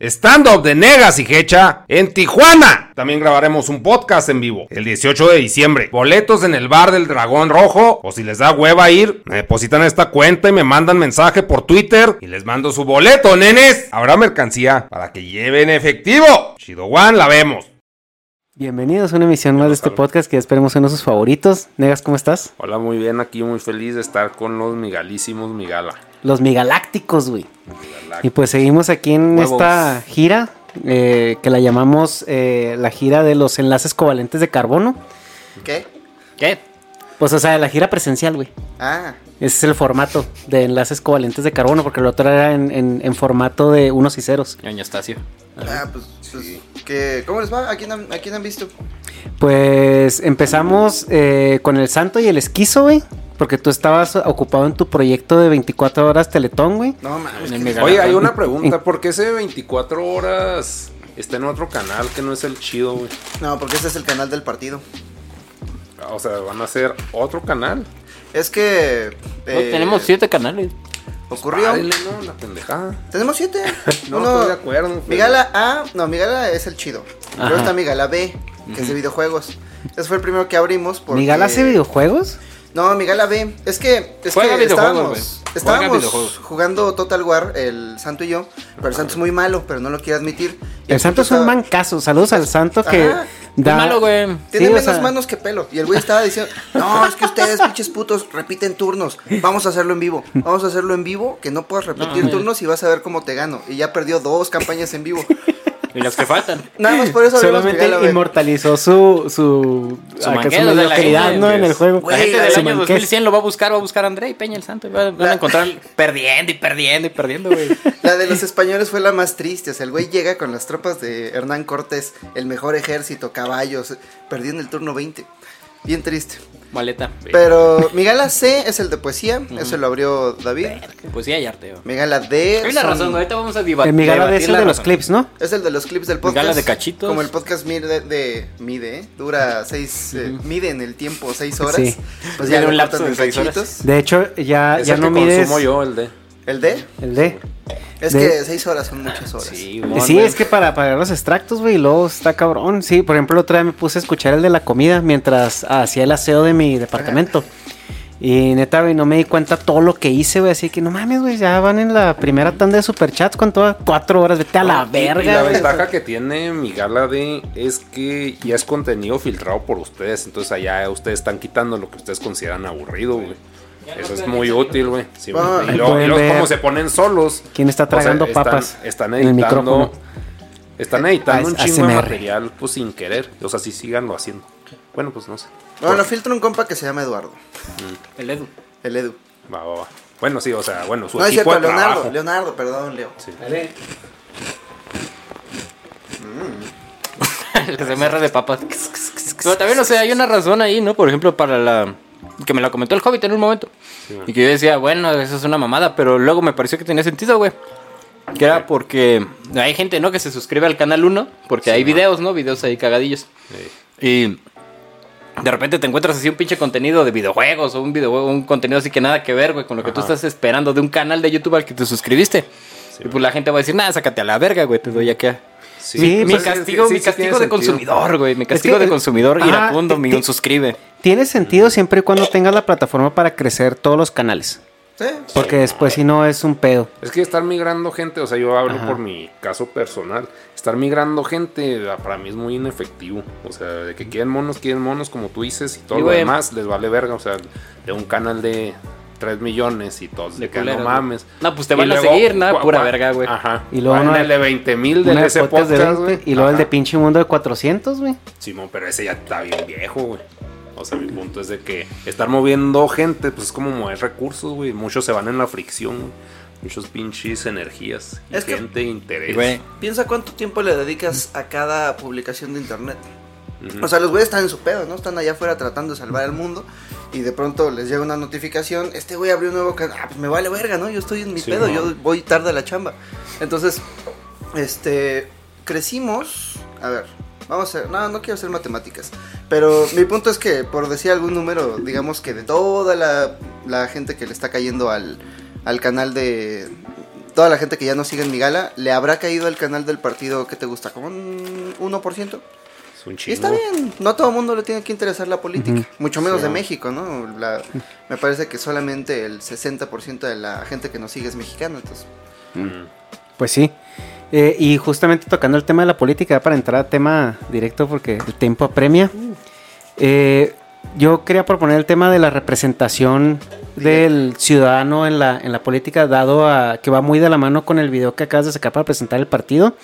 Stand-up de Negas y Hecha en Tijuana. También grabaremos un podcast en vivo el 18 de diciembre. Boletos en el bar del Dragón Rojo. O si les da hueva ir, me depositan esta cuenta y me mandan mensaje por Twitter y les mando su boleto, nenes. Habrá mercancía para que lleven efectivo. Chido One, la vemos. Bienvenidos a una emisión más de este podcast que esperemos uno de sus favoritos. Negas, ¿cómo estás? Hola, muy bien. Aquí muy feliz de estar con los migalísimos Migala. Los Migalácticos, güey. Y pues seguimos aquí en Huevos. esta gira eh, que la llamamos eh, la gira de los enlaces covalentes de carbono. ¿Qué? ¿Qué? Pues o sea, la gira presencial, güey. Ah, Ese es el formato de enlaces covalentes de carbono, porque el otro era en, en- en formato de unos y ceros. Ñoño Estacio. ah pues, pues, ¿qué- ¿cómo les va? ¿A quién han, a quién han visto? Pues empezamos eh, con el santo y el esquizo, güey. Porque tú estabas ocupado en tu proyecto de 24 horas Teletón, güey. No mames. En el ¿qué- mega- Oye, hay una pregunta. ¿Por qué ese 24 horas está en otro canal que no es el chido, güey? No, porque este es el canal del partido. O sea, van a hacer otro canal. Es que. No, eh, tenemos siete canales. Ocurrió. Párele, ¿no? La pendejada. Tenemos siete. No Uno- estoy de acuerdo. pero- Migala A. No, Migala es el chido. Luego está Migala B, que es de videojuegos. Ese fue el primero que abrimos. Porque... ¿Miguel hace videojuegos? No, Migala B. Es que, es que estábamos, estábamos jugando Total War, el Santo y yo. Pero el Santo es muy malo, pero no lo quiere admitir. Y El santo es un mancaso. Saludos al santo que Ajá. da. Es malo, güey. Tiene Sí, o menos sea- manos que pelo. Y el güey estaba diciendo, no, es que ustedes, pinches putos, repiten turnos. Vamos a hacerlo en vivo. Vamos a hacerlo en vivo, que no puedas repetir No, turnos y vas a ver cómo te gano. Y ya perdió dos campañas en vivo. Y las que faltan. Nada más por eso Solamente inmortalizó su su, Su acá manguero de la mediocridad, gente, ¿no? en el juego. Güey, La gente del Su año manqués. 2100 lo va a buscar, va a buscar a André y Peña el Santo. Van a encontrar perdiendo y perdiendo y perdiendo, güey. La de los españoles fue la más triste. O sea, el güey llega con las tropas de Hernán Cortés, el mejor ejército, caballos. Perdió en el turno 20. Bien triste. Maleta. Pero Migala C es el de poesía. Eso lo abrió David. Pues sí, hay arte, güey. Migala D. Hay una son- razón. Ahorita vamos a diva- El Miguel debatir es el de los clips, ¿no? Es el de los clips del podcast. Migala de cachitos. Como el podcast mide, de, mide ¿eh? dura seis, eh, mide en el tiempo seis horas. Sí. Pues Tiene ya un lapso de seis horas. cachitos. De hecho, ya, Es ya el no que mides consumo yo, el de. ¿El D? el D. Es De- que seis horas son muchas horas. Sí, es que para pagar los extractos, güey, y luego está cabrón. Sí, por ejemplo, el otro día me puse a escuchar el de la comida mientras hacía el aseo de mi departamento. Y neta, güey, no me di cuenta todo lo que hice, güey. Así que no mames, güey, ya van en la primera tanda de superchats con todas cuatro horas. Vete a la Y- y verga, la güey. ventaja que tiene mi gala de es que ya es contenido filtrado por ustedes. Entonces allá ustedes están quitando lo que ustedes consideran aburrido, güey. Eso es muy útil, güey. Sí, Ah, y luego, como se ponen solos. quién está o sea, tragando están- papas Están en el editando. micrófono. Están editando un A- chingo de ASMR. material, pues sin querer. O sea, sí síganlo haciendo. Bueno, pues no sé. Bueno, lo filtra un compa que se llama Eduardo. El Edu. El Edu. Va, va, va. Bueno, sí, o sea, bueno, su No es equipo cierto, de Leonardo. trabajo. Leonardo, perdón, Leo. Sí. El SMR de papas. Pero también, o sea, hay una razón ahí, ¿no? Por ejemplo, para la. Que me la comentó el Hobbit en un momento. Y que yo decía, bueno, eso es una mamada, pero luego me pareció que tenía sentido, güey. Que era porque hay gente, ¿no? Que se suscribe al canal 1, porque hay videos, ¿no? Videos ahí cagadillos. Y de repente te encuentras así un pinche contenido de videojuegos o un videojuego, un contenido así que nada que ver, güey, con lo que tú estás esperando de un canal de YouTube al que te suscribiste. y pues la gente va a decir, nada, sácate a la verga, güey, te doy acá. Sí, mi, mi pues, castigo, sí, mi sí castigo de consumidor, güey. Mi castigo que, de consumidor ajá, iracundo, ti- mi ti- unsuscribe. Tiene sentido siempre y cuando tengas la plataforma para crecer todos los canales. Sí. Porque después si no es un pedo. Es que estar migrando gente, o sea, yo hablo Ajá. por mi caso personal. Estar migrando gente ah, para mí es muy inefectivo. O sea, de que quieren monos, quieren monos, como tú dices, y todo Y, lo demás les vale verga. O sea, de un canal de 3 millones y todos de, que no mames. No, pues te Y van a luego, seguir, ¿no? cua- Pura verga, güey. Ajá. Y luego uno de- el de 20 mil de ese podcast de 20 güey. y luego el de pinche mundo de 400, güey. Simón, pero ese ya está bien viejo, güey. O sea, mi punto es de que estar moviendo gente, pues es como mover recursos, güey. Muchos se van en la fricción, güey. Muchos pinches energías. Y Es que- gente, interés. Güey. Piensa cuánto tiempo le dedicas a cada publicación de internet. O sea, los güeyes están en su pedo, ¿no? Están allá afuera tratando de salvar el mundo. Y de pronto les llega una notificación. Este güey abrió un nuevo canal. Ah, pues me vale verga, ¿no? Yo estoy en mi Sí, pedo. no. Yo voy tarde a la chamba. Entonces, este. Crecimos. A ver. Vamos a hacer. No, no quiero hacer matemáticas. Pero mi punto es que, por decir algún número, digamos que de toda la, la gente que le está cayendo al, al canal de. Toda la gente que ya no sigue en mi gala, le habrá caído al canal del partido que te gusta, como un 1%. Es un Y está bien, no a todo el mundo le tiene que interesar la política, mucho menos Sí. de México, ¿no? La- me parece que solamente el 60% de la gente que nos sigue es mexicana, entonces... Mm. Pues sí. Eh, y justamente tocando el tema de la política, para entrar a tema directo porque el tiempo apremia. eh, yo quería proponer el tema de la representación del ciudadano en la, en la política, dado a que va muy de la mano con el video que acabas de sacar para presentar el partido.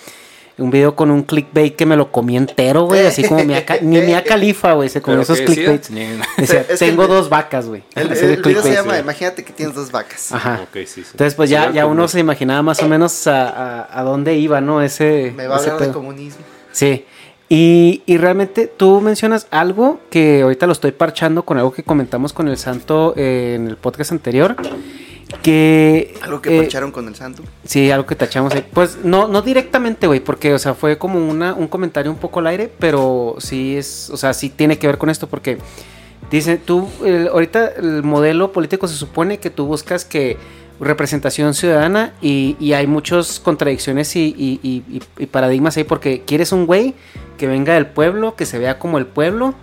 Un video con un clickbait que me lo comí entero, güey. Así como Mia ni Mia Califa, güey, se comió ¿Pero esos clickbaits. Decía, Es que tengo el- dos vacas, güey. El, el video se clickbait, llama. Imagínate que tienes dos vacas. Ajá. Ok, sí, sí. Entonces, pues ya, ya uno se imaginaba más o menos a, a- a dónde iba, ¿no? Ese, Me va a hablar de comunismo. Sí. Y, y realmente tú mencionas algo que ahorita lo estoy parchando con algo que comentamos con el santo eh, en el podcast anterior. Que. Algo que eh, parcharon con el santo. Sí, algo que tachamos ahí. Pues no, no directamente, güey, porque, o sea, fue como una, un comentario un poco al aire, pero sí es, o sea, sí tiene que ver con esto, porque dice, tú, el- ahorita el modelo político se supone que tú buscas que representación ciudadana y, y hay muchas contradicciones y- y paradigmas ahí, porque quieres un güey que venga del pueblo, que se vea como el pueblo,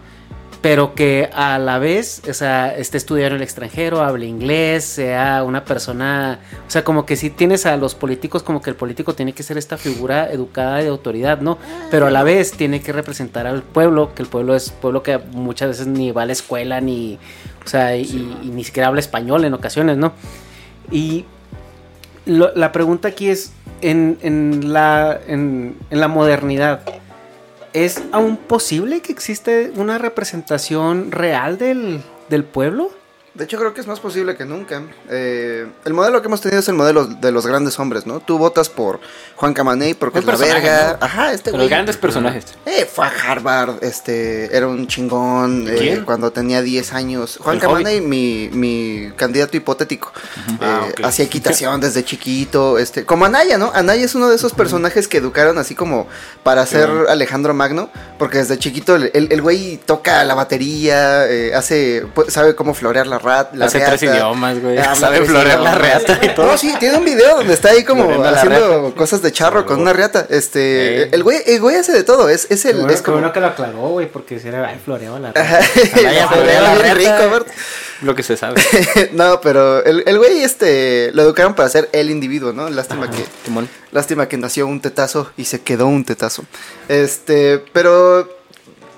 pero que a la vez, o sea, esté estudiando en el extranjero, hable inglés, sea una persona, o sea, como que sí tienes a los políticos, como que el político tiene que ser esta figura educada de autoridad, ¿no? Pero a la vez tiene que representar al pueblo, que el pueblo es pueblo que muchas veces ni va a la escuela, ni, o sea, y, y ni siquiera habla español en ocasiones, ¿no? Y lo- la pregunta aquí es, en, en la, en, en la modernidad, ¿es aún posible que existe una representación real del, del pueblo? De hecho, creo que es más posible que nunca. Eh, el modelo que hemos tenido es el modelo de los grandes hombres, ¿no? Tú votas por Juan Camaney porque es la verga. ¿no? Ajá, este güey. grandes personajes. Eh, fue a Harvard, este, era un chingón eh, cuando tenía 10 años. Juan Camaney, mi, mi candidato hipotético. Ah, Eh, ok. Hacía equitación desde chiquito, este, como Anaya, ¿no? Anaya es uno de esos personajes que educaron así como para ser Alejandro Magno, porque desde chiquito el, el- el güey toca la batería, eh, hace, pu- sabe cómo florear la rat, la Hace reata. tres idiomas, güey. Sabe florear la reata y todo. No, sí, tiene un video donde está ahí como haciendo reata. cosas de charro con una reata. Este, Eh. el güey, el güey hace de todo, es, es el, bueno, es como, bueno que lo aclaró, güey, porque si era, ay, floreaba la Ya, florea la reata. rico, Bart. Lo que se sabe. no, pero el, el güey este lo educaron para ser el individuo, ¿no? Lástima que Timón. lástima que nació un tetazo y se quedó un tetazo. Este, pero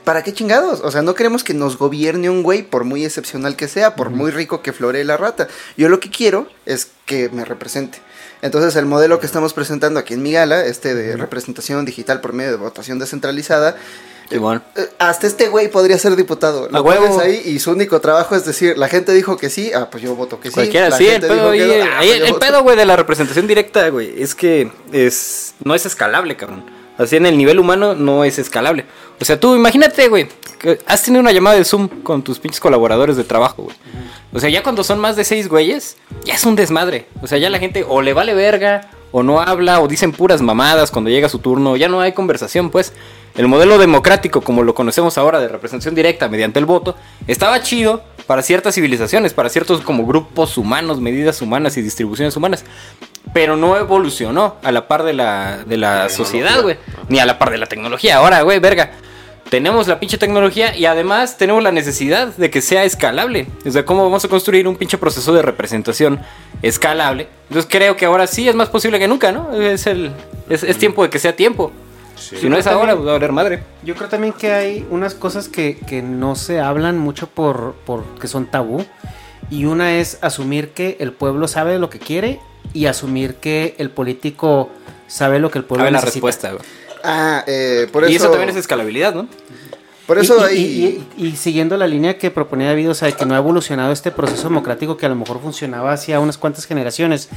¿para qué chingados? O sea, no queremos que nos gobierne un güey por muy excepcional que sea, por muy rico que floree la rata. Yo lo que quiero es que me represente. Entonces el modelo que estamos presentando aquí en mi gala, este de representación digital por medio de votación descentralizada, Timón. eh, Hasta este güey podría ser diputado. Lo huevo. ahí y su único trabajo es decir, la gente dijo que sí, ah, pues yo voto que sí. Cualquiera, La sí, el pedo, dijo que no, ah, pues el pedo, güey, de la representación directa, güey, es que es no es escalable, cabrón. Así en el nivel humano no es escalable. O sea, tú imagínate, güey, has tenido una llamada de Zoom con tus pinches colaboradores de trabajo, güey. O sea, ya cuando son más de seis güeyes, ya es un desmadre. O sea, ya la gente o le vale verga, o no habla, o dicen puras mamadas cuando llega su turno. Ya no hay conversación, pues. El modelo democrático, como lo conocemos ahora, de representación directa mediante el voto, estaba chido para ciertas civilizaciones, para ciertos como grupos humanos, medidas humanas y distribuciones humanas. Pero no evolucionó a la par de la, de la sociedad, güey. Ni a la par de la tecnología. Ahora, güey, verga. Tenemos la pinche tecnología y además tenemos la necesidad de que sea escalable. O sea, ¿cómo vamos a construir un pinche proceso de representación escalable? Entonces creo que ahora sí es más posible que nunca, ¿no? Es, el, es, es tiempo de que sea tiempo. Si no es ahora, pues va a valer madre. Yo creo también que hay unas cosas que, que no se hablan mucho por, por que son tabú. Y una es asumir que el pueblo sabe lo que quiere y asumir que el político sabe lo que el pueblo Sabe la necesita. respuesta, güey. Ah, eh, por eso. Y eso también es escalabilidad, ¿no? Por eso y, hay. y- y- y siguiendo la línea que proponía David, o sea, que no ha evolucionado este proceso democrático que a lo mejor funcionaba hacia unas cuantas generaciones.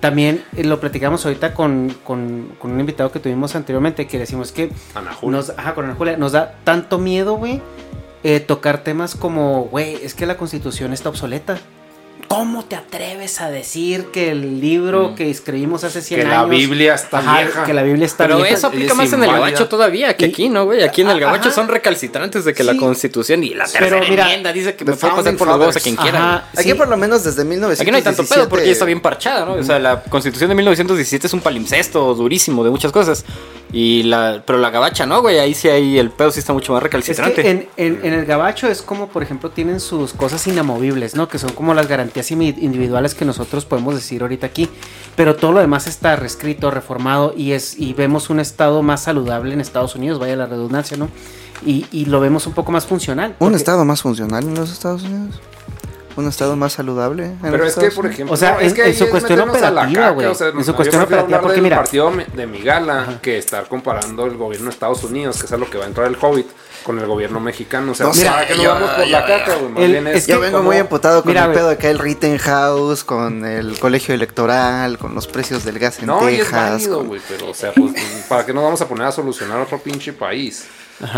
También eh, lo platicamos ahorita con, con- con un invitado que tuvimos anteriormente, que decimos que Ana Julia. nos, ajá, con Ana Julia, nos da tanto miedo, güey, eh, tocar temas como, güey, es que la constitución está obsoleta. ¿Cómo te atreves a decir que el libro que escribimos hace 100 Que años... la Biblia está Ajá, vieja. Que la Biblia está Pero vieja. eso aplica es más en el gabacho todavía que Y- aquí, ¿no, güey? Aquí en el Ajá. gabacho son recalcitrantes de que la constitución y la Pero tercera mira, enmienda dice que me puede pasar por los huevos a quien quiera. Aquí por lo menos desde 1917. Aquí no hay tanto pedo porque ya está bien parchada, ¿no? O sea, la constitución de 1917 es un palimpsesto durísimo de muchas cosas. Y la, pero la gabacha, ¿no, güey? Ahí sí hay, el pedo sí está mucho más Es recalcitrante. que en, en- en el gabacho es como, por ejemplo, tienen sus cosas inamovibles, ¿no? Que son como las garantías individuales que nosotros podemos decir ahorita aquí. Pero todo lo demás está reescrito, reformado y es y vemos un estado más saludable en Estados Unidos, vaya la redundancia, ¿no? Y, y lo vemos un poco más funcional. Un estado más funcional en los Estados Unidos. Un estado más saludable. en Pero los es que, Estados por Unidos. ejemplo, O sea, no, es en- que en su es cuestión operativa, güey. o sea, En su cuestión operativa, porque mira- partido de mi gala que estar comparando el gobierno de Estados Unidos, que es a lo que va a entrar el COVID, con el gobierno mexicano. O sea, No sé, ¿para qué nos yo- vamos por la caca, güey? Más el- bien es es que Yo vengo como- muy emputado con Mira, el pedo acá, el Rittenhouse, con el colegio electoral, con los precios del gas en No, y es Texas. válido, con- güey, pero, o sea, pues, ¿para qué nos vamos a poner a solucionar otro pinche país?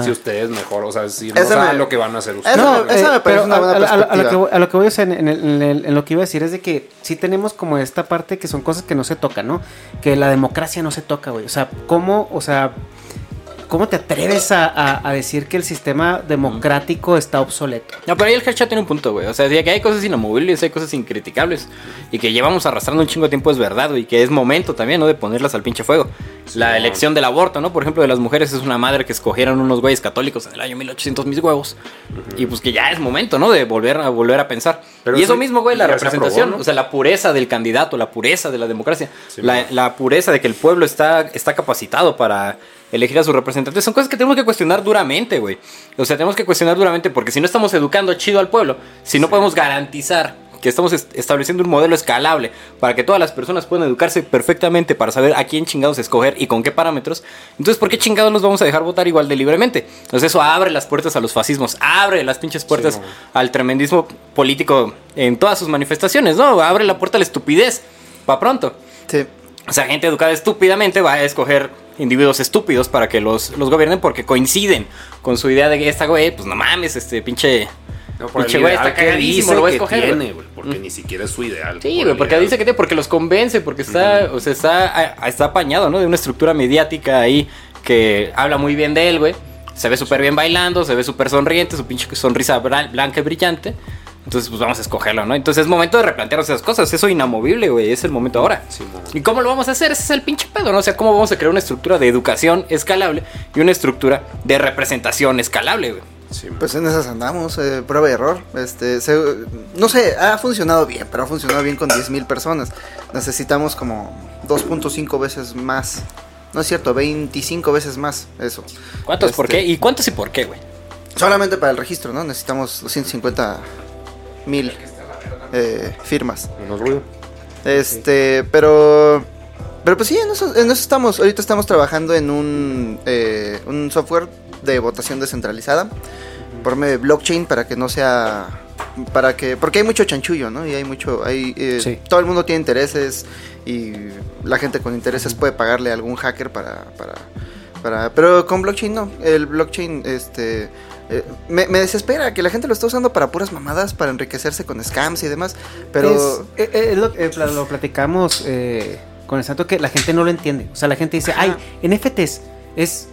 Si ustedes mejor, o sea, si no saben me- lo que van a hacer ustedes. me- esa me parece pero una a- buena a- a- a, lo perspectiva. que voy, a lo que voy, o sea, en, en lo que iba a decir es de que sí tenemos como esta parte que son cosas que no se tocan, ¿no? Que la democracia no se toca, güey. O sea, ¿cómo, o sea, cómo te atreves a, a- a decir que el sistema democrático está obsoleto? No, pero ahí el headshot tiene un punto, güey. O sea, que hay cosas inamovibles, hay cosas incriticables. Y que llevamos arrastrando un chingo de tiempo es verdad, güey. Y que es momento también, ¿no? De ponerlas al pinche fuego. la elección del aborto, ¿no? Por ejemplo, de las mujeres es una madre que escogieron unos güeyes católicos en el año 1800 mis huevos. Y pues que ya es momento, ¿no? De volver a volver a pensar. Pero y eso eso mismo, güey, la representación, aprobó, ¿no? o sea, la pureza del candidato, la pureza de la democracia, Sí, la, la pureza de que el pueblo está, está capacitado para elegir a sus representantes. Son cosas que tenemos que cuestionar duramente, güey. O sea, tenemos que cuestionar duramente porque si no estamos educando chido al pueblo, si no podemos garantizar que estamos est- estableciendo un modelo escalable para que todas las personas puedan educarse perfectamente para saber a quién chingados escoger y con qué parámetros, entonces ¿por qué chingados nos vamos a dejar votar igual de libremente? Entonces eso abre las puertas a los fascismos, abre las pinches puertas al tremendismo político en todas sus manifestaciones, ¿no? Abre la puerta a la estupidez, pa' pronto. Sí. O sea, gente educada estúpidamente va a escoger individuos estúpidos para que los, los gobiernen porque coinciden con su idea de que esta güey, pues no mames, este pinche... No, por pinche güey está cagadísimo, lo voy a escoger. tiene, güey, porque ni siquiera es su ideal. Sí, güey, porque dice que te, porque los convence, porque está, o sea, está, a- está apañado, ¿no? De una estructura mediática ahí que habla muy bien de él, güey. Se ve súper bien bailando, se ve súper sonriente, su pinche sonrisa blanca y brillante. Entonces, pues vamos a escogerlo, ¿no? Entonces es momento de replantearnos esas cosas. Eso inamovible, güey. Es el momento ahora. Simón. ¿Y cómo lo vamos a hacer? Ese es el pinche pedo, ¿no? O sea, ¿cómo vamos a crear una estructura de educación escalable y una estructura de representación escalable, güey? Sí. Pues en esas andamos, eh, prueba y error. Este, se- no sé, ha funcionado bien, pero ha funcionado bien con 10.000 personas. Necesitamos como 2.5 veces más. No es cierto, 25 veces más eso. ¿Cuántos por Este, qué? ¿Y cuántos y por qué, güey? Solamente para el registro, ¿no? Necesitamos 250 mil eh, firmas. Menos ruido. Este, pero. Pero pues sí, en eso, en eso estamos. Ahorita estamos trabajando en un, eh, un software de votación descentralizada por medio de blockchain para que no sea. Para que. Porque hay mucho chanchullo, ¿no? Y hay mucho. Hay, eh, Sí. Todo el mundo tiene intereses y la gente con intereses puede pagarle a algún hacker para. para para, pero con blockchain no. El blockchain, este, eh, me, me desespera que la gente lo está usando para puras mamadas, para enriquecerse con scams y demás. Pero Es, eh, eh, lo, pla- lo platicamos con el santo que la gente no lo entiende. O sea, la gente dice, ay, NFTs es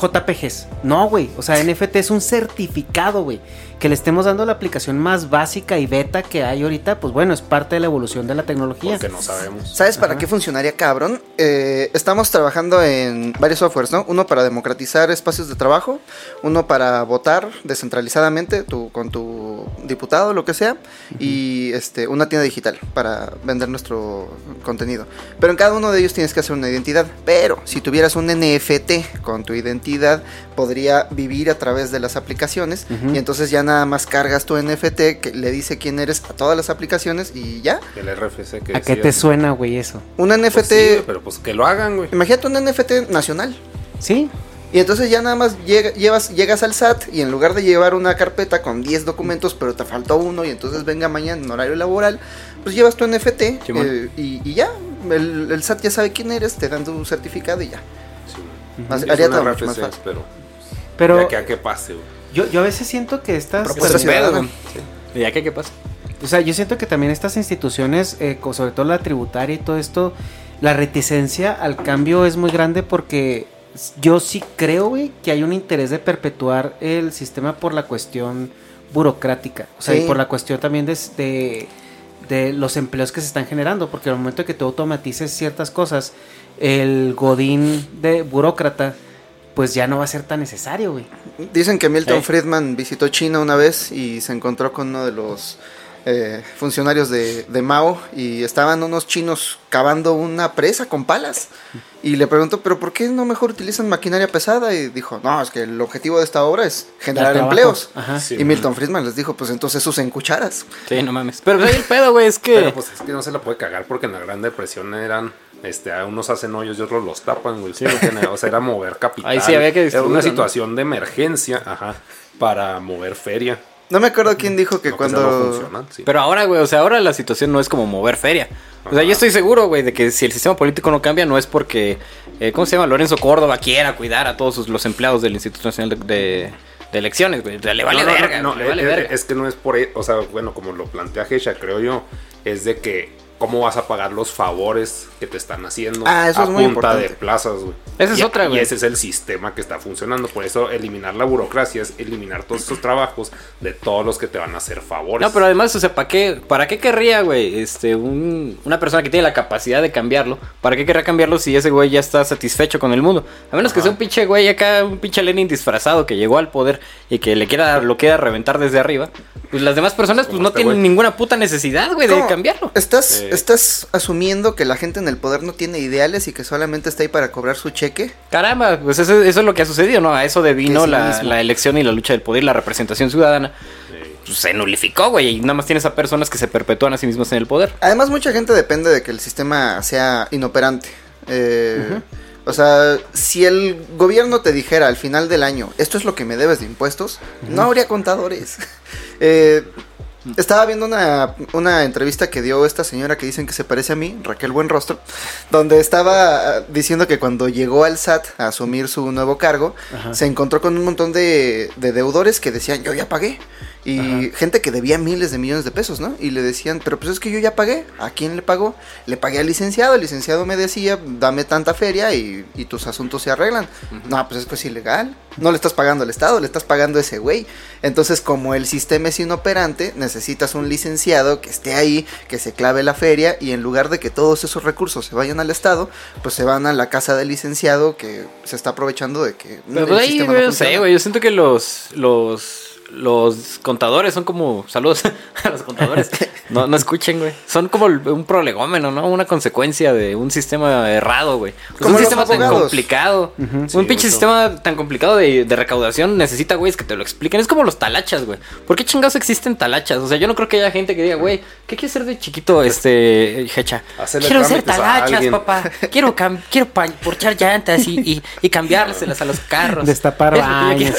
JPGs. No, güey. O sea, NFT es un certificado, güey. Que le estemos dando la aplicación más básica y beta que hay ahorita, pues bueno, es parte de la evolución de la tecnología. Porque no sabemos. ¿Sabes para qué funcionaría, cabrón? Eh, estamos trabajando en varios softwares, ¿no? Uno para democratizar espacios de trabajo, uno para votar descentralizadamente tu, con tu diputado, lo que sea, y este, una tienda digital para vender nuestro contenido. Pero en cada uno de ellos tienes que hacer una identidad. Pero si tuvieras un NFT con tu identidad, podría vivir a través de las aplicaciones y entonces ya nada más cargas tu NFT que le dice quién eres a todas las aplicaciones y ya. El RFC que ¿A qué te suena, güey, eso? Un NFT Pues sí, güey, pero pues que lo hagan, güey. Imagínate un NFT nacional. ¿Sí? Y entonces ya nada más llega- llevas, llegas al SAT y en lugar de llevar una carpeta con 10 documentos, pero te faltó uno y entonces venga mañana en horario laboral, pues llevas tu NFT eh, y, y ya, el, el SAT ya sabe quién eres, te dan tu certificado y ya. Más- Es haría un todo mucho más RFC, fácil. pero Pero ya que a que pase, güey. Yo, yo a veces siento que estas... Propuesta Pues, ciudadana. pedo, güey. ¿Ya qué, qué pasa? O sea, yo siento que también estas instituciones, eh, sobre todo la tributaria y todo esto, la reticencia al cambio es muy grande porque yo sí creo, güey, que hay un interés de perpetuar el sistema por la cuestión burocrática. O sea, Sí. y por la cuestión también de, de los empleos que se están generando. Porque al momento que tú automatices ciertas cosas, el godín de burócrata, pues ya no va a ser tan necesario, güey. Dicen que Milton Eh. Friedman visitó China una vez y se encontró con uno de los eh, funcionarios de, de Mao y estaban unos chinos cavando una presa con palas. Y le preguntó, ¿pero por qué no mejor utilizan maquinaria pesada? Y dijo, no, es que el objetivo de esta obra es generar empleos. Ajá. Sí, y Milton Friedman les dijo, pues entonces usen cucharas. Sí, no mames. Pero el pedo, güey, es que. Pero pues es que no se la puede cagar porque en la Gran Depresión eran. Este, a unos hacen hoyos y otros los tapan, güey. Sí, o sea, era mover capital. Ahí sí había que Era una situación de emergencia, ajá, para mover feria. No me acuerdo quién dijo que No, cuando... no sí. Pero ahora, güey, o sea, ahora la situación no es como mover feria. O sea, yo estoy seguro, güey, de que si el sistema político no cambia, no es porque, eh, ¿cómo se llama? Lorenzo Córdoba quiera cuidar a todos sus- los empleados del Instituto Nacional de, de- de Elecciones, güey. Le vale No, no, verga, no, le eh, vale eh, verga. Es que no es por, e- o sea, bueno, como lo plantea Gesha, creo yo, es de que cómo vas a pagar los favores que te están haciendo Ah, eso a es muy punta importante. de plazas, güey. Esa es Y- otra, güey. Y ese es el sistema que está funcionando. Por eso eliminar la burocracia es eliminar todos estos trabajos de todos los que te van a hacer favores. No, pero además, o sea, ¿para qué, para qué querría, güey, este, un- una persona que tiene la capacidad de cambiarlo? ¿Para qué querría cambiarlo si ese güey ya está satisfecho con el mundo? A menos que sea un pinche güey acá, un pinche Lenin disfrazado que llegó al poder y que le quiera, lo quiera reventar desde arriba. Pues las demás personas, pues no este tienen ninguna puta necesidad, güey, de cambiarlo. ¿Estás, Eh. ¿Estás asumiendo que la gente en el poder no tiene ideales y que solamente está ahí para cobrar su cheque? Caramba, pues eso, eso es lo que ha sucedido, ¿no? A eso devino sí la, elección y la lucha del poder la representación ciudadana. Pues se nulificó, güey, y nada más tienes a personas que se perpetúan a sí mismos en el poder. Además, mucha gente depende de que el sistema sea inoperante. Eh, O sea, si el gobierno te dijera al final del año, esto es lo que me debes de impuestos, no habría contadores. Eh, estaba viendo una, una entrevista que dio esta señora que dicen que se parece a mí, Raquel Buenrostro, donde estaba ah, diciendo que cuando llegó al SAT a asumir su nuevo cargo, se encontró con un montón de, de deudores que decían, yo ya pagué. Y gente que debía miles de millones de pesos, ¿no? Y le decían, pero pues es que yo ya pagué. ¿A quién le pagó? Le pagué al licenciado. El licenciado me decía, dame tanta feria y, y tus asuntos se arreglan. No, pues es que es ilegal. No le estás pagando al Estado, le estás pagando a ese güey. Entonces, como el sistema es inoperante, necesitas un licenciado que esté ahí, que se clave la feria y en lugar de que todos esos recursos se vayan al Estado, pues se van a la casa del licenciado que se está aprovechando de que Pero el pues ahí, sistema no sé, güey. Yo siento que los, los, los contadores son como. Saludos a los contadores. No, no escuchen, güey. Son como un prolegómeno, ¿no? Una consecuencia de un sistema errado, güey. Pues un sistema tan complicado. Un pinche sistema tan complicado de, de recaudación necesita, güey, que te lo expliquen. Es como los talachas, güey. ¿Por qué chingados existen talachas? O sea, yo no creo que haya gente que diga, güey, ¿qué quieres ser de chiquito, este, hecha? Quiero ser talachas, papá. Quiero, quiero porchar llantas y, y, y cambiárselas a los carros. Destapar baños,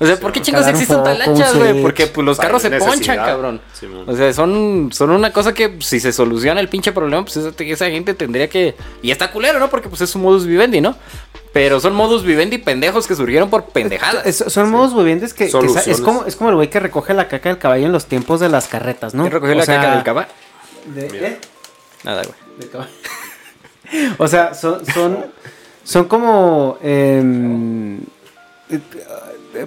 sí, sí. O sea, ¿por qué chingos un existen un güey? Porque pues, los carros se ponchan, cabrón. O sea, son, son una cosa que pues, si se soluciona el pinche problema, pues esa, esa gente tendría que... Y está culero, ¿no? Porque pues es su modus vivendi, ¿no? Pero son modus vivendi pendejos que surgieron por pendejadas. Es- son modos vivientes que, que es, como, es como el güey que recoge la caca del caballo en los tiempos de las carretas, ¿no? ¿Quién recogió O la sea, caca del caballo? de- ¿eh? Nada, güey. Del caballo. o sea, son, son, son como em, eh,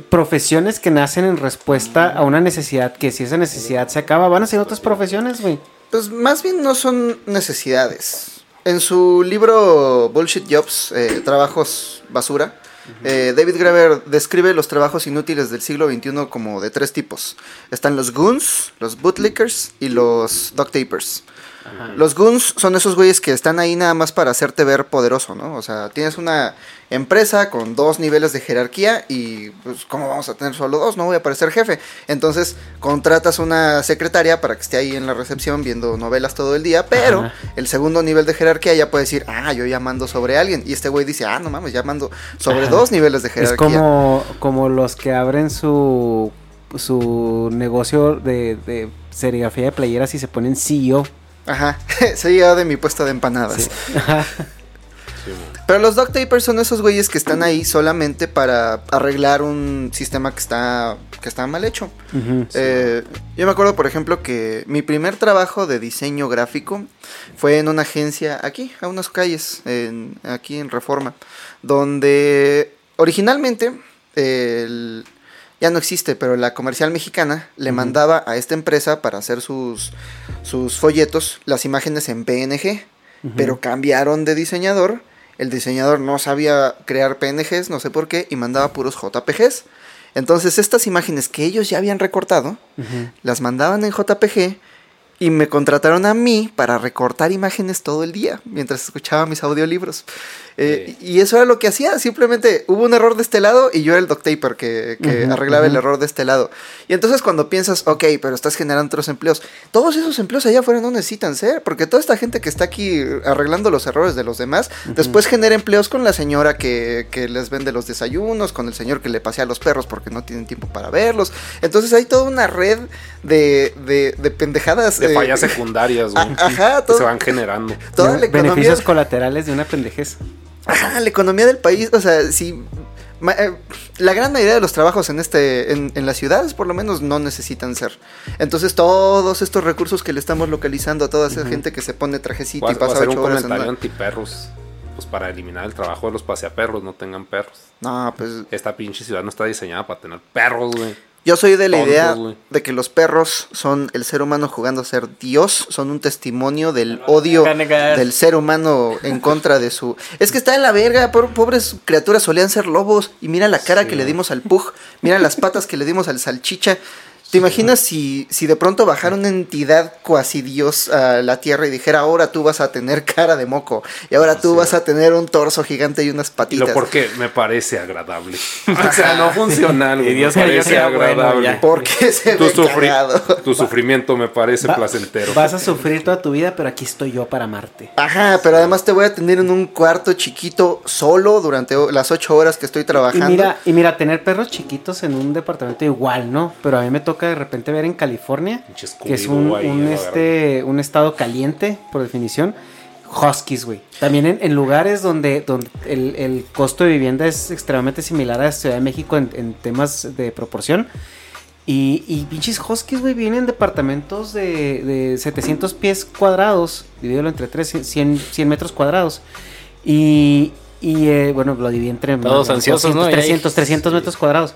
profesiones que nacen en respuesta a una necesidad que si esa necesidad se acaba, van a ser otras profesiones, güey. Pues más bien no son necesidades. En su libro Bullshit Jobs, eh, Trabajos Basura, eh, David Graeber describe los trabajos inútiles del siglo XXI como de tres tipos. Están los goons, los bootlickers y los duct tapers. Los goons son esos güeyes que están ahí nada más para hacerte ver poderoso, ¿no? O sea, tienes una empresa con dos niveles de jerarquía y pues ¿cómo vamos a tener solo dos? No voy a parecer jefe. Entonces contratas una secretaria para que esté ahí en la recepción viendo novelas todo el día, pero Ajá. el segundo nivel de jerarquía ya puede decir, ah, yo ya mando sobre alguien. Y este güey dice, ah, no mames, ya mando sobre Ajá. dos niveles de jerarquía. Es como, como los que abren su, su negocio de, de serigrafía de playeras y se ponen CEO. Ajá, se ha llegado de mi puesto de empanadas. Ajá. Pero los duct tapers son esos güeyes que están ahí solamente para arreglar un sistema que está, que está mal hecho. Eh, yo me acuerdo, por ejemplo, que mi primer trabajo de diseño gráfico fue en una agencia aquí, a unas calles, en- aquí en Reforma, donde originalmente el- ya no existe, pero la comercial mexicana le mandaba a esta empresa para hacer sus, sus folletos las imágenes en PNG, pero cambiaron de diseñador. El diseñador no sabía crear PNGs, no sé por qué, y mandaba puros JPGs. Entonces estas imágenes que ellos ya habían recortado, las mandaban en JPG y me contrataron a mí para recortar imágenes todo el día mientras escuchaba mis audiolibros. Eh, Y eso era lo que hacía, simplemente hubo un error de este lado y yo era el duct taper que, arreglaba el error de este lado. Y entonces cuando piensas, ok, pero estás generando otros empleos, todos esos empleos allá afuera no necesitan ser, porque toda esta gente que está aquí arreglando los errores de los demás, después genera empleos con la señora que, que les vende los desayunos, con el señor que le pasea a los perros porque no tienen tiempo para verlos. Entonces hay toda una red de, de, de pendejadas. De eh, fallas secundarias, güey. ajá, que todo- se van generando. toda la economía, Beneficios colaterales de una pendejez. ajá, la economía del país, o sea, si eh, la gran mayoría de los trabajos en este en, en las ciudades por lo menos no necesitan ser. Entonces todos estos recursos que le estamos localizando a toda esa gente que se pone trajecito y pasa hacer un ocho horas en comentario una- antiperros. Pues para eliminar el trabajo de los paseaperros, no tengan perros. No, pues Esta pinche ciudad no está diseñada para tener perros, güey. Yo soy de la idea de que los perros son el ser humano jugando a ser Dios, son un testimonio del odio del ser humano en contra de su... Es que está en la verga, por- pobres criaturas solían ser lobos y mira la cara que le dimos al pug, mira las patas que le dimos al salchicha. ¿Te imaginas si, si de pronto bajara una entidad cuasi Dios a la tierra y dijera, ahora tú vas a tener cara de moco y ahora tú Sí. vas a tener un torso gigante y unas Y patitas? lo porque me parece agradable. o sea, no funcional, güey. Y Dios me parece bueno, agradable. ya. Porque se tu, ve sufri- tu sufrimiento me parece Va- placentero. Vas a sufrir toda tu vida, pero aquí estoy yo para amarte. Ajá, pero además te voy a tener en un cuarto chiquito solo durante las ocho horas que estoy Y trabajando. mira, y mira, tener perros chiquitos en un departamento igual, ¿no? Pero a mí me toca de repente ver en California, que es un, ahí, un, la este, un estado caliente, por definición. Huskies, güey. También en, en lugares donde, donde el, el costo de vivienda es extremadamente similar a Ciudad de México en, en temas de proporción. Y, y pinches huskies, güey, vienen en departamentos de, de 700 pies cuadrados, divídelo entre 3, 100, 100 metros cuadrados. Y, y eh, bueno, lo dividí entre Todos ansiosos, 200, ¿no? Y ahí- 300, 300 metros cuadrados.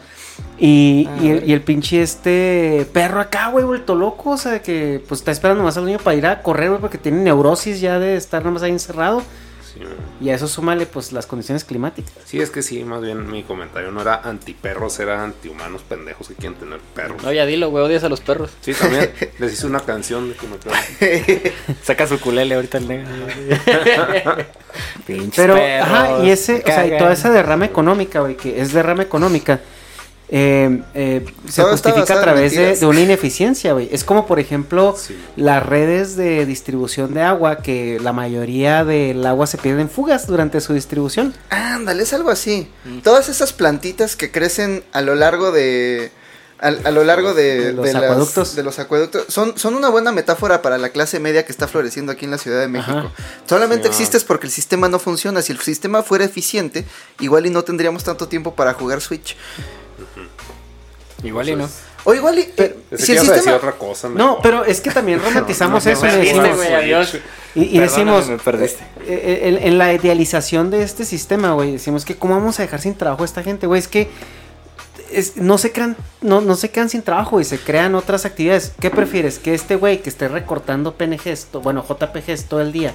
Y, Ah, y, el, vale. y el pinche este perro acá, güey, vuelto loco, o sea, que pues está esperando más al niño para ir a correr, güey, porque tiene neurosis ya de estar nomás ahí encerrado. Sí. Y a eso súmale, pues, las condiciones climáticas. Sí, es que sí, más bien mi comentario no era antiperros, era antihumanos pendejos que quieren tener perros. No, ya dilo, güey, odias a los perros. Sí, también les hice una canción de que me cago. Saca su culele ahorita el negro. Pinches Pero, perros, ajá, y ese, o sea, y toda esa derrama económica, güey, que es derrama económica, eh, eh, se Todo justifica a través de, una ineficiencia, güey. Es como, por ejemplo, Sí. las redes de distribución de agua, que la mayoría del agua se pierde en fugas durante su distribución. Ándale, es algo así. Todas esas plantitas que crecen a lo largo de, a lo largo de, De los de las- acueductos. de los acueductos. Son, son una buena metáfora para la clase media que está floreciendo aquí en la Ciudad de México. Ajá. Solamente existes porque el sistema no funciona. Si el sistema fuera eficiente, igual y no tendríamos tanto tiempo para jugar Switch. Igual y no. O igual y... eh, Pensé si el sistema... otra cosa. No, pero es que también romantizamos eso y decimos, y, y decimos me perdiste. eh, en, en la idealización de este sistema, güey, decimos que cómo vamos a dejar sin trabajo a esta gente, güey, es que es- no se crean no, no se quedan sin trabajo y se crean otras actividades. ¿Qué prefieres? Que este güey que esté recortando PNGs, bueno, JPGs todo el día,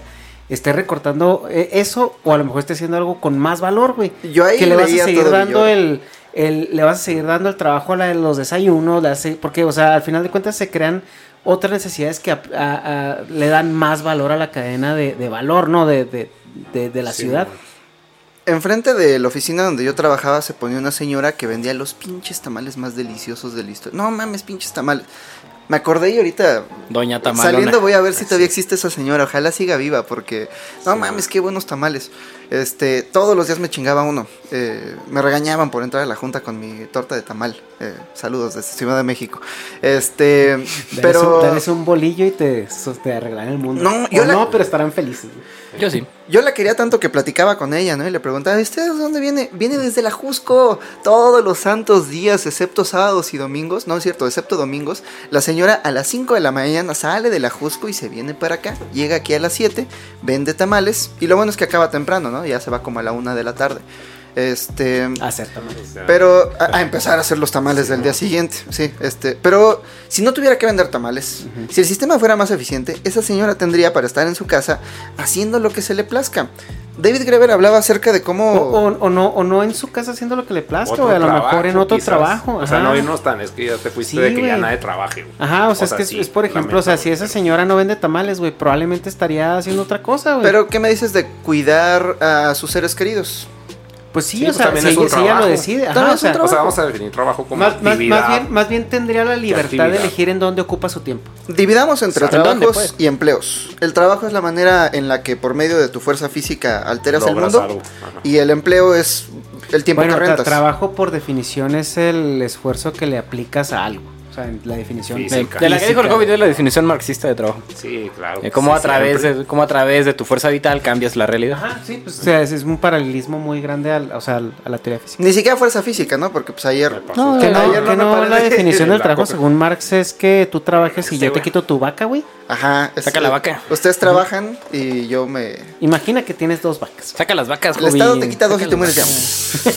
esté recortando eh, eso o a lo mejor esté haciendo algo con más valor, güey. Yo ahí que le vas a seguir dando el, el- le vas a seguir dando el trabajo a la de los desayunos, hace- porque o sea, al final de cuentas se crean otras necesidades que a- a- a- le dan más valor a la cadena de, de valor, ¿no? De, de, de- de la Sí, ciudad. güey. Enfrente de la oficina donde yo trabajaba se ponía una señora que vendía los pinches tamales más deliciosos de la historia. No mames, pinches tamales. Me acordé y ahorita Doña Tamalona. saliendo voy a ver si todavía existe esa señora. Ojalá siga viva porque no mames, qué buenos tamales. Este, todos los días me chingaba uno. Eh, me regañaban por entrar a la junta con mi torta de tamal. Eh, saludos desde Ciudad de México. Este, pero un, darles un bolillo y te, te arreglan el mundo. No, O yo la- no, pero estarán felices. Yo sí. Yo la quería tanto que platicaba con ella, ¿no? Y le preguntaba, ¿y ¿usted de dónde viene? Viene desde la Jusco, todos los santos días, excepto sábados y domingos. No es cierto, excepto domingos. La señora a las 5 de la mañana sale de la Jusco y se viene para acá. Llega aquí a las 7, vende tamales. Y lo bueno es que acaba temprano, ¿no? Ya se va como a la 1 de la tarde. Este. Hacer tamales. Pero a, a empezar a hacer los tamales del día siguiente, sí, este, pero si no tuviera que vender tamales, si el sistema fuera más eficiente, esa señora tendría para estar en su casa haciendo lo que se le plazca. David Greber hablaba acerca de O, cómo o- o no, o no en su casa haciendo lo que le plazca, Otro güey. A lo trabajo, mejor en otro quizás. trabajo. O sea, no irnos tan, es que ya te fuiste Sí, de que ya güey. nadie trabaje. güey. Ajá, o sea, es que es, sí, es, por ejemplo, o sea, si esa señora no vende tamales, güey, probablemente estaría haciendo otra cosa, güey. Pero ¿qué me dices de cuidar a sus seres queridos? Pues sí, Sí, o pues sea, también si, es un si ella lo decide, ajá, o sea, O sea, vamos a definir trabajo como más, más- actividad. más bien, más bien tendría la libertad de elegir en dónde ocupa su tiempo. Dividamos entre ¿En dónde, trabajos pues? y empleos. El trabajo es la manera en la que por medio de tu fuerza física alteras el mundo algo, y el empleo es el tiempo Bueno, que tra- rentas. trabajo por definición es el esfuerzo que le aplicas a algo. O sea, en la definición De, Física. de la que dijo el hobbit es la definición marxista de trabajo. Sí, claro. Eh, cómo, Sí, a través de, cómo a través de tu fuerza vital cambias la realidad. Ajá, sí, pues, o sea, es, es un paralelismo muy grande al- o sea, al- a la teoría física. Ni siquiera fuerza física, ¿no? Porque pues ayer. No, que no, Ayer no que la de- definición de del trabajo coca. según Marx es que tú trabajes y Sí, yo te quito tu vaca, güey. Ajá. es- Saca la vaca. Ustedes trabajan y yo me... Imagina que tienes dos vacas. Saca las vacas, El Estado te quita dos y te mueres de hambre.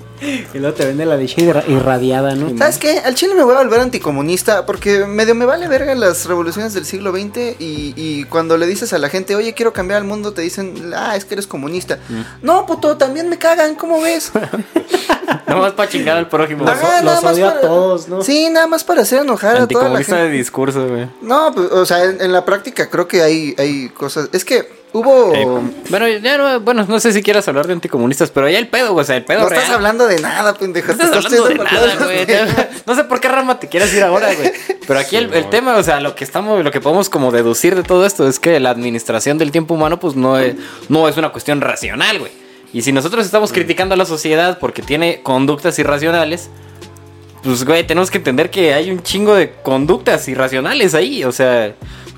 Y luego te vende la irra- irradiada, ¿no? ¿Sabes qué? Al chile me voy a volver anticomunista porque medio me vale verga las revoluciones del siglo XX y, y cuando le dices a la gente, oye, quiero cambiar el mundo, te dicen, ah, es que eres comunista. No, puto, también me cagan, ¿cómo ves? Nomás para chingar al prójimo. Ajá, los nada más odio a todos, ¿no? Sí, nada más para hacer enojar a toda la Anticomunista de discurso, güey. No, pues, o sea, en, en la práctica creo que hay, hay cosas. Es que hubo. Eh, bueno, ya no, bueno, no sé si quieras hablar de anticomunistas, pero ya el pedo, güey, o sea, el pedo no real. estás hablando de nada, pendejo. No estás te hablando de nada, güey. No sé por qué rama te quieres ir ahora, güey. Pero aquí el, el tema, o sea, lo que estamos, lo que podemos como deducir de todo esto es que la administración del tiempo humano, pues no es, no es una cuestión racional, güey. Y si nosotros estamos criticando a la sociedad porque tiene conductas irracionales, pues, güey, tenemos que entender que hay un chingo de conductas irracionales ahí. O sea,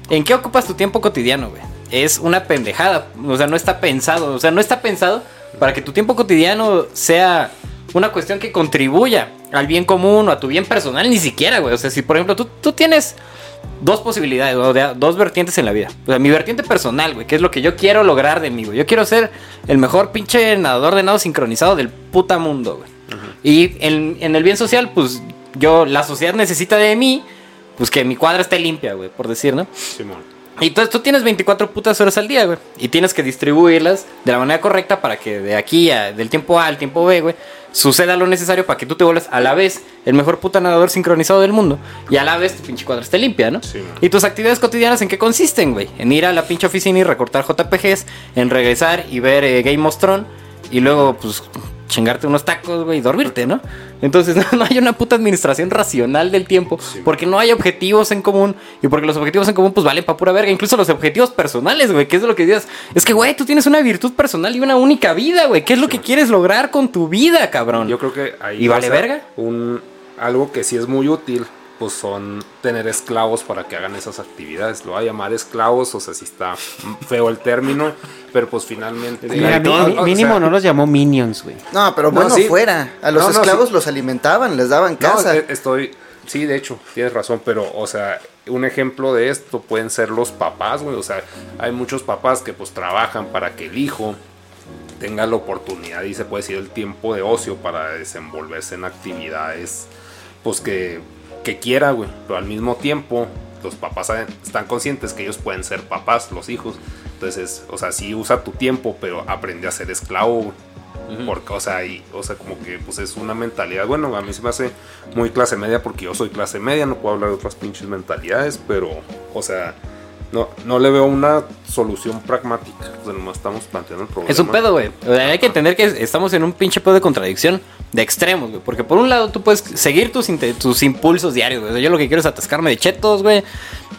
¿en qué ocupas tu tiempo cotidiano, güey? Es una pendejada. O sea, no está pensado. O sea, no está pensado para que tu tiempo cotidiano sea una cuestión que contribuya al bien común o a tu bien personal, ni siquiera, güey. O sea, si por ejemplo tú, tú tienes dos posibilidades, o sea, dos vertientes en la vida. O sea, mi vertiente personal, güey, que es lo que yo quiero lograr de mí, güey. Yo quiero ser el mejor pinche nadador de nado sincronizado del puta mundo, güey. Y en, en el bien social, pues yo, la sociedad necesita de mí, pues que mi cuadra esté limpia, güey, por decir, ¿no? Simón. Y entonces tú tienes 24 putas horas al día, güey. Y tienes que distribuirlas de la manera correcta para que de aquí a, del tiempo A al tiempo B, güey, suceda lo necesario para que tú te vuelvas a la vez el mejor puta nadador sincronizado del mundo. Y a la vez tu pinche cuadra esté limpia, ¿no? Sí, y tus actividades cotidianas en qué consisten, güey. En ir a la pinche oficina y recortar JPGs, en regresar y ver eh, Game of Thrones. Y luego, pues, chingarte unos tacos, güey, y dormirte, ¿no? Entonces no, no hay una puta administración racional del tiempo, porque no hay objetivos en común, y porque los objetivos en común pues valen pa' pura verga, incluso los objetivos personales, güey, que es lo que dices, es que, güey, tú tienes una virtud personal y una única vida, güey, ¿qué es lo que quieres lograr con tu vida, cabrón? Yo creo que ahí ¿Y vale verga? Un, algo que sí es muy útil, pues son tener esclavos para que hagan esas actividades. Lo voy a llamar esclavos, o sea, si está feo el término, pero pues finalmente... Mira, o mínimo sea, no los llamó Minions, güey. No, pero No, bueno, sí. fuera. A los No, no, esclavos sí. los alimentaban, les daban casa. e- estoy. Sí, de hecho, tienes razón, pero, o sea, un ejemplo de esto pueden ser los papás, güey. O sea, hay muchos papás que pues trabajan para que el hijo tenga la oportunidad y se puede decir el tiempo de ocio para desenvolverse en actividades, pues que, que quiera, güey. Pero al mismo tiempo, los papás están conscientes que ellos pueden ser papás, los hijos. Entonces, o sea, sí usa tu tiempo, pero aprende a ser esclavo, güey. Porque, o sea, y, o sea, como que pues es una mentalidad. Bueno, a mí se me hace muy clase media porque yo soy clase media, no puedo hablar de otras pinches mentalidades, pero, o sea, no, no le veo una solución pragmática. O sea, nomás estamos planteando el problema. Es un pedo, güey. O sea, hay que entender que estamos en un pinche pedo de contradicción de extremos, güey. Porque por un lado tú puedes seguir tus, tus impulsos diarios, güey. O sea, yo lo que quiero es atascarme de chetos, güey.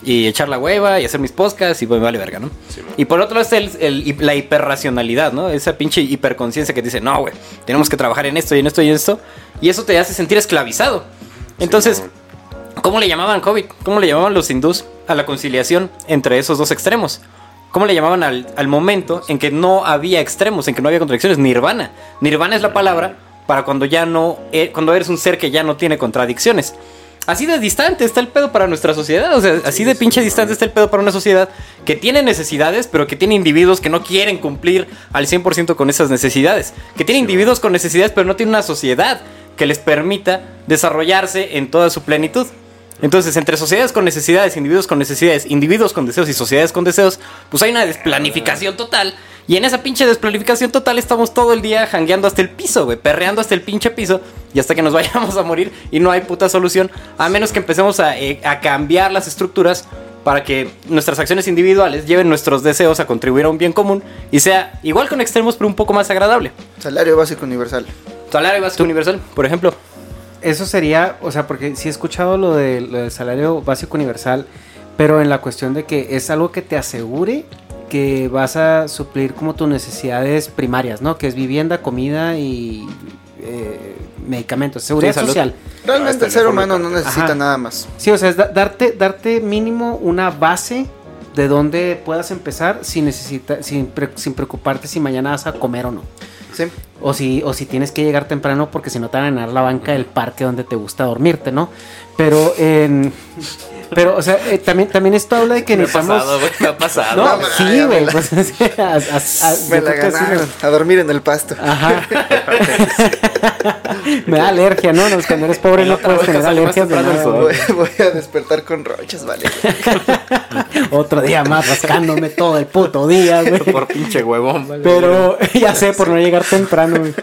Y echar la hueva y hacer mis podcasts y pues me vale verga, ¿no? Sí, y por otro lado está el, el- la hiperracionalidad, ¿no? Esa pinche hiperconciencia que te dice, no, güey, tenemos que trabajar en esto y en esto y en esto. Y eso te hace sentir esclavizado. Entonces. ¿Cómo le llamaban COVID? ¿Cómo le llamaban los hindús a la conciliación entre esos dos extremos? ¿Cómo le llamaban al, al momento en que no había extremos, en que no había contradicciones? Nirvana. Nirvana es la palabra para cuando ya no, eh, cuando eres un ser que ya no tiene contradicciones. Así de distante está el pedo para nuestra sociedad. O sea, así de pinche distante está el pedo para una sociedad que tiene necesidades, pero que tiene individuos que no quieren cumplir al 100% con esas necesidades. Que tiene individuos con necesidades, pero no tiene una sociedad que les permita desarrollarse en toda su plenitud. Entonces, entre sociedades con necesidades, individuos con necesidades, individuos con deseos y sociedades con deseos, pues hay una desplanificación total. Y en esa pinche desplanificación total estamos todo el día jangueando hasta el piso, güey, perreando hasta el pinche piso y hasta que nos vayamos a morir y no hay puta solución, a menos que empecemos a, eh, a cambiar las estructuras para que nuestras acciones individuales lleven nuestros deseos a contribuir a un bien común y sea igual con extremos, pero un poco más agradable. Salario básico universal. Salario básico universal, por ejemplo. Eso sería, o sea, porque sí he escuchado lo, de, lo del salario básico universal, pero en la cuestión de que es algo que te asegure que vas a suplir como tus necesidades primarias, ¿no? Que es vivienda, comida y eh, medicamentos, seguridad Sí, social. Realmente el ser humano no necesita Ajá. nada más. Sí, o sea, es da- darte, darte mínimo una base de donde puedas empezar sin, necesita, sin, pre- sin preocuparte si mañana vas a comer o no. O si, o si tienes que llegar temprano porque si no te van a ganar la banca del parque donde te gusta dormirte, ¿no? Pero, en- pero, o sea, eh, también, también esto habla de que Me ha necesitamos... pasado, güey, me ha pasado. No, sí, güey. pues, a- a- a- Me la ganaron. A dormir en el pasto. Ajá. Me da alergia, ¿no? Los cuando eres pobre no puedes tener alergias de nada. Voy, voy a despertar con rochas, vale. Otro día más rascándome todo el puto día, güey. Por pinche huevón, vale. Pero ya sé, por no llegar temprano. güey.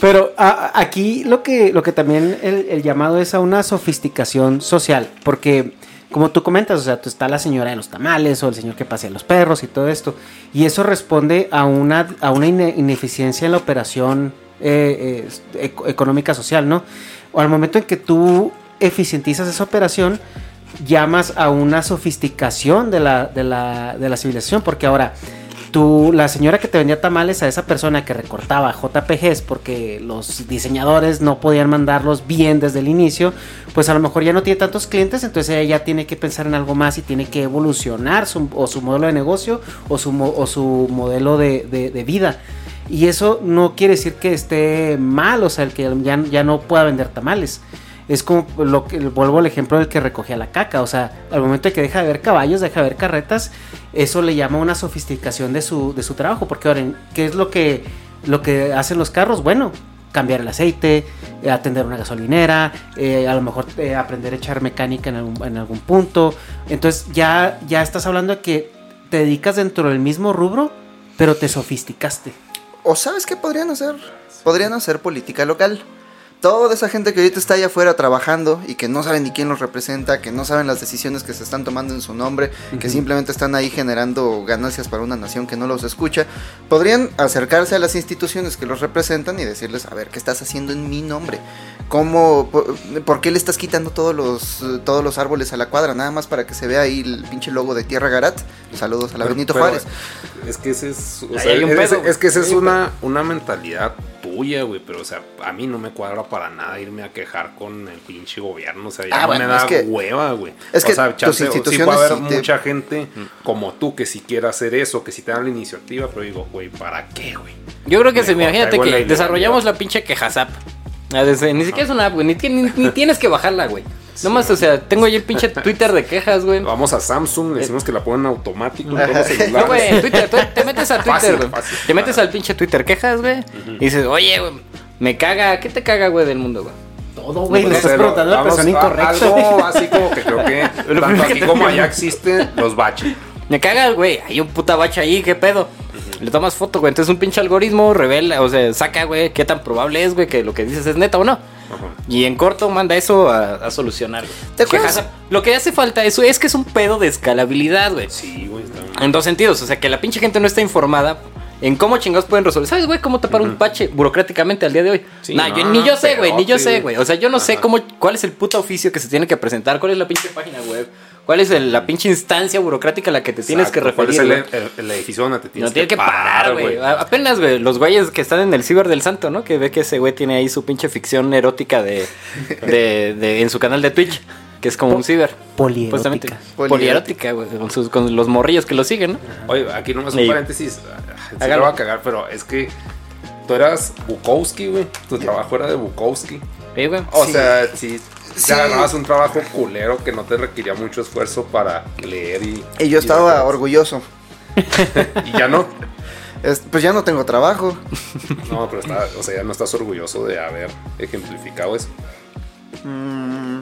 Pero a- aquí lo que, lo que también el, el llamado es a una sofisticación social. Porque, como tú comentas, o sea, tú está la señora de los tamales o el señor que pasea los perros y todo esto. Y eso responde a una, a una ine- ineficiencia en la operación eh, eh, eco- económica social, ¿no? O al momento en que tú eficientizas esa operación, llamas a una sofisticación de la, de la, de la civilización. Porque ahora tú, la señora que te vendía tamales a esa persona que recortaba JPGs porque los diseñadores no podían mandarlos bien desde el inicio, pues a lo mejor ya no tiene tantos clientes, entonces ella ya tiene que pensar en algo más y tiene que evolucionar su, o su modelo de negocio o su, o su modelo de, de- de vida. Y eso no quiere decir que esté mal, o sea, el que ya, ya no pueda vender tamales. Es como lo que vuelvo al ejemplo del que recogía la caca. O sea, al momento de que deja de ver caballos, deja de ver carretas, eso le llama una sofisticación de su, de su trabajo. Porque ahora, ¿qué es lo que, lo que hacen los carros? Bueno, cambiar el aceite, eh, atender una gasolinera, eh, a lo mejor eh, aprender a echar mecánica en algún, en algún punto. Entonces ya, ya estás hablando de que te dedicas dentro del mismo rubro, pero te sofisticaste. ¿O sabes qué podrían hacer? Podrían hacer política local. Toda esa gente que ahorita está allá afuera trabajando y que no saben ni quién los representa, que no saben las decisiones que se están tomando en su nombre, que simplemente están ahí generando ganancias para una nación que no los escucha, podrían acercarse a las instituciones que los representan y decirles, a ver, ¿qué estás haciendo en mi nombre? ¿Cómo, por, por qué le estás quitando todos los, todos los árboles a la cuadra? Nada más para que se vea ahí el pinche logo de Tierra Garat. Saludos a la Pero- Benito pero Juárez. Es que ese es, o sea, es, que esa es una, una mentalidad tuya, güey, pero o sea, a mí no me cuadra para nada irme a quejar con el pinche gobierno, o sea, ya Ah, no bueno, me da es que- hueva, güey. es o que sea, tus chance, sí puede haber sí te- mucha gente como tú que si quiera hacer eso, que si te dan la iniciativa, pero digo, güey, ¿para qué, güey? Yo creo que se imagínate que desarrollamos la pinche quejazap. Ni siquiera es una app, güey. Ni, ni- ni tienes que bajarla, güey. Nomás, o sea, tengo ahí el pinche Twitter de quejas, güey. Vamos a Samsung, le decimos que la ponen automático en todos los celulares. No, güey, en Twitter, tú te metes a Twitter, Fácil, güey. fácil. Te metes al pinche Twitter quejas, güey. Y dices, oye, güey, me caga. ¿Qué te caga, güey, del mundo, güey? Todo, güey, le No estás preguntando a la persona incorrecta. Algo así como que creo que tanto aquí como allá existen los baches. Me caga, güey. Hay un puta bacha ahí, ¿qué pedo? Le tomas foto, güey. Entonces un pinche algoritmo revela, o sea, saca, güey, qué tan probable es, güey, que lo que dices es neta o no. Y en corto manda eso a, a solucionar, güey. ¿Te acuerdas? Lo que hace falta eso es que es un pedo de escalabilidad, güey. Sí, güey. está- En dos sentidos, o sea, que la pinche gente no está informada en cómo chingados pueden resolver. ¿Sabes, güey, cómo tapar un pache burocráticamente al día de hoy? Sí, nah, no, yo- ni yo sé, güey, ni yo sé, güey. O sea, yo no sé cómo, cuál es el puto oficio que se tiene que presentar, cuál es la pinche página web, cuál es el- la pinche instancia burocrática a la que te tienes que Exacto, ¿cuál referir. es el, el- el edificio donde te tienes No tiene que parar, güey. Apenas, güey, los güeyes que están en el ciber del santo, ¿no? Que ve que ese güey tiene ahí su pinche ficción erótica de, de, de- en su canal de Twitch, que es como un ciber. Polierótica. Polierótica. Güey, con, sus- con los morrillos que lo siguen, ¿no? Oye, aquí nomás un Sí. paréntesis. Sí lo voy a cagar, pero es que tú eras Bukowski, güey. Tu trabajo era de Bukowski. Sí, güey. O Sí. sea, si Sí. te agarrabas un trabajo culero que no te requería mucho esfuerzo para leer y. Y yo estaba orgulloso. Y ya no. Es- pues ya no tengo trabajo. No, pero está, o sea, ya no estás orgulloso de haber ejemplificado eso. Mm,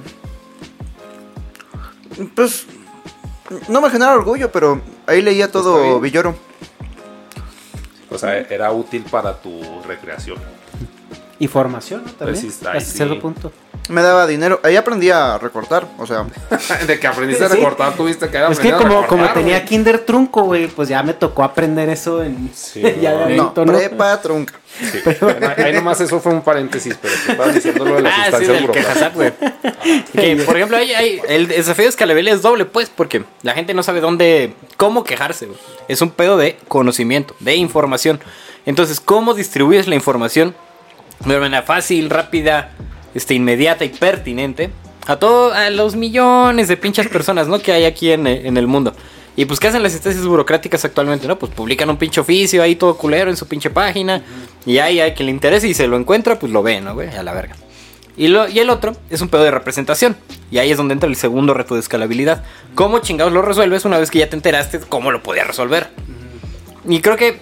pues no me genera orgullo, pero ahí leía todo. Villoro. O sea, era útil para tu recreación. Y formación, ¿no? También. Pues sí está, hasta sí. cierto punto. Me daba dinero. Ahí aprendí a recortar. O sea, de que aprendiste a recortar, tuviste que Es que a como, recortar, como tenía kinder trunco, güey, pues ya me tocó aprender eso en... Sí, ya de no. adulto, no, ¿no? prepa trunca. Sí. Ahí nomás eso fue un paréntesis, pero te estaba diciendo lo de las Ah, sí. Que, por ejemplo, hay, hay- el desafío de escalabilidad es doble, pues, porque la gente no sabe dónde, cómo quejarse. Es un pedo de conocimiento, de información. Entonces, ¿cómo distribuyes la información de manera fácil, rápida, este, inmediata y pertinente a todo, a los millones de pinches personas, ¿no? Que hay aquí en, en el mundo. Y pues, ¿qué hacen las instancias burocráticas actualmente, no? Pues publican un pinche oficio ahí todo culero en su pinche página. Y ahí hay que le interese y se lo encuentra, pues lo ve, ¿no, güey? A la verga. Y, lo, y el otro es un pedo de representación. Y ahí es donde entra el segundo reto de escalabilidad. ¿Cómo chingados lo resuelves una vez que ya te enteraste cómo lo podías resolver? Y creo que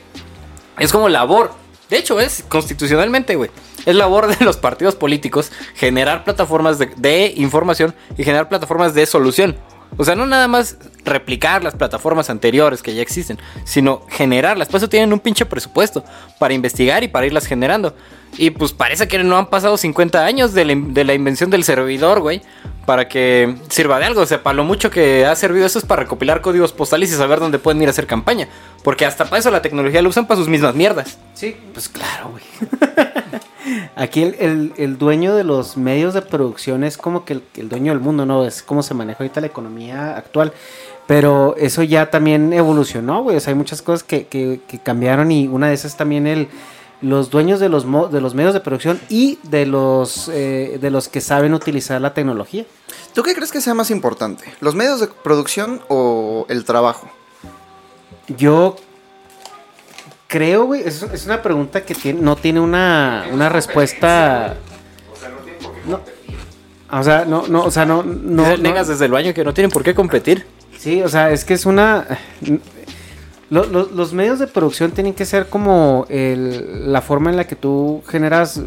es como labor. De hecho, es constitucionalmente, güey. Es labor de los partidos políticos generar plataformas de, de información y generar plataformas de solución. O sea, no nada más replicar las plataformas anteriores que ya existen, sino generarlas. Por eso tienen un pinche presupuesto para investigar y para irlas generando. Y pues parece que no han pasado 50 años de la, de la invención del servidor, güey, para que sirva de algo. O sea, para lo mucho que ha servido eso es para recopilar códigos postales y saber dónde pueden ir a hacer campaña. Porque hasta para eso la tecnología lo usan para sus mismas mierdas. Sí, pues claro, güey. Aquí el, el- el dueño de los medios de producción es como que el, el dueño del mundo, ¿no? Es como se maneja ahorita la economía actual. Pero eso ya también evolucionó, güey. O sea, hay muchas cosas que, que- que cambiaron y una de esas también el los dueños de los mo- de los medios de producción y de los eh, de los que saben utilizar la tecnología. ¿Tú qué crees que sea más importante? ¿Los medios de producción o el trabajo? Yo creo, güey, es, es una pregunta que tiene- no tiene una, una respuesta. No, o sea, no, no, o sea, no, no, Dice no- Negas desde el baño que no tienen por qué competir. Sí, o sea, es que es una. lo- lo- los medios de producción tienen que ser como el- la forma en la que tú generas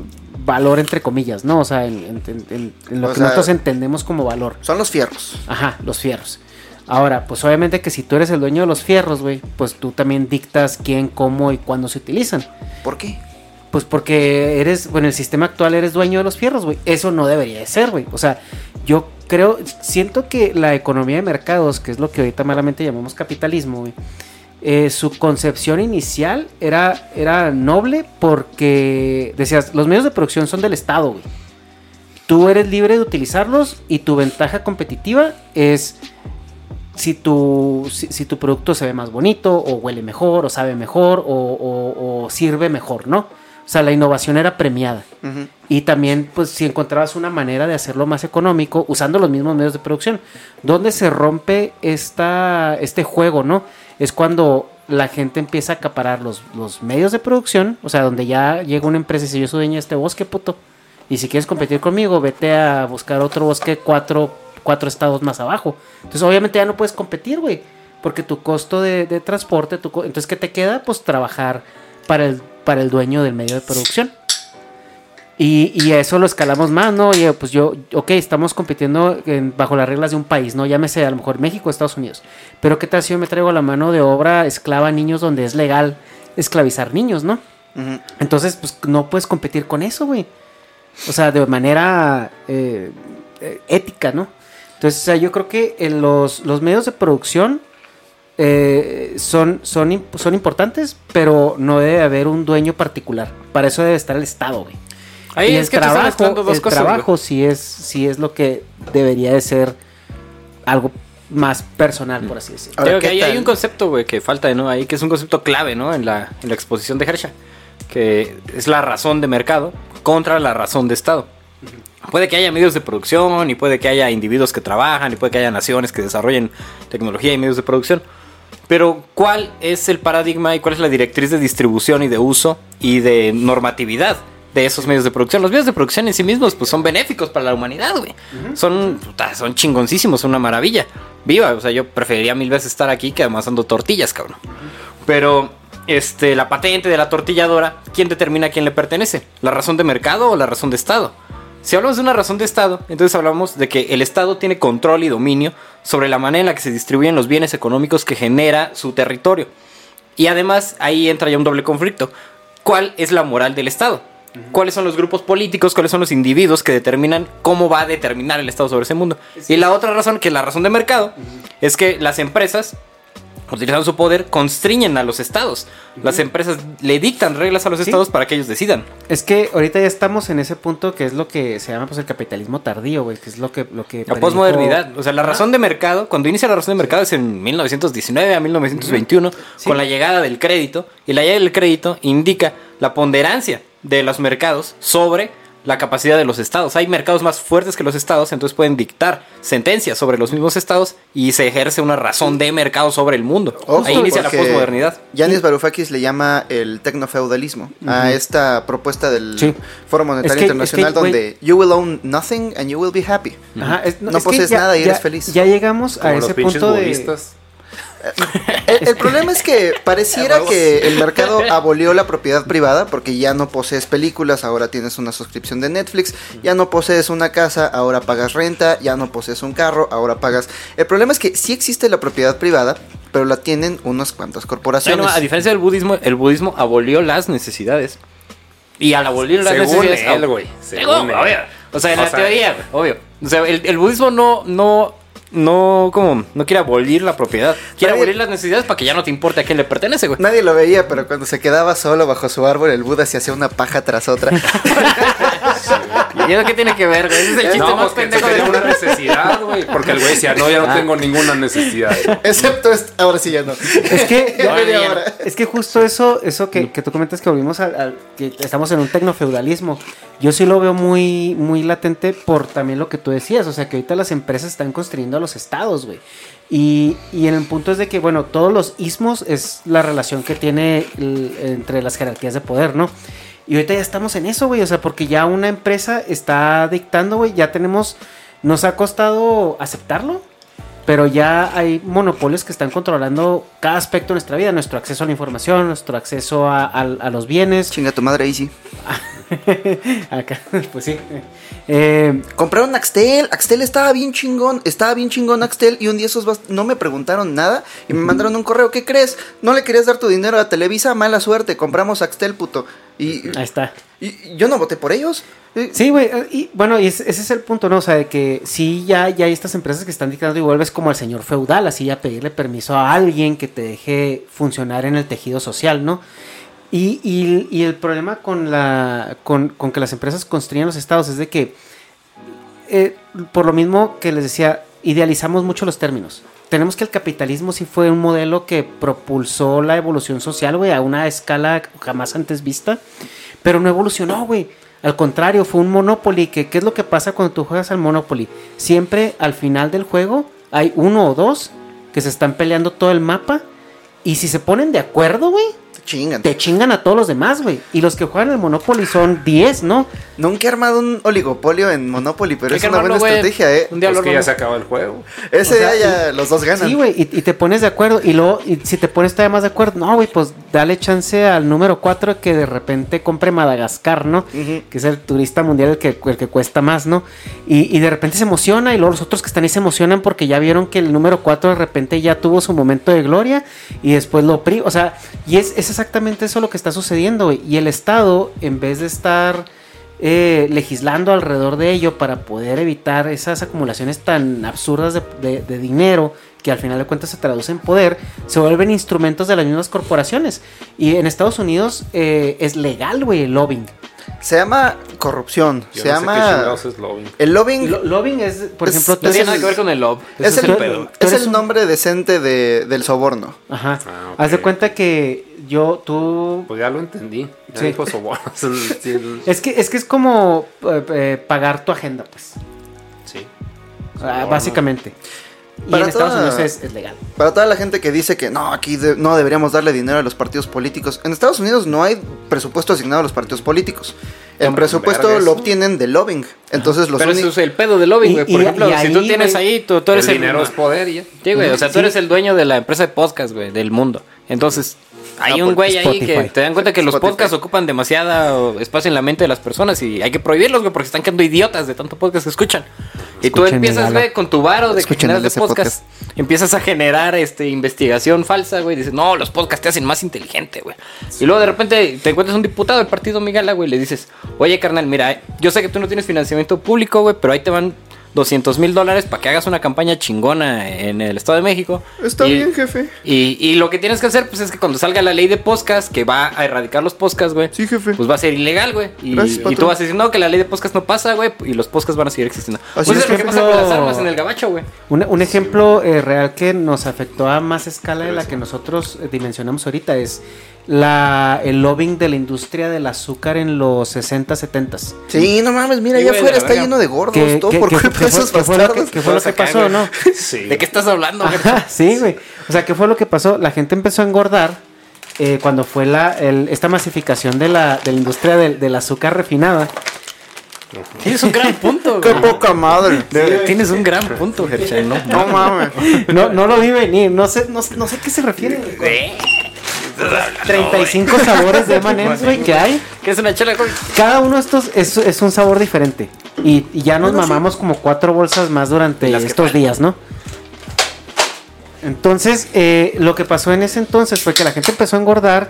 valor, entre comillas, ¿no? O sea, en, en- en- en lo O que sea- nosotros entendemos como valor. Son los fierros. Ajá, los fierros. Ahora, pues obviamente que si tú eres el dueño de los fierros, güey, pues tú también dictas quién, cómo y cuándo se utilizan. ¿Por qué? Pues porque eres, bueno, el sistema actual eres dueño de los fierros, güey. Eso no debería de ser, güey. O sea, yo creo, siento que la economía de mercados, que es lo que ahorita malamente llamamos capitalismo, güey, eh, su concepción inicial era, era noble porque, decías, los medios de producción son del Estado, güey. Tú eres libre de utilizarlos y tu ventaja competitiva es si tu, si, si tu producto se ve más bonito o huele mejor o sabe mejor o, o- o sirve mejor, ¿no? O sea, la innovación era premiada. Y también, pues, si encontrabas una manera de hacerlo más económico usando los mismos medios de producción. ¿Dónde se rompe esta, este juego, no? Es cuando la gente empieza a acaparar los, los medios de producción, o sea, donde ya llega una empresa y dice, yo soy dueño de este bosque, puto. Y si quieres competir conmigo, vete a buscar otro bosque cuatro, cuatro estados más abajo. Entonces, obviamente ya no puedes competir, güey. Porque tu costo de, de transporte, tu co- entonces, ¿qué te queda? Pues trabajar para el, para el dueño del medio de producción. Y, y a eso lo escalamos más, ¿no? Oye, pues yo, ok, estamos compitiendo en- bajo las reglas de un país, ¿no? Llámese a lo mejor México Estados Unidos. Pero ¿qué tal si yo me traigo la mano de obra esclava a niños donde es legal esclavizar niños, ¿no? Entonces, pues no puedes competir con eso, güey. O sea, de manera eh, eh, ética, ¿no? Entonces, o sea, yo creo que en los, los medios de producción eh, son, son, son importantes, pero no debe haber un dueño particular. Para eso debe estar el Estado, güey. Ahí y es que te están mezclando dos el cosas, trabajo sí es, sí es lo que debería de ser algo más personal, por así decirlo. Creo que ¿qué ahí hay un concepto, güey, que falta, ¿no? Ahí que es un concepto clave, ¿no? En la, en la exposición de Hersha. Que es la razón de mercado contra la razón de Estado. Puede que haya medios de producción y puede que haya individuos que trabajan y puede que haya naciones que desarrollen tecnología y medios de producción. Pero ¿cuál es el paradigma y cuál es la directriz de distribución y de uso y de normatividad de esos medios de producción? Los medios de producción en sí mismos pues son benéficos para la humanidad, güey. Son puta, son chingoncísimos, son una maravilla. Viva, o sea, yo preferiría mil veces estar aquí que amasando tortillas, cabrón. Pero este la patente de la tortilladora, ¿quién determina a quién le pertenece? ¿La razón de mercado o la razón de Estado? Si hablamos de una razón de Estado, entonces hablamos de que el Estado tiene control y dominio sobre la manera en la que se distribuyen los bienes económicos que genera su territorio. Y además ahí entra ya un doble conflicto. ¿Cuál es la moral del Estado? ¿Cuáles son los grupos políticos? ¿Cuáles son los individuos que determinan cómo va a determinar el Estado sobre ese mundo? Y la otra razón, que es la razón de mercado, es que las empresas utilizando su poder, constriñen a los estados. Las empresas le dictan reglas a los Sí. estados para que ellos decidan. Es que ahorita ya estamos en ese punto que es lo que se llama pues el capitalismo tardío, güey, que es lo que lo que La posmodernidad. O sea, la razón de mercado, cuando inicia la razón de mercado es en 1919 a 1921, con la llegada del crédito. Y la llegada del crédito indica la ponderancia de los mercados sobre la capacidad de los estados. Hay mercados más fuertes que los estados, entonces pueden dictar sentencias sobre los mismos estados y se ejerce una razón de mercado sobre el mundo. Ojo, Ahí inicia la posmodernidad. Yanis Varoufakis le llama el tecnofeudalismo a esta propuesta del Sí. Foro Monetario Es que- Internacional es que, güey- donde you will own nothing and you will be happy. Ajá, es- No posees ya- nada y ya- eres feliz. Ya llegamos a Como ese punto de. El, el problema es que pareciera que el mercado abolió la propiedad privada porque ya no posees películas, ahora tienes una suscripción de Netflix, ya no posees una casa, ahora pagas renta, ya no posees un carro, ahora pagas... El problema es que sí existe la propiedad privada, pero la tienen unas cuantas corporaciones. no, a diferencia del budismo, el budismo abolió las necesidades. Y al abolir las Según necesidades. él, güey, Según, según él. obvio. O sea, en O la sea, teoría, obvio. O sea, el, el budismo no, no, no, como, no quiere abolir la propiedad. Quiere Nadie- abolir las necesidades para que ya no te importe a quién le pertenece, güey. Nadie lo veía, pero cuando se quedaba solo bajo su árbol, el Buda se hacía una paja tras otra. ¿Y eso qué tiene que ver, güey? Ese es el chiste No, más porque pendejo tenía de una necesidad, güey. Porque el güey decía, no, ya no Ah. tengo ninguna necesidad. Excepto este. Ahora sí ya no. Es que, es que justo eso, eso que, que tú comentas que volvimos al, al- que estamos en un tecnofeudalismo. Yo sí lo veo muy, muy latente por también lo que tú decías. O sea que ahorita las empresas están construyendo a los estados, güey. Y, y en el punto es de que, bueno, todos los ismos es la relación que tiene el- entre las jerarquías de poder, ¿no? Y ahorita ya estamos en eso, güey. O sea, porque ya una empresa está dictando, güey. Ya tenemos. Nos ha costado aceptarlo. Pero ya hay monopolios que están controlando cada aspecto de nuestra vida. Nuestro acceso a la información, nuestro acceso a, a- a los bienes. Chinga tu madre, Easy. Acá, pues sí. Eh, Compraron Axtel, Axtel estaba bien chingón, estaba bien chingón Axtel y un día esos no me preguntaron nada y me mandaron un correo, ¿qué crees? ¿No le querías dar tu dinero a Televisa? Mala suerte, compramos Axtel, puto. Y, ahí está. y- yo no voté por ellos. Eh, Sí, güey, y bueno, y ese, ese es el punto, ¿no? O sea, de que sí, ya, ya hay estas empresas que están dictando y vuelves como el señor feudal, así ya pedirle permiso a alguien que te deje funcionar en el tejido social, ¿no? Y, y- y el problema con, la, con, con que las empresas construyan los estados es de que, eh, por lo mismo que les decía, idealizamos mucho los términos. Tenemos que el capitalismo sí fue un modelo que propulsó la evolución social, güey, a una escala jamás antes vista, pero no evolucionó, güey. Al contrario, fue un Monopoly. Que, ¿Qué es lo que pasa cuando tú juegas al Monopoly? Siempre al final del juego hay uno o dos que se están peleando todo el mapa. Y si se ponen de acuerdo, güey, Chingan. te chingan a todos los demás, güey. Y los que juegan el Monopoly son 10, ¿no? Nunca he armado un oligopolio en Monopoly, pero Hay es que una buena güey. estrategia, ¿eh? Un día Pues lo que ya se acaba el juego. Ese O sea, día ya los dos ganan. Sí, güey, y, y te pones de acuerdo. Y luego, y si te pones todavía más de acuerdo, no, güey, pues dale chance al número 4 que de repente compre Madagascar, ¿no? Ujú. Que es el turista mundial el que, el que cuesta más, ¿no? Y, y de repente se emociona y luego los otros que están ahí se emocionan porque ya vieron que el número 4 de repente ya tuvo su momento de gloria y después lo pri... O sea, y es, es exactamente eso lo que está sucediendo. Y el Estado, en vez de estar eh, legislando alrededor de ello para poder evitar esas acumulaciones tan absurdas de dinero que al final de cuentas se traduce en poder, se vuelven instrumentos de las mismas corporaciones. Y en Estados Unidos eh, es legal, güey, el lobbying. Se llama corrupción. Yo se no sé qué llama. es lobbying. El lobbying Lo- lobbying es, por Es- ejemplo, No tiene nada que ver con el love. es el, el pedo. Tú es el un- nombre decente de- del soborno. Ajá. Ah. Haz de cuenta que yo, tú... Pues ya lo entendí. Ya Sí. dijo soborno. Es que, es que es como eh, eh, pagar tu agenda, pues. sí. Soborno. básicamente. Y Para en Estados toda- Unidos es, es legal. Para toda la gente que dice que no, aquí de- no deberíamos darle dinero a los partidos políticos. En Estados Unidos no hay presupuesto asignado a los partidos políticos. El Hombre, presupuesto verga lo obtienen del lobbying. Entonces los Pero eso es el pedo del lobbying, Y- güey. Por y- ejemplo, y si tú tienes ahí, tú, tú eres el el, dinero es poder ya. Sí, güey, o sea, tú Sí. eres el dueño de la empresa de podcast, güey, del mundo. Entonces, hay Apple, un güey ahí que te dan cuenta que los podcasts ocupan demasiado espacio en la mente de las personas y hay que prohibirlos, güey, porque están quedando idiotas de tanto podcast que escuchan. Y tú empiezas, güey, con tu varo de que Escuchen generas el de podcast, empiezas a generar este investigación falsa, güey, dices, "No, los podcasts te hacen más inteligente, güey." Y luego de repente te encuentras un diputado del partido Migala, güey, y le dices, "Oye, carnal, mira, yo sé que tú no tienes financiamiento público, güey, pero ahí te van 200 mil dólares para que hagas una campaña chingona en el Estado de México. Está Y- bien, jefe. y, y lo que tienes que hacer, pues es que cuando salga la ley de podcast, que va a erradicar los podcasts, güey. Sí, jefe. Pues va a ser ilegal, güey. Y, y tú vas a decir, no, que la ley de podcast no pasa, güey. Y los podcasts van a seguir existiendo. Así pues es, es lo que pasa con las armas en el gabacho, güey. Un, un ejemplo eh, real que nos afectó a más escala de la que nosotros eh, dimensionamos ahorita es la, el lobbying de la industria del azúcar en los 60, 70. Sí, no mames, mira, allá afuera está lleno de gordos, Que- todo que- por que- culpa de fue- esos fue lo que- bastardos. que fue lo que pasó. ¿no? Sí. ¿De qué estás hablando, sí, güey. O sea, ¿qué fue lo que pasó? La gente empezó a engordar eh, cuando fue la, el- esta masificación de la, de la industria del, del azúcar refinada. Tienes un gran punto, Qué güey. poca madre. Tienes un gran punto, Herschel, ¿no? No mames. No, no lo vi venir, no sé, no, no sé qué se refiere. güey. 35 sabores de M&M's, güey, que hay. ¿Qué es una chela? Cada uno de estos es, es un sabor diferente. Y, y ya nos Bueno, sí. mamamos como cuatro bolsas más durante estos días, ¿no? Entonces, eh, lo que pasó en ese entonces fue que la gente empezó a engordar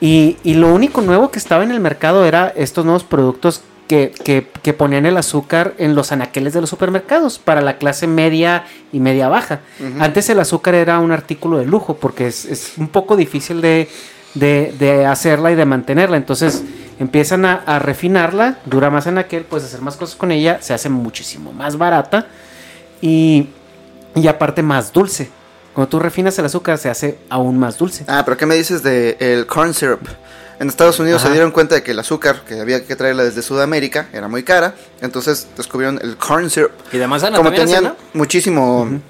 y, y lo único nuevo que estaba en el mercado era estos nuevos productos que, que- que ponían el azúcar en los anaqueles de los supermercados para la clase media y media baja. Antes el azúcar era un artículo de lujo porque es, es un poco difícil de, de- de hacerla y de mantenerla. Entonces Empiezan a, a refinarla, dura más en aquel, puedes hacer más cosas con ella, se hace muchísimo más barata y, y aparte más dulce. Cuando tú refinas el azúcar se hace aún más dulce. Ah, pero ¿qué me dices de el corn syrup? En Estados Unidos Ajá. se dieron cuenta de que el azúcar, que había que traerla desde Sudamérica, era muy cara. Entonces descubrieron el corn syrup. Y de manzana Como tenían hacen, ¿no? muchísimo...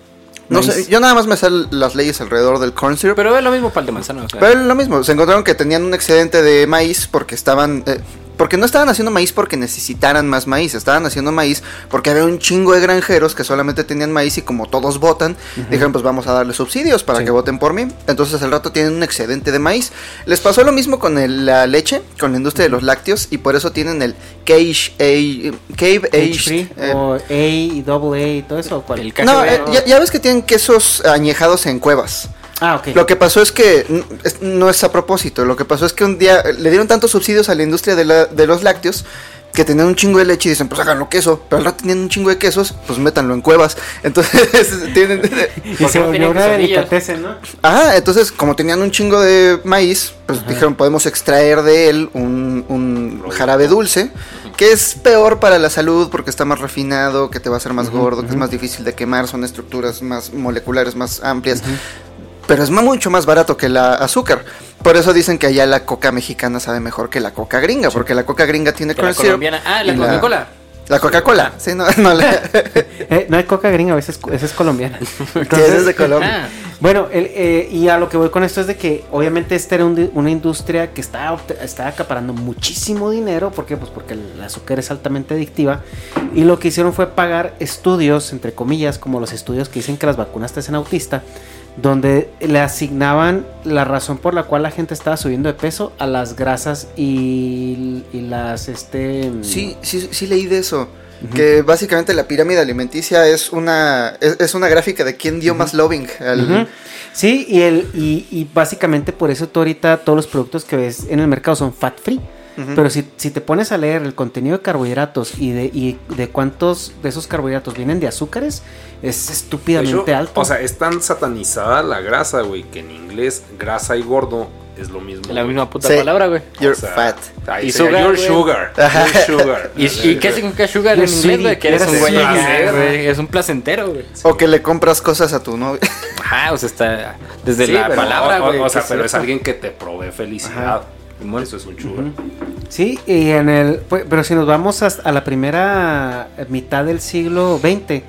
No sé, yo nada más me salen las leyes alrededor del corn syrup. Pero es lo mismo para el de manzana. O sea. Pero es lo mismo, se encontraron que tenían un excedente de maíz porque estaban... eh, porque no estaban haciendo maíz porque necesitaran más maíz, estaban haciendo maíz porque había un chingo de granjeros que solamente tenían maíz y como todos votan, dijeron pues vamos a darle subsidios para Sí. que voten por mí. Entonces al rato tienen un excedente de maíz. Les pasó lo mismo con el- la leche, con la industria de los lácteos y por eso tienen el cage, a, cave free eh, o A y double A y todo eso. ¿o cuál? El no, eh, ya, ya ves que tienen quesos añejados en cuevas. Ah, ok. Lo que pasó es que no es a propósito. Lo que pasó es que un día eh, le dieron tantos subsidios a la industria de, la- de los lácteos que tenían un chingo de leche y dicen, pues háganlo queso. Pero al rato tienen un chingo de quesos, pues métanlo en cuevas. Entonces tienen. y ¿por se volvió una delicatessen, ¿no? Ajá, entonces como tenían un chingo de maíz, pues dijeron, podemos extraer de él un, un jarabe dulce. Que es peor para la salud porque está más refinado, que te va a hacer más gordo, que es más difícil de quemar, son estructuras más moleculares, más amplias. Pero es mucho más barato que la azúcar. Por eso dicen que allá la coca mexicana sabe mejor que la coca gringa, porque la coca gringa tiene Que la corn syrup colombiana. Ah, la Coca-Cola. La Coca-Cola, sí, no, no, la- Eh, no hay coca gringa, a veces esa es colombiana. que es de Colombia. Ah, Bueno, el, eh, y a lo que voy con esto es de que obviamente esta era un una industria que está, está acaparando muchísimo dinero. ¿Por qué? Pues porque el azúcar es altamente adictiva. Y lo que hicieron fue pagar estudios, entre comillas, como los estudios que dicen que las vacunas te hacen autista, donde le asignaban la razón por la cual la gente estaba subiendo de peso a las grasas y, y las, este... Sí, sí, sí leí de eso. Que básicamente la pirámide alimenticia es una es, es una gráfica de quién dio más loving al-. Sí, y, el, y, y básicamente por eso tú ahorita todos los productos que ves en el mercado son fat free. Pero si, si te pones a leer el contenido de carbohidratos y de, y de cuántos de esos carbohidratos vienen de azúcares, es estúpidamente hecho, alto. O sea, es tan satanizada la grasa, güey, que en inglés grasa y gordo es lo mismo. la misma puta Sí. palabra, güey. You're O sea, fat. Y sugar, Your sugar. Your sugar. ¿Y, y qué significa sugar en inglés, güey? Que eres un güey. Es un placentero, güey. O que le compras cosas a tu novia. Ajá, o sea, está desde Sí, la palabra, o- güey. O, sea, pero es alguien que te provee felicidad. Eso es un sugar. Sí, y en el. pues, Pero si nos vamos hasta a la primera mitad del siglo XX,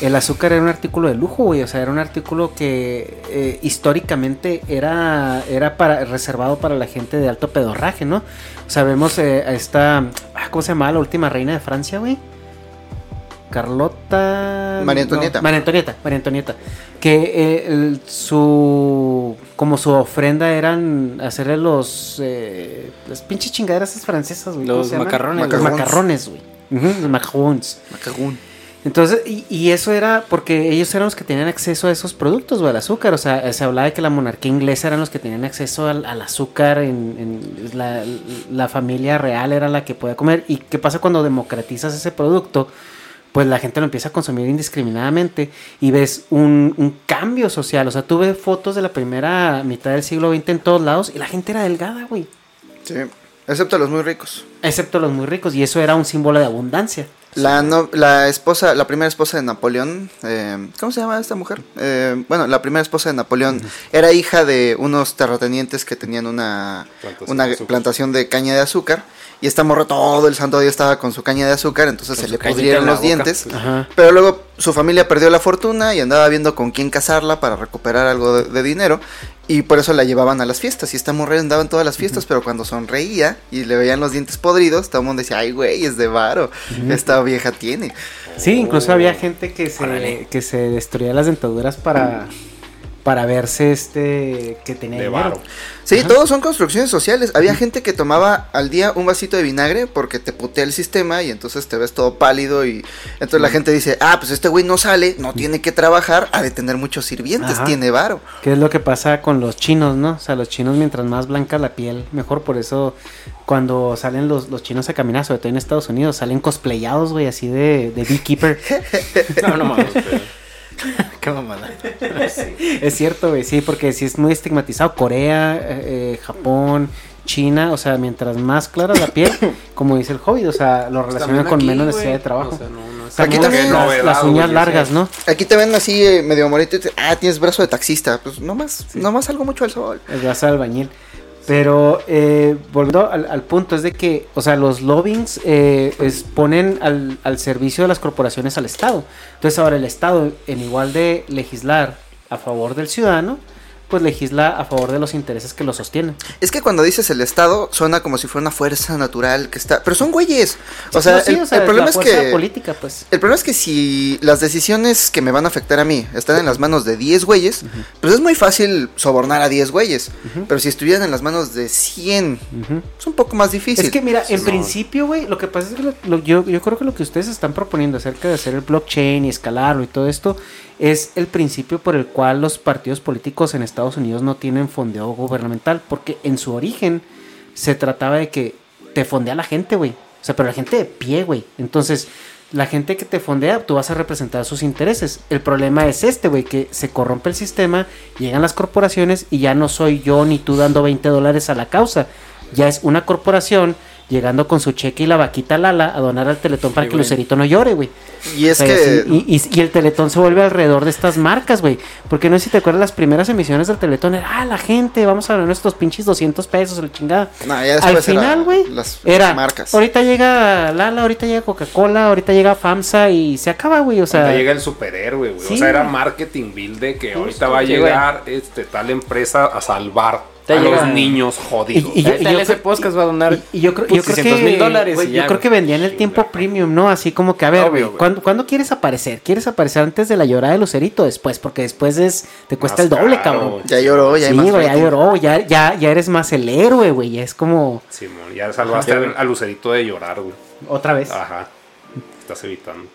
el azúcar era un artículo de lujo, güey. O sea, era un artículo que eh, históricamente era, era para, reservado para la gente de alto pedorraje, ¿no? O sea, vemos eh, a esta. ah, ¿Cómo se llamaba la última reina de Francia, güey? Carlota. María Antonieta. no, María Antonieta, María Antonieta. Que eh, el- su. Como su ofrenda eran hacerle los. Eh, las pinches chingaderas esas francesas, güey. ¿cómo Los macarrones, Los güey. macarrones, güey. Los macarrones. Macagún. Entonces, y, y eso era porque ellos eran los que tenían acceso a esos productos, o al azúcar. O sea, se hablaba de que la monarquía inglesa eran los que tenían acceso al, al azúcar, en, en la, la familia real era la que podía comer. ¿Y qué pasa cuando democratizas ese producto? Pues la gente lo empieza a consumir indiscriminadamente y ves un, un cambio social. O sea, tú ves fotos de la primera mitad del siglo XX en todos lados y la gente era delgada, güey. Sí. Excepto los muy ricos. Excepto los muy ricos. Y eso era un símbolo de abundancia. La, no- la esposa, la primera esposa de Napoleón, eh, ¿cómo se llama esta mujer? Eh, bueno, la primera esposa de Napoleón era hija de unos terratenientes que tenían una, Plantación una de azúcar. plantación de caña de azúcar. Y esta morra todo el santo día estaba con su caña de azúcar, entonces Con se le pudrieron los boca. dientes. Ajá. Pero luego su familia perdió la fortuna y andaba viendo con quién casarla para recuperar algo de, de dinero. Y por eso la llevaban a las fiestas. Y esta mujer andaba en todas las fiestas, pero cuando sonreía y le veían los dientes podridos, todo el mundo decía, ay, güey, es de varo. Esta vieja tiene. Sí, incluso había gente que se, que se destruía las dentaduras para, para verse este que tenía De dinero. varo. Sí, todos son construcciones sociales. Había gente que tomaba al día un vasito de vinagre porque te putea el sistema y entonces te ves todo pálido y entonces la gente dice, ah, pues este güey no sale, no tiene que trabajar, ha de tener muchos sirvientes, Ajá. tiene varo. Que es lo que pasa con los chinos, ¿no? O sea, los chinos mientras más blanca la piel, mejor. Por eso cuando salen los, los chinos a caminar, sobre todo en Estados Unidos, salen cosplayados, güey, así de, de beekeeper. No, no mames. Qué mamada. es cierto, güey, sí, porque sí es muy estigmatizado. Corea, eh, eh, Japón, China, o sea, mientras más clara la piel, como dice el Hobbit, o sea, lo relaciona También con aquí, menos necesidad de trabajo. O sea, no, no es Aquí también las, novedad, las uñas güey, largas, ¿no? Aquí te ven así eh, medio morito y te, ah, tienes brazo de taxista. Pues nomás, nomás salgo mucho al sol. El brazo de albañil. Pero eh, volviendo al, punto, es de que, o sea, los lobbyings eh, ponen al, al servicio de las corporaciones al Estado. Entonces ahora el Estado, en igual de legislar a favor del ciudadano, pues legisla a favor de los intereses que lo sostienen. Es que cuando dices el Estado, suena como si fuera una fuerza natural que está. Pero son güeyes. O sea, No, sí, el, o sea, el problema es que. política, pues. El problema es que si las decisiones que me van a afectar a mí están en las manos de 10 güeyes, pues es muy fácil sobornar a 10 güeyes. Pero si estuvieran en las manos de 100, Ujú. es un poco más difícil. Es que mira, en no. principio, güey, lo que pasa es que lo- lo- yo, yo creo que lo que ustedes están proponiendo acerca de hacer el blockchain y escalarlo y todo esto es el principio por el cual los partidos políticos en Estados Unidos no tienen fondeo gubernamental, porque en su origen se trataba de que te fondea la gente, güey. O sea, pero la gente de pie, güey. Entonces, la gente que te fondea, tú vas a representar sus intereses. El problema es este, güey, que se corrompe el sistema, llegan las corporaciones y ya no soy yo ni tú dando 20 dólares a la causa. Ya es una corporación llegando con su cheque y la vaquita Lala a donar al Teletón para Sí, que. Lucerito no llore, güey. y es O sea, que. y, y- y el Teletón se vuelve alrededor de estas marcas, güey. Porque no sé si te acuerdas las primeras emisiones del Teletón. Era, ah, la gente, vamos a ganar nuestros pinches 200 pesos, la chingada. No, ya Al final, güey, las era, marcas. ahorita llega Lala, ahorita llega Coca-Cola, ahorita llega FAMSA y se acaba, güey. O sea, Cuando llega el superhéroe, güey. Sí, o sea, era marketing build de que Justo, ahorita va a llegar este, tal empresa a salvar a los niños jodidos. Y- y- yo- ese creo- podcast va a donar Y, y yo creo, yo creo 600 que, mil dólares. güey, y yo ya, creo que vendían el tiempo premium, ¿no? Así como que, a ver, Obvio. ¿cuándo, cuándo quieres aparecer? ¿Quieres aparecer antes de la llorada de Lucerito? Después, porque después es te cuesta Más el doble, caro, cabrón. Ya lloró, ya hay Sí, güey, ya lloró, ya, ya, ya eres más el héroe, güey. Ya es como Simón, ya salvaste Ajá. al Lucerito de llorar, güey. otra vez. Ajá. Estás evitando.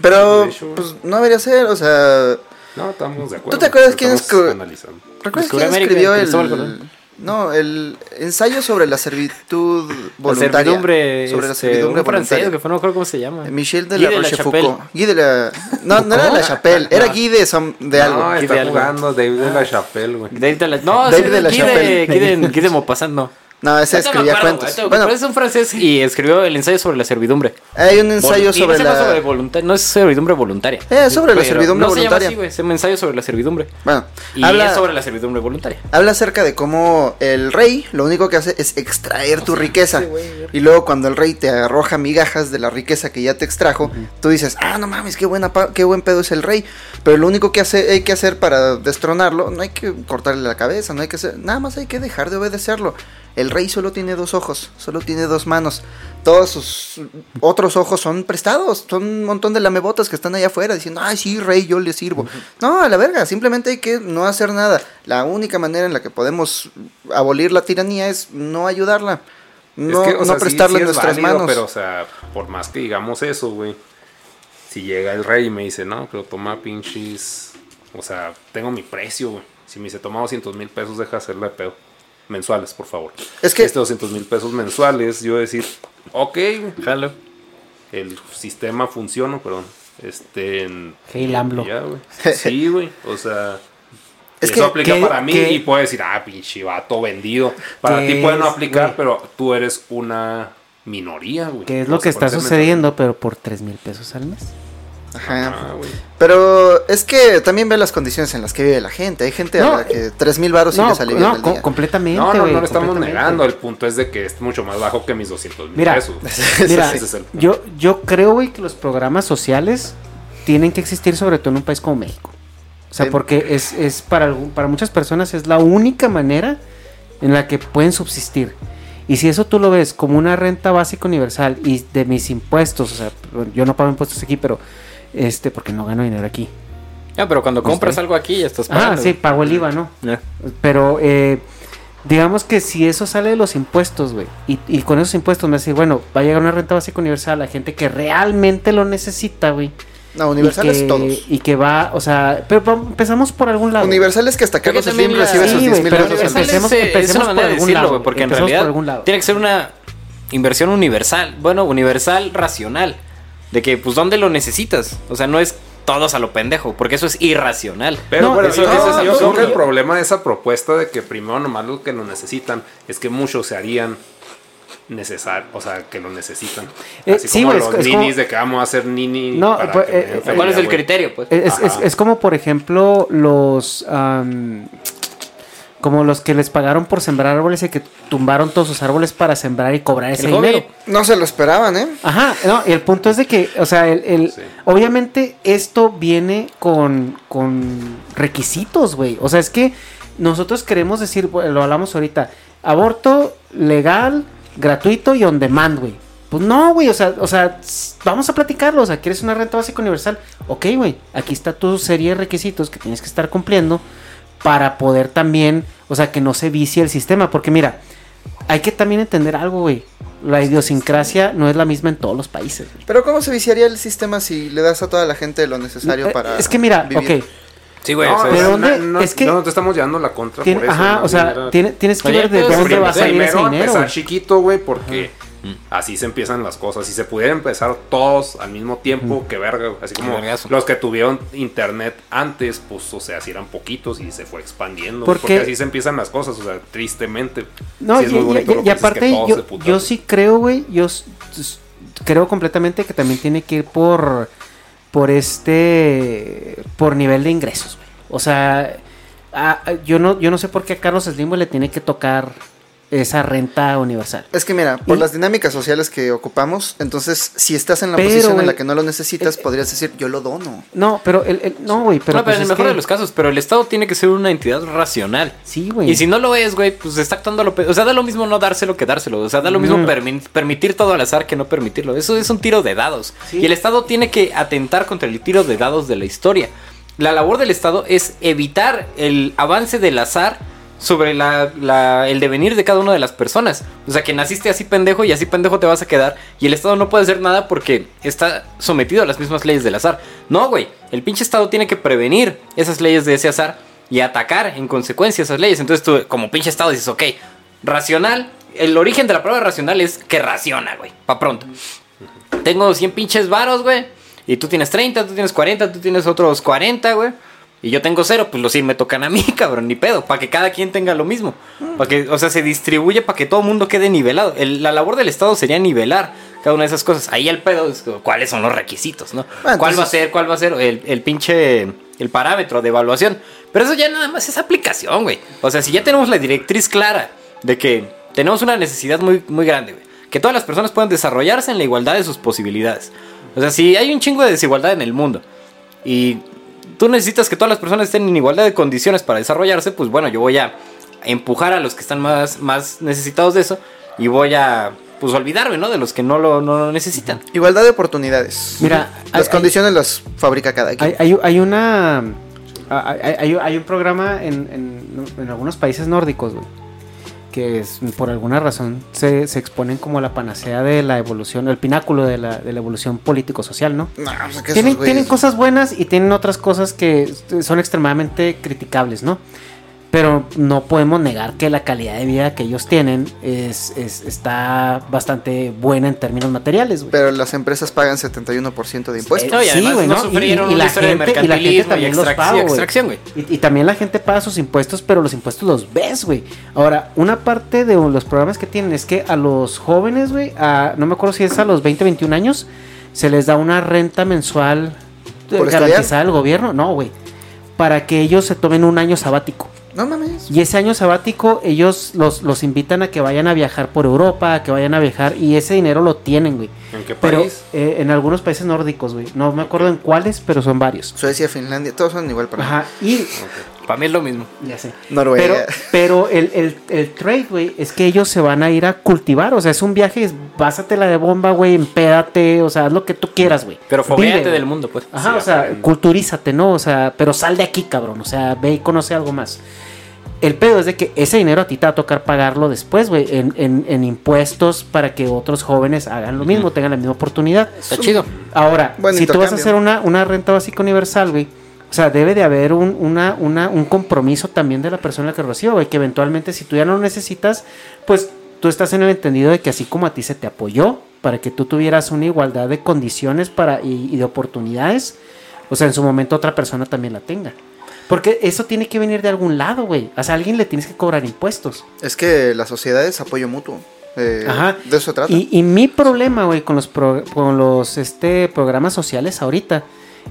Pero, pues no debería ser, o sea. No, estamos de acuerdo. te acuerdas quién es Estamos que- analizando. ¿Recuerdas quién América, escribió el. No, el ensayo sobre la servitud La voluntaria. servidumbre, sobre la este, servidumbre un francés, voluntaria. que fue, no me acuerdo cómo se llama. Michel de Guy la de la Rochefoucauld. Chapelle. Guy de la. No, no era de la Chapelle, era Guy de, Som- de algo. No, de está algo. jugando David de la Chapelle, güey. David de la, no, David sí, de la Guy Chapelle. de, Guy de, Guy de Maupassant, no. No, ese escribía acuerdo, cuentos. ahorita- Bueno, es un francés y escribió el ensayo sobre la servidumbre. hay un ensayo Vol- y sobre no se llama la. sobre no es servidumbre voluntaria. Eh, sobre la servidumbre no voluntaria. Se llama así, güey, se llama ensayo sobre la servidumbre. Bueno, Y habla, es sobre la servidumbre voluntaria. habla acerca de cómo el rey lo único que hace es extraer tu riqueza. Y luego cuando el rey te arroja migajas de la riqueza que ya te extrajo, tú dices, ah, no mames, qué, buena qué buen pedo es el rey. Pero lo único que hace, hay que hacer para destronarlo, no hay que cortarle la cabeza, no hay que hacer, nada más hay que dejar de obedecerlo. El rey solo tiene dos ojos, solo tiene dos manos. Todos sus otros ojos son prestados, son un montón de lamebotas que están allá afuera diciendo, ay, sí, rey, yo le sirvo. No, a la verga, simplemente hay que no hacer nada. La única manera en la que podemos abolir la tiranía es no ayudarla. No, es que, o no sea, sí- prestarle sí es nuestras válido, manos. Pero, o sea, por más que digamos eso, güey. Si llega el rey y me dice, no, pero toma pinches. O sea, tengo mi precio, güey. Si me dice, toma 200 mil pesos, deja hacerle de pedo. Mensuales, por favor. Es que- Este 200 mil pesos mensuales, yo decir, ok, güey, Jalo. el sistema funciona, perdón. Este. en- Hey, Lamblo. ya, güey. Sí, güey. O sea. Es eso que- aplica que- para mí que- y puedes decir, ah, pinche vato vendido. Para ti puede no aplicar, pero tú eres una minoría, güey. Que es lo que está sucediendo, pero por 3 mil pesos al mes. Ajá. Ah. Pero es que también ve las condiciones en las que vive la gente. Hay gente No, a la que 3 mil baros sí No, le sale bien no, día. completamente. No, no, no lo estamos negando. El punto es de que es mucho más bajo que mis 200 mil Mira, pesos. Mira, Ese es el punto. yo, yo creo, güey, que los programas sociales tienen que existir sobre todo en un país como México. O sea, Sí. porque es, es para, para muchas personas es la única manera en la que pueden subsistir. Y si eso tú lo ves como una renta básica universal y de mis impuestos, o sea, yo no pago impuestos aquí, pero este, porque no gano dinero aquí. No, pero cuando compras Usted. algo aquí ya estás Ah, pagando. sí, pago el IVA, ¿no? Ya. Pero eh, digamos que si eso sale de los impuestos, güey, y, y con esos impuestos me decir, bueno, va a llegar una renta básica universal a gente que realmente lo necesita, güey. No, universales y que, todos. Y que va, o sea, pero empezamos por algún lado. Universales que hasta Carlos Slim la- recibe Sí, sus güey, 10 mil pero pesos al esa mes. empecemos- es, es empecemos por algún decirlo, lado, güey, porque en empecemos por realidad algún lado. tiene que ser una inversión universal, bueno, universal racional, de que pues dónde lo necesitas, o sea, no es todos a lo pendejo, porque eso es irracional. Pero No, bueno, eso- yo, eso- yo eso- creo que el problema de esa propuesta de que primero nomás los que lo necesitan es que muchos se harían necesar, o sea, que lo necesitan. Eh, Así sí, como es- los es como- ninis de que vamos a hacer nini. No, para pues, que eh, eh, ¿Cuál es el criterio, pues? Es, es- como, por ejemplo, los. Como los que les pagaron por sembrar árboles y que tumbaron todos sus árboles para sembrar y cobrar ese dinero. No se lo esperaban, ¿eh? Ajá, no, y el punto es de que, o sea, el, el- Sí. obviamente esto viene con, con requisitos, güey. O sea, es que nosotros queremos decir, lo hablamos ahorita, aborto legal, gratuito y on demand, güey. Pues no, güey, o sea, o sea, vamos a platicarlo, o sea, ¿quieres una renta básica universal? Ok, güey, aquí está tu serie de requisitos que tienes que estar cumpliendo para poder también, o sea, que no se vicie el sistema, porque mira, hay que también entender algo, güey. La idiosincrasia no es la misma en todos los países. güey. Pero ¿cómo se viciaría el sistema si le das a toda la gente lo necesario Eh, para es que mira, vivir? ok, Sí, güey. No, o sea, ¿de no, dónde? no, Es que- no te estamos llevando la contra tiene- por eso. ajá, o sea, tiene- tienes que Oye, ver de dónde primero- va a salir ese dinero. empezar chiquito, güey, porque así se empiezan las cosas. Si se pudiera empezar todos al mismo tiempo, que verga, así como los que tuvieron internet antes, pues, o sea, si eran poquitos y se fue expandiendo. Porque- Porque, así se empiezan las cosas, o sea, tristemente. No, Sí y, y- y- y que aparte yo, yo sí creo, güey, yo creo completamente que también tiene que ir por por este por nivel de ingresos, güey. O sea, a- a- yo no yo no sé por qué a Carlos Slim le tiene que tocar esa renta universal. Es que mira, por Y- las dinámicas sociales que ocupamos, entonces si estás en la Pero, posición en la que no lo necesitas, eh, podrías decir, yo lo dono. No, pero el, el- no, güey, pero no, pero pues en el mejor que- de los casos, pero el Estado tiene que ser una entidad racional. Sí, güey. Y si no lo es, güey, pues está actuando a lo O sea, da lo mismo no dárselo que dárselo. O sea, da lo mismo Mm. permi- permitir todo al azar que no permitirlo. Eso es un tiro de dados. Sí. Y el Estado tiene que atentar contra el tiro de dados de la historia. La labor del Estado es evitar el avance del azar sobre la- el devenir de cada una de las personas. O sea, que naciste así pendejo y así pendejo te vas a quedar. Y el Estado no puede hacer nada porque está sometido a las mismas leyes del azar. No, güey. El pinche Estado tiene que prevenir esas leyes de ese azar y atacar en consecuencia esas leyes. Entonces tú, como pinche Estado, dices, ok, racional. El origen de la prueba racional es que raciona, güey. Pa' pronto. Tengo 100 pinches varos, güey. Y tú tienes 30, tú tienes 40, tú tienes otros 40, güey. Y yo tengo cero, pues los 100 me tocan a mí, cabrón, ni pedo. Para que cada quien tenga lo mismo. Para que, o sea, se distribuye para que todo el mundo quede nivelado. El- la labor del Estado sería nivelar cada una de esas cosas. Ahí el pedo es cuáles son los requisitos, ¿no? Ah, ¿Cuál va a ser, cuál va a ser el, el pinche, el parámetro de evaluación? Pero eso ya nada más es aplicación, güey. O sea, si ya tenemos la directriz clara de que tenemos una necesidad muy, muy grande, güey. Que todas las personas puedan desarrollarse en la igualdad de sus posibilidades. O sea, si hay un chingo de desigualdad en el mundo y tú necesitas que todas las personas estén en igualdad de condiciones para desarrollarse, pues bueno, yo voy a empujar a los que están más, más necesitados de eso y voy a pues olvidarme, ¿no? De los que no lo, no lo necesitan. Igualdad de oportunidades. Mira, las hay- condiciones las fabrica cada quien. Hay, hay, hay una. Hay, hay- hay un programa en, en- en algunos países nórdicos, güey. Que es, por alguna razón se, se exponen como la panacea de la evolución, el pináculo de la, de la evolución político-social, ¿no? No, o sea, que Tienen, tienen cosas buenas y tienen otras cosas que son extremadamente criticables, ¿no? Pero no podemos negar que la calidad de vida que ellos tienen es, es- está bastante buena en términos materiales, güey. Pero las empresas pagan 71% de impuestos. No, y además no Y- sufrieron y una la de gente- y la gente y también los paga, y güey. extracción, güey. Y, y también la gente paga sus impuestos, pero los impuestos los ves, güey. Ahora, una parte de los programas que tienen es que a los jóvenes, güey, a- no me acuerdo si es a los 20, 21 años, se les da una renta mensual eh, ¿Por garantizada del gobierno. No, güey. Para que ellos se tomen un año sabático. No mames. Y ese año sabático ellos los, los invitan a que vayan a viajar por Europa, a que vayan a viajar y ese dinero lo tienen, güey. ¿En qué Pero país? eh, en algunos países nórdicos, güey. No me acuerdo en cuáles, pero son varios. Suecia, Finlandia, todos son igual para mí. Ajá, y Para mí es lo mismo. ya sé. Noruega. Pero, pero el, el, el trade, güey, es que ellos se van a ir a cultivar. O sea, es un viaje, es- básatela de bomba, güey, empédate, o sea, haz lo que tú quieras, güey. Pero fogueate del mundo, pues. Ajá, Sí, o sea, culturízate, ¿no? O sea, pero sal de aquí, cabrón. O sea, ve y conoce algo más. El pedo es de que ese dinero a ti te va a tocar pagarlo después, güey, en, en, en impuestos para que otros jóvenes hagan lo mismo, tengan la misma oportunidad. Está chido. Ahora, Buen si tú vas a hacer una, una renta básica universal, güey, o sea, debe de haber un, una, una, un compromiso también de la persona que lo reciba, güey, que eventualmente si tú ya no lo necesitas, pues tú estás en el entendido de que así como a ti se te apoyó para que tú tuvieras una igualdad de condiciones para, y, y de oportunidades, o sea, en su momento otra persona también la tenga. Porque eso tiene que venir de algún lado, güey. O sea, a alguien le tienes que cobrar impuestos. Es que la sociedad es apoyo mutuo. Eh, Ajá. De eso se trata. Y, y mi problema, güey, con los, pro- con los este, programas sociales ahorita,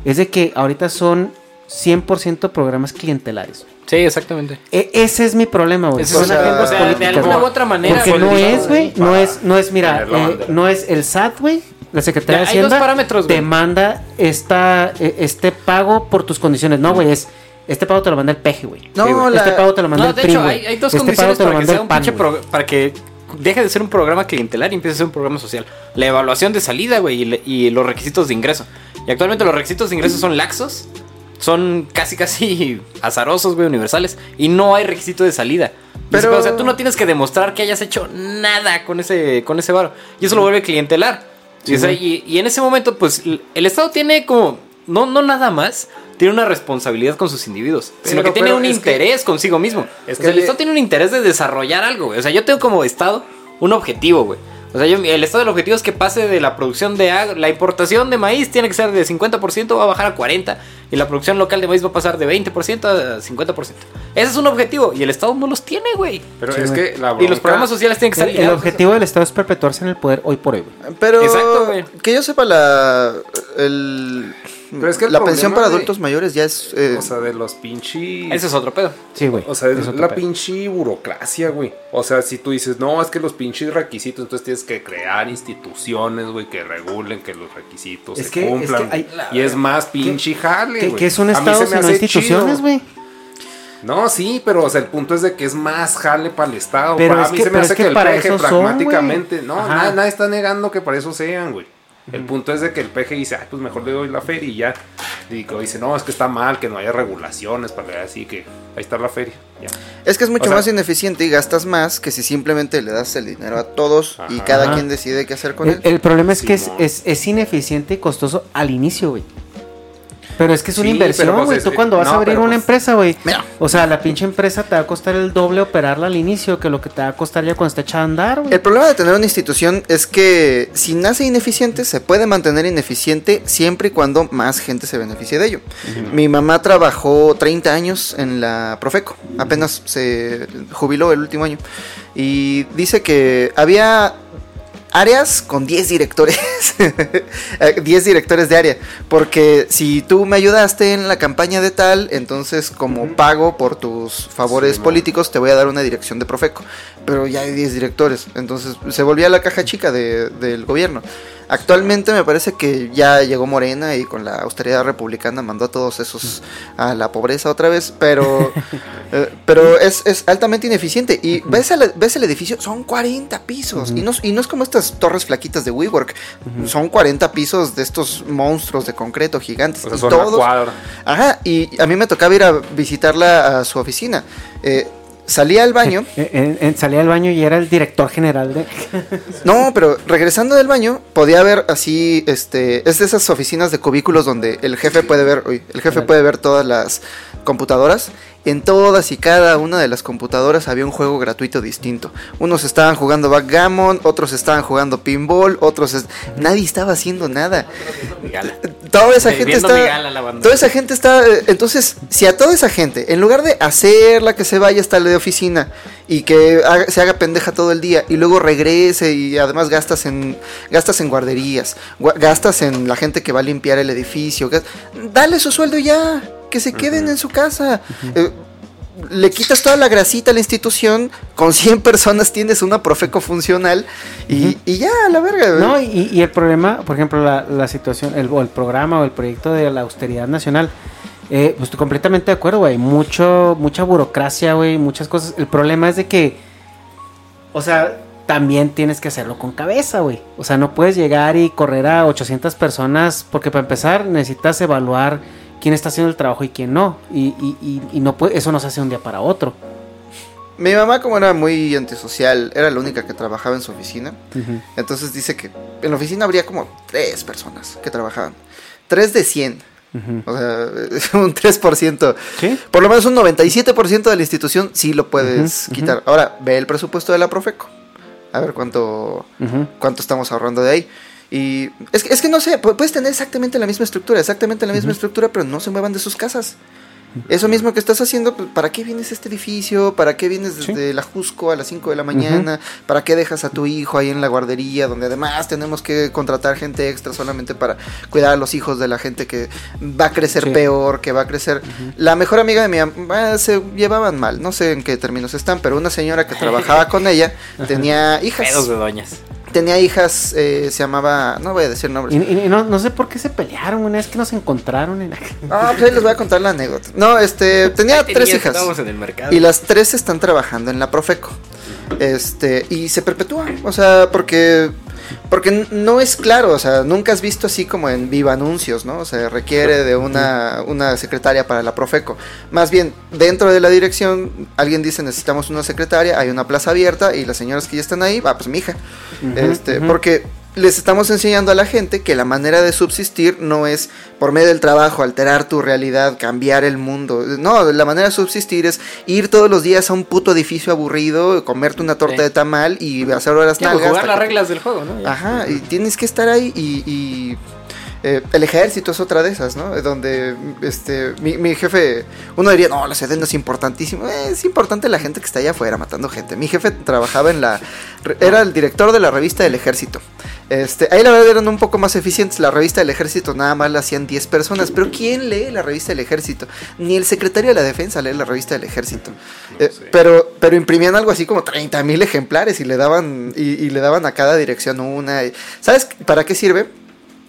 es de que ahorita son 100% programas clientelares. Sí, exactamente. E- ese es mi problema, güey. Son es agendas sea, de políticas, alguna güey. u otra manera, Porque no es, güey, no es, no es, mira, eh, no es el SAT, güey. La Secretaría de Ya, hay dos Hacienda parámetros, güey. te manda esta, eh, este pago por tus condiciones. No, güey, es este pago te lo manda el peje, güey. No, Sí, la- Este pago te lo manda No, el de PRI, hecho, güey. hay, hay dos Este pago condiciones te lo para que manda sea un PAN, pro- para que deje de ser un programa clientelar y empiece a ser un programa social. La evaluación de salida, güey, y, le- y los requisitos de ingreso. Y actualmente los requisitos de ingreso son laxos, son casi casi azarosos, güey, universales, y no hay requisito de salida. Pero- o sea, tú no tienes que demostrar que hayas hecho nada con ese con ese varo. Y eso lo vuelve clientelar. Y, o sea, y- y en ese momento, pues, el Estado tiene como, no, no nada más, tiene una responsabilidad con sus individuos, sino que tiene un que- interés consigo mismo. es o que sea, el Estado tiene un interés de desarrollar algo, güey. O sea, yo tengo como Estado un objetivo, güey. O sea, yo, el Estado del objetivo es que pase de la producción de ag- la importación de maíz tiene que ser de 50%, va a bajar a 40%, y la producción local de maíz va a pasar de 20% a 50%. Ese es un objetivo, y el Estado no los tiene, güey. Pero Sí, es güey. que la Y los bronca- programas sociales tienen que estar El, el objetivo del Estado es perpetuarse en el poder hoy por hoy, güey. Pero Exacto, güey. que yo sepa la el, Pero es que la pensión para de- adultos mayores ya es eh, O sea, de los pinches. Ese es otro pedo. Sí, güey. O sea, es la pedo. pinche burocracia, güey. O sea, si tú dices, no, es que los pinches requisitos, entonces tienes que crear instituciones, güey, que regulen que los requisitos Es se que- es cumplan. que hay- y es más pinche jale, ¿Qué, güey. qué es un A mí Estado se si me no instituciones, güey? No, sí, pero o sea, el punto es de que es más jale para el Estado. Pero para es mí que- se me hace es que que, el para peje eso son, pragmáticamente. no, Ajá. na- nadie está negando que para eso sean, güey. El punto es de que el peje dice, ay, pues mejor le doy la feria y ya. Y dice, no, es que está mal, que no haya regulaciones para que así que ahí está la feria. Ya. es que es mucho o sea- más ineficiente y gastas más que si simplemente le das el dinero a todos y cada quien decide qué hacer con El, él. el problema es que es, es, es ineficiente y costoso al inicio, güey. Pero es que es una Sí, inversión, pues güey. Tú cuando vas no, a abrir una pues- empresa, güey. O sea, la pinche empresa te va a costar el doble operarla al inicio que lo que te va a costar ya cuando esté echada a andar, güey. El problema de tener una institución es que si nace ineficiente, se puede mantener ineficiente siempre y cuando más gente se beneficie de ello. Mi mamá trabajó 30 años en la Profeco, apenas se jubiló el último año. Y dice que había áreas con 10 directores, Eh, 10 directores de área, porque si tú me ayudaste en la campaña de tal, entonces como pago por tus favores Sí, no. políticos te voy a dar una dirección de Profeco, pero ya hay 10 directores, entonces se volvía la caja chica de- del gobierno. Actualmente me parece que ya llegó Morena y con la austeridad republicana mandó a todos esos a la pobreza otra vez, pero, eh, pero es, es altamente ineficiente. Y ves, el- ves el edificio, son 40 pisos. y, no, y no es como estas torres flaquitas de WeWork, son 40 pisos de estos monstruos de concreto gigantes. O sea, y son todos. Ajá, y a mí me tocaba ir a visitarla a su oficina. Eh, salía al baño. Eh, eh, eh, salía del baño y era el director general de. No, pero regresando del baño, podía ver así, este, es de esas oficinas de cubículos donde el jefe puede ver, uy, el jefe puede ver todas las computadoras. En todas y cada una de las computadoras había un juego gratuito distinto. Unos estaban jugando backgammon, otros estaban jugando pinball, otros nadie estaba haciendo nada. Gala. Toda esa Eh, gente está. Toda esa gente está. eh, Entonces, si a toda esa gente, en lugar de hacerla que se vaya hasta la de oficina y que haga- se haga pendeja todo el día y luego regrese y además gastas en gastas en guarderías, gua- gastas en la gente que va a limpiar el edificio, dale su sueldo ya, que se queden en su casa. Eh, le quitas toda la grasita a la institución, con 100 personas tienes una profeco funcional y, y ya, a la verga. No, y, y el problema, por ejemplo, la, la situación, el, o el programa o el proyecto de la austeridad nacional. Eh, pues estoy completamente de acuerdo, güey. Mucho, mucha burocracia, güey. Muchas cosas. El problema es de que. O sea, también tienes que hacerlo con cabeza, güey. O sea, no puedes llegar y correr a 800 personas. Porque para empezar, necesitas evaluar quién está haciendo el trabajo y quién no. Y, y, y, y no puede, eso no se hace de un día para otro. Mi mamá, como era muy antisocial, era la única que trabajaba en su oficina. Entonces dice que en la oficina habría como tres personas que trabajaban. Tres de 100. Ujú. O sea, un 3%. ¿Sí? Por lo menos un 97% de la institución sí lo puedes quitar. Ahora, ve el presupuesto de la Profeco. A ver cuánto, cuánto estamos ahorrando de ahí. Y es, que- es que no sé, pu- puedes tener exactamente la misma estructura, exactamente la misma estructura, pero no se muevan de sus casas. Eso mismo que estás haciendo, pues, ¿para qué vienes a este edificio? ¿Para qué vienes desde la Jusco a las 5 de la mañana? ¿Para qué dejas a tu hijo ahí en la guardería, donde además tenemos que contratar gente extra solamente para cuidar a los hijos de la gente que va a crecer Sí. peor, que va a crecer... La mejor amiga de mi mamá se llevaban mal, no sé en qué términos están, pero una señora que trabajaba con ella tenía hijas. Pedos de doñas. Tenía hijas, eh, se llamaba... No voy a decir nombres. Y, y- y no, no sé por qué se pelearon, una vez que nos encontraron en Ah, pues ahí les voy a contar la anécdota. No, este, tenía Ahí tres tenías, hijas. Estábamos en el mercado. Y las tres están trabajando en la Profeco. Este, y se perpetúa. O sea, porque. Porque no es claro, o sea, nunca has visto así como en viva anuncios, ¿no? O sea, requiere de una, una secretaria para la Profeco. Más bien, dentro de la dirección, alguien dice necesitamos una secretaria, hay una plaza abierta y las señoras que ya están ahí, va, pues mi hija. este, Porque les estamos enseñando a la gente que la manera de subsistir no es por medio del trabajo, alterar tu realidad, cambiar el mundo. No, la manera de subsistir es ir todos los días a un puto edificio aburrido, comerte una torta Sí. de tamal y hacer horas nalgas. jugar las que- reglas del juego, ¿no? Ajá, y tienes que estar ahí y... y, eh, el ejército es otra de esas, ¿no? Donde este mi, mi jefe, uno diría, no, la sedena es importantísimo. Eh, es importante la gente que está allá afuera matando gente. Mi jefe trabajaba en la... Era el director de la revista del ejército. Este, ahí la verdad eran un poco más eficientes. La revista del ejército nada más la hacían 10 personas. Pero ¿quién lee la revista del ejército? Ni el secretario de la defensa lee la revista del ejército. Eh, pero, pero imprimían algo así como 30 mil ejemplares y le daban y, y le daban a cada dirección una. ¿Sabes para qué sirve?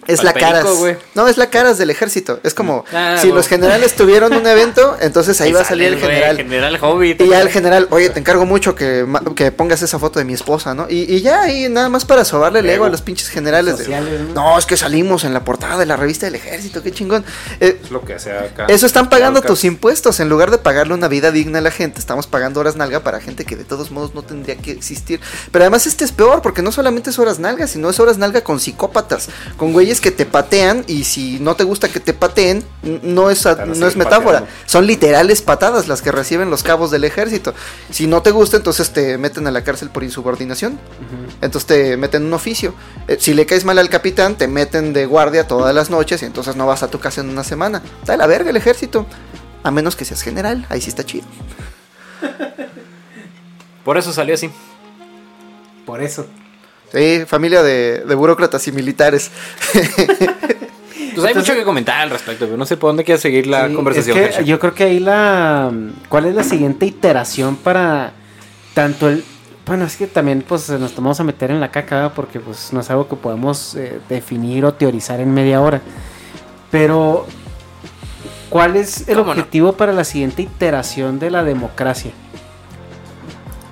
Es la güey. No, es la caras del ejército. Es como Ah, si los generales tuvieron un evento, entonces ahí, va a salir el general. General Hobbit. Y ya el general, oye, te encargo mucho que, que pongas esa foto de mi esposa, ¿no? Y, y ya ahí nada más para sobarle el ego a los pinches generales. de, Sociales, ¿no? no, es que salimos en la portada de la revista del ejército, qué chingón. Eh, Es lo que hace acá. eso están pagando tus impuestos. En lugar de pagarle una vida digna a la gente, estamos pagando horas nalga para gente que de todos modos no tendría que existir. Pero además este es peor, porque no solamente es horas nalga, sino es horas nalga con psicópatas, con güeyes que te patean y si no te gusta que te pateen, no es, a- no es metáfora. pateando. Son literales patadas las que reciben los cabos del ejército. Si no te gusta, entonces te meten a la cárcel por insubordinación. Entonces te meten un oficio. Eh, si le caes mal al capitán, te meten de guardia todas las noches y entonces no vas a tu casa en una semana. Da la verga el ejército. A menos que seas general, ahí sí está chido. Por eso salió así. Por eso. Sí, familia de, de burócratas y militares. Pues hay mucho que comentar al respecto, pero no sé por dónde quiere seguir la Sí, conversación. es que Fercho. yo creo que ahí la. ¿Cuál es la siguiente iteración para tanto el. Bueno, es que también pues nos tomamos a meter en la caca ¿verdad? porque pues no es algo que podemos eh, definir o teorizar en media hora. Pero, ¿cuál es el objetivo para la siguiente iteración de la democracia?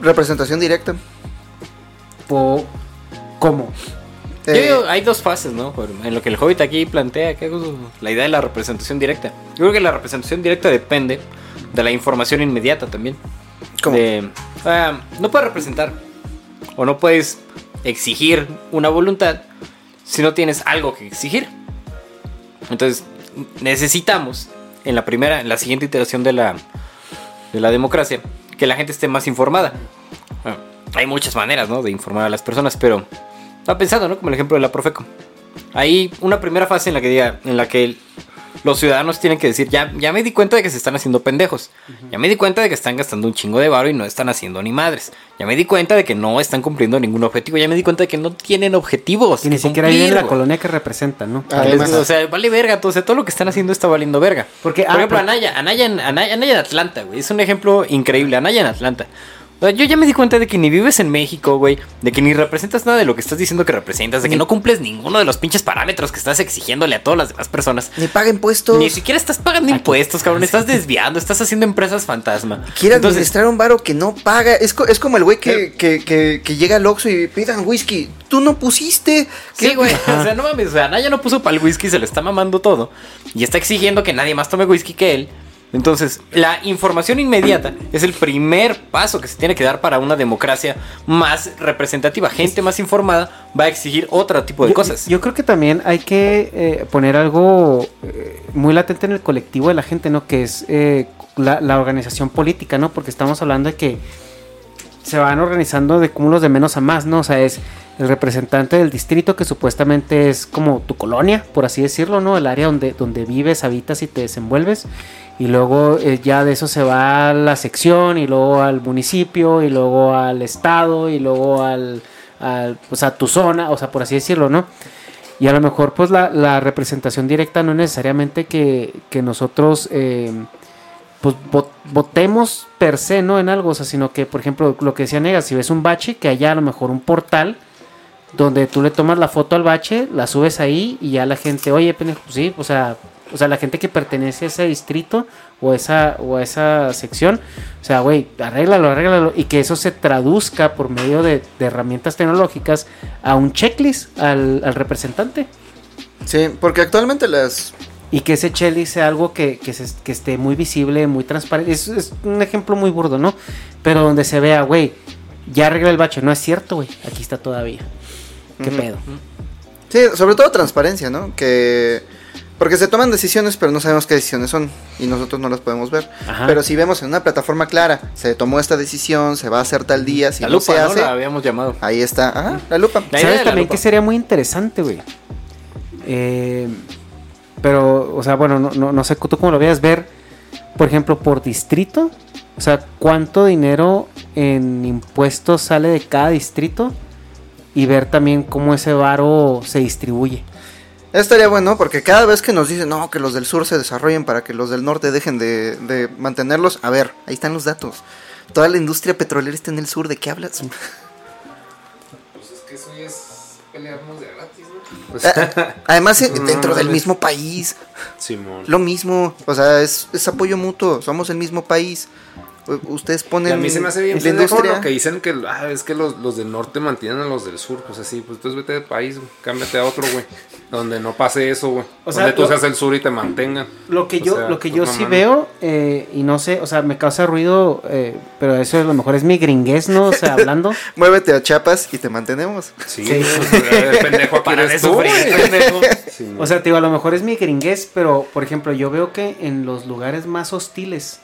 Representación directa. Po- ¿Cómo? Yo Eh, digo, hay dos fases, ¿no? En lo que el Hobbit aquí plantea, que es la idea de la representación directa. Yo creo que la representación directa depende de la información inmediata también. ¿Cómo? De, ah, no puedes representar o no puedes exigir una voluntad si no tienes algo que exigir. Entonces, necesitamos en la primera, en la siguiente iteración de la, de la democracia, que la gente esté más informada. Bueno, hay muchas maneras, ¿no? De informar a las personas, pero estaba pensando, ¿no? Como el ejemplo de la Profeco. Hay una primera fase en la que diga, en la que los ciudadanos tienen que decir, ya, ya me di cuenta de que se están haciendo pendejos. Ya me di cuenta de que están gastando un chingo de varo y no están haciendo ni madres. Ya me di cuenta de que no están cumpliendo ningún objetivo. Ya me di cuenta de que no tienen objetivos. Y ni que siquiera viven en la colonia que representan, ¿no? Ah, Además- o sea, vale verga, todo, o sea, todo lo que están haciendo está valiendo verga. Porque, Por ah, ejemplo, Anaya, Anaya, en- Anaya, Anaya en Atlanta, güey. Es un ejemplo increíble. Anaya en Atlanta. Yo ya me di cuenta de que ni vives en México, güey. De que ni representas nada de lo que estás diciendo que representas. De que no cumples ninguno de los pinches parámetros que estás exigiéndole a todas las demás personas. Ni paga impuestos. Ni siquiera estás pagando impuestos, cabrón. Estás desviando, estás haciendo empresas fantasma. Quiere Entonces, administrar un varo que no paga. Es, co- es como el güey que, que, que, que llega al Oxxo y pidan whisky. Tú no pusiste. Sí, ¿Qué- güey. O sea, no mames. O sea, Anaya no puso para el whisky, se le está mamando todo. Y está exigiendo que nadie más tome whisky que él. Entonces, la información inmediata es el primer paso que se tiene que dar para una democracia más representativa. Gente más informada va a exigir otro tipo de Yo- cosas. Yo, creo que también hay que eh, poner algo eh, muy latente en el colectivo de la gente, ¿no? Que es eh, la, la organización política, ¿no? Porque estamos hablando de que se van organizando de cúmulos de menos a más, ¿no? O sea, es el representante del distrito que supuestamente es como tu colonia, por así decirlo, ¿no? El área donde, donde vives, habitas y te desenvuelves. Y luego eh, ya de eso se va a la sección y luego al municipio y luego al estado y luego al, al pues a tu zona, o sea, por así decirlo, ¿no? Y a lo mejor pues la, representación directa no es necesariamente que, que nosotros eh, pues vo- votemos per se, ¿no? En algo, o sea, sino que, por ejemplo, lo que decía Nega, si ves un bache, que haya a lo mejor un portal donde tú le tomas la foto al bache, la subes ahí y ya la gente, oye, pues sí, o sea, o sea, la gente que pertenece a ese distrito o esa, o a esa sección, o sea, güey, arréglalo, arréglalo, y que eso se traduzca por medio de, de herramientas tecnológicas a un checklist al, al representante. Sí, porque actualmente las... Y que ese checklist sea algo que, que, se- que esté muy visible, muy transparente. Es, es un ejemplo muy burdo, ¿no? Pero donde se vea, güey, ya arregla el bache. No es cierto, güey. Aquí está todavía. ¿Qué pedo? Sí, sobre todo transparencia, ¿no? Que... Porque se toman decisiones, pero no sabemos qué decisiones son y nosotros no las podemos ver. Ajá. Pero si vemos en una plataforma clara, se tomó esta decisión, se va a hacer tal día, si la no lupa, se ¿no? hace, La habíamos llamado. ahí está, ajá, la lupa. La idea ¿Sabes también lupa. que sería muy interesante, güey? Eh, pero, o sea, bueno, no, no, no sé tú cómo lo veas ver, por ejemplo, por distrito. O sea, cuánto dinero en impuestos sale de cada distrito y ver también cómo ese varo se distribuye. Estaría bueno porque cada vez que nos dicen, no, que los del sur se desarrollen para que los del norte dejen de, de mantenerlos, a ver, ahí están los datos. Toda la industria petrolera está en el sur, ¿de qué hablas? Pues es que eso ya es pelearnos de gratis, ¿no? Ah, Además, eh, dentro del mismo país, Simón. lo mismo, o sea, es, es apoyo mutuo, somos el mismo país. Ustedes Y ponen a mí se me hace bien la industria. ¿no? que dicen que ah, es que los, los del norte mantienen a los del sur. Pues así, pues entonces vete de país, güey. Cámbiate a otro, güey. Donde no pase eso, güey. O sea, donde tú lo- seas el sur y te mantengan. Lo que O yo, sea, lo que pues, yo sí veo, eh, y no sé, o sea, me causa ruido, eh, pero eso a lo mejor es mi gringuez, ¿no? O sea, hablando. Muévete a Chiapas y te mantenemos. Sí, Sí. pues, el pendejo aquí Para de eres tú, güey. O sea, te digo, a lo mejor es mi gringuez, pero por ejemplo, yo veo que en los lugares más hostiles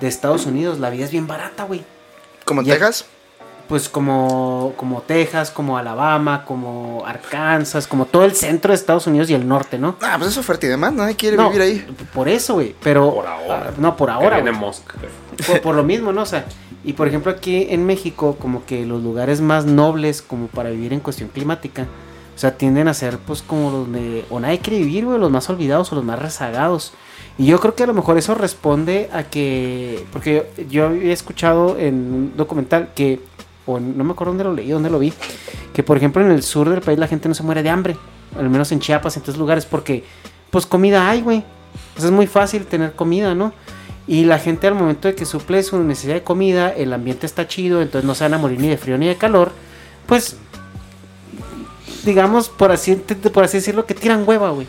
de Estados Unidos la vida es bien barata, güey. Como en. Texas. Pues como, como Texas, como Alabama, como Arkansas, como todo el centro de Estados Unidos y el norte, ¿no? Ah, pues es oferta y demanda, nadie quiere No, vivir ahí. Por eso, güey. Pero. Por ahora. ah, no, por ahora. viene güey. Mosca. por, por lo mismo, ¿no? O sea, y por ejemplo aquí en México, como que los lugares más nobles como para vivir en cuestión climática, o sea, tienden a ser pues como los de, o nadie quiere vivir, güey, los más olvidados o los más rezagados. Y yo creo que a lo mejor eso responde a que, porque yo había escuchado en un documental que, o no me acuerdo dónde lo leí, dónde lo vi, que por ejemplo en el sur del país la gente no se muere de hambre, al menos en Chiapas, en estos lugares, porque pues comida hay, güey. Pues es muy fácil tener comida, ¿no? Y la gente al momento de que suple su necesidad de comida, el ambiente está chido, entonces no se van a morir ni de frío ni de calor, pues digamos, por así, por así decirlo, que tiran hueva, güey.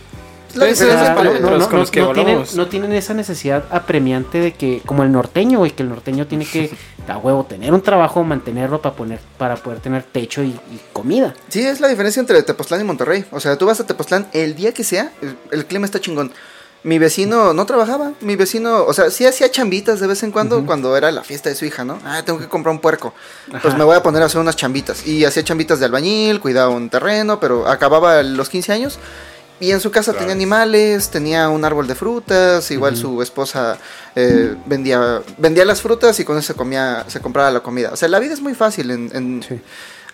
Es no, parámetros no, con no- los que no tienen, no tienen esa necesidad apremiante de que, como el norteño, güey, que el norteño tiene que, a huevo, tener un trabajo, mantenerlo para poner, para poder tener techo y, y comida. Sí, es la diferencia entre Tepoztlán y Monterrey. O sea, tú vas a Tepoztlán el día que sea, el, el clima está chingón. Mi vecino no trabajaba, mi vecino, o sea, sí hacía chambitas de vez en cuando cuando era la fiesta de su hija, ¿no? Ah, tengo que comprar un puerco. Pues Ajá. me voy a poner a hacer unas chambitas. Y hacía chambitas de albañil, cuidaba un terreno, pero acababa los 15 años. Y en su casa tenía animales, tenía un árbol de frutas, igual su esposa eh, vendía, vendía las frutas y con eso se comía, se compraba la comida. O sea, la vida es muy fácil en, en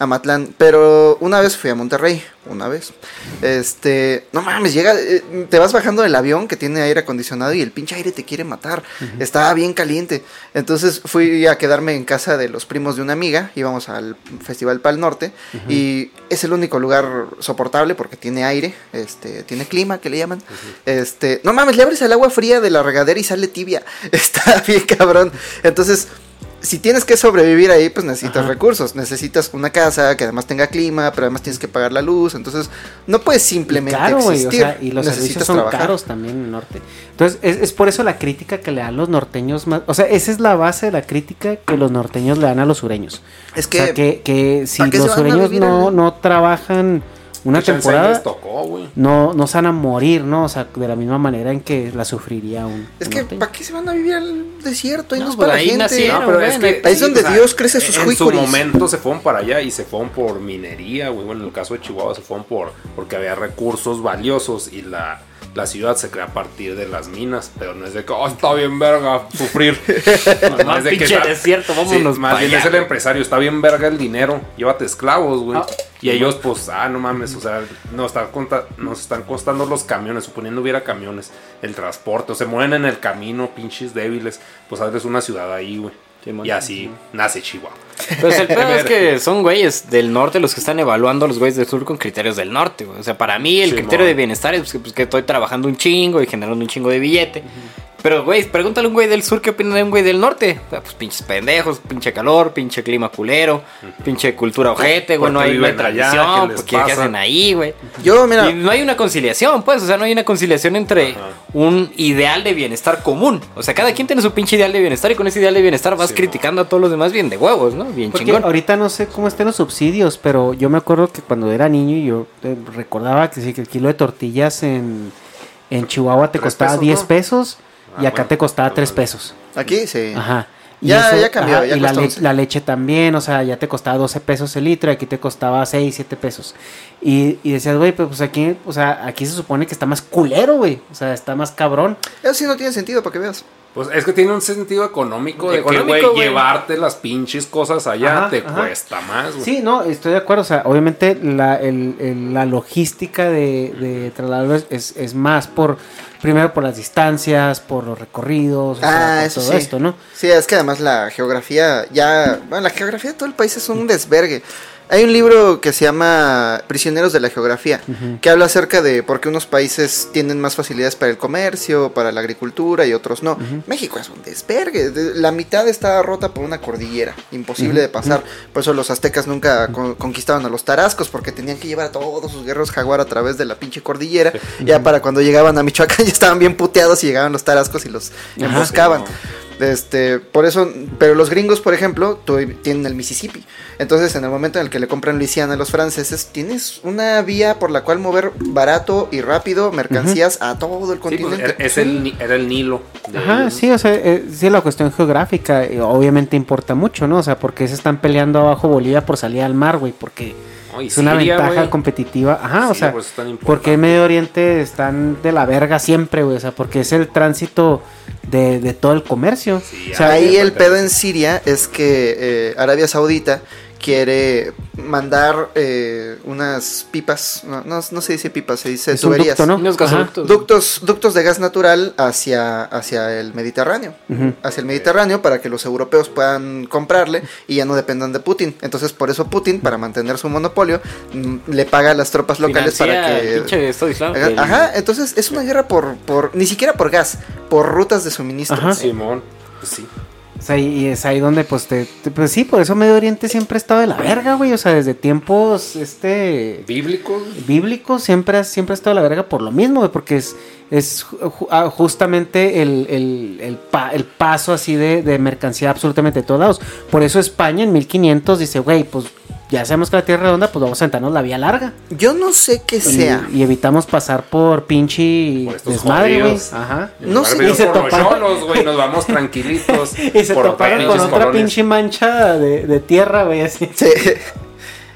Amatlán, pero una vez fui a Monterrey, una vez. Este, no mames, llega, eh, te vas bajando del avión que tiene aire acondicionado y el pinche aire te quiere matar. Estaba bien caliente. Entonces fui a quedarme en casa de los primos de una amiga, íbamos al Festival Pal Norte y es el único lugar soportable porque tiene aire, este, tiene clima que le llaman. Este, no mames, le abres el agua fría de la regadera y sale tibia. Está bien cabrón. Entonces, si tienes que sobrevivir ahí, pues necesitas Ajá. recursos. Necesitas una casa que además tenga clima, pero además tienes que pagar la luz. Entonces, no puedes simplemente caro, güey, o existir. sea, y los servicios necesitas son trabajar. caros también en el norte. Entonces, es, es por eso la crítica que le dan los norteños más. O sea, esa es la base de la crítica que los norteños le dan a los sureños. Es O que, sea, que, que si ¿para qué se los sureños no, no trabajan una temporada, les tocó, güey. no, no se van a morir, ¿no? O sea, de la misma manera en que la sufriría un. Es un que. ¿para qué se van a vivir al desierto? Ahí no, No, es pues para la ahí gente. nacieron, No, pero es que Ahí es donde Dios crece sus En su momento se fueron para allá y se fueron por minería, güey. Bueno, en el caso de Chihuahua se fueron por porque había recursos valiosos y la, la ciudad se crea a partir de las minas. Pero no es de que, oh, está bien verga sufrir. No, Más es de que está- desierto, vámonos más pa' bien allá, es el güey. empresario, está bien verga el dinero. Llévate esclavos, güey. Ah. Y ellos, pues, ah, no mames, o sea, nos están, nos están costando los camiones, suponiendo hubiera camiones, el transporte, o se mueven en el camino, pinches débiles, pues hazles una ciudad ahí, güey. Y así nace Chihuahua. Pues el pedo es que son güeyes del norte los que están evaluando a los güeyes del sur con criterios del norte, güey. O sea, para mí el criterio de bienestar es pues, que, pues, que estoy trabajando un chingo y generando un chingo de billete. Pero, güey, pregúntale a un güey del sur qué opina de un güey del norte. O sea, pues pinches pendejos, pinche calor, pinche clima culero, pinche cultura ojete, güey. ¿Por No hay, no hay tradición, ¿Qué pues, ¿qué, qué pasa? hacen ahí, güey? Yo, mira, Y no hay una conciliación, pues, o sea, no hay una conciliación entre un ideal de bienestar común. O sea, cada quien tiene su pinche ideal de bienestar y con ese ideal de bienestar vas criticando a todos los demás bien de huevos, ¿no? Bien Porque chingón. ahorita no sé cómo estén los subsidios, pero yo me acuerdo que cuando era niño yo eh, recordaba que sí, que el kilo de tortillas en, en Chihuahua te costaba pesos, 10 ¿no? pesos y Ah, acá bueno, te costaba no 3 mames. pesos. aquí sí. Ajá. Ya- ya cambió, ya y la, cuesta le- 11. la leche también, o sea, ya te costaba 12 pesos el litro y aquí te costaba 6, 7 pesos. Y, y decías, güey, pues, pues aquí, o sea, aquí se supone que está más culero, güey. O sea, está más cabrón. Eso sí no tiene sentido para que veas. Pues es que tiene un sentido económico de Económico, que, güey, llevarte las pinches cosas allá Ajá, te ajá. cuesta más, güey. Sí, no, estoy de acuerdo. O sea, obviamente la, el- el- la logística de, de traslado es- es, más por, primero por las distancias, por los recorridos, o sea, Ah, por eso todo sí. esto, ¿no? Sí, es que además la geografía ya... Bueno, la geografía de todo el país es un desvergue. Hay un libro que se llama Prisioneros de la Geografía, que habla acerca de por qué unos países tienen más facilidades para el comercio, para la agricultura y otros no. México es un desvergue. de- La mitad está rota por una cordillera, imposible de pasar. Por eso los aztecas nunca con- conquistaban a los tarascos, porque tenían que llevar a todos sus guerreros jaguar a través de la pinche cordillera. Ya para cuando llegaban a Michoacán ya estaban bien puteados y llegaban los tarascos y los emboscaban. Este, por eso, pero los gringos, por ejemplo, tienen el Mississippi. Entonces, en el momento en el que le compran Luisiana a los franceses, tienes una vía por la cual mover barato y rápido mercancías a todo el Sí, pues, continente. era, es el, ni- era el Nilo. de Ajá, sí, o sea, eh, sí, la cuestión geográfica eh, obviamente importa mucho, ¿no? O sea, porque se están peleando abajo Bolivia por salir al mar, güey, porque es una Siria, ventaja competitiva. Ajá, o sea, por eso es tan porque en Medio Oriente están de la verga siempre, güey, o sea, porque es el tránsito de, de todo el comercio. Sí, o sea, Ahí el pedo en Siria es que eh, Arabia Saudita quiere mandar eh, unas pipas, no, no, no se dice pipas, se dice es un tuberías. ducto, ¿no? Unos Ajá. gasoductos. Ductos, ductos de gas natural hacia, hacia el Mediterráneo. Hacia el Mediterráneo para que los europeos puedan comprarle y ya no dependan de Putin. Entonces, por eso Putin, para mantener su monopolio, mm, le paga a las tropas locales Financia para que. pinche Estado Islámico. Ajá, entonces es una guerra por, por. Ni siquiera por gas, por rutas de suministro. Ajá. Simón, pues sí. Y es ahí donde, pues, te, te- pues sí, por eso Medio Oriente siempre ha estado de la verga, güey. O sea, desde tiempos, este, Bíblico. bíblicos siempre ha, siempre ha estado de la verga por lo mismo, güey, porque es, es ah, justamente el, el, el, pa- el paso así de, de mercancía absolutamente de todos lados. Por eso España en 1500 dice, güey, pues ya sabemos que la Tierra es redonda, pues vamos a sentarnos la vía larga. Yo no sé qué Y, sea. y evitamos pasar por pinche Por desmadre, güey. Ajá. No sé, y se toparon- güey, nos vamos tranquilitos. Y se toparon con otra colonias. pinche mancha de, de tierra, güey, así. Sí.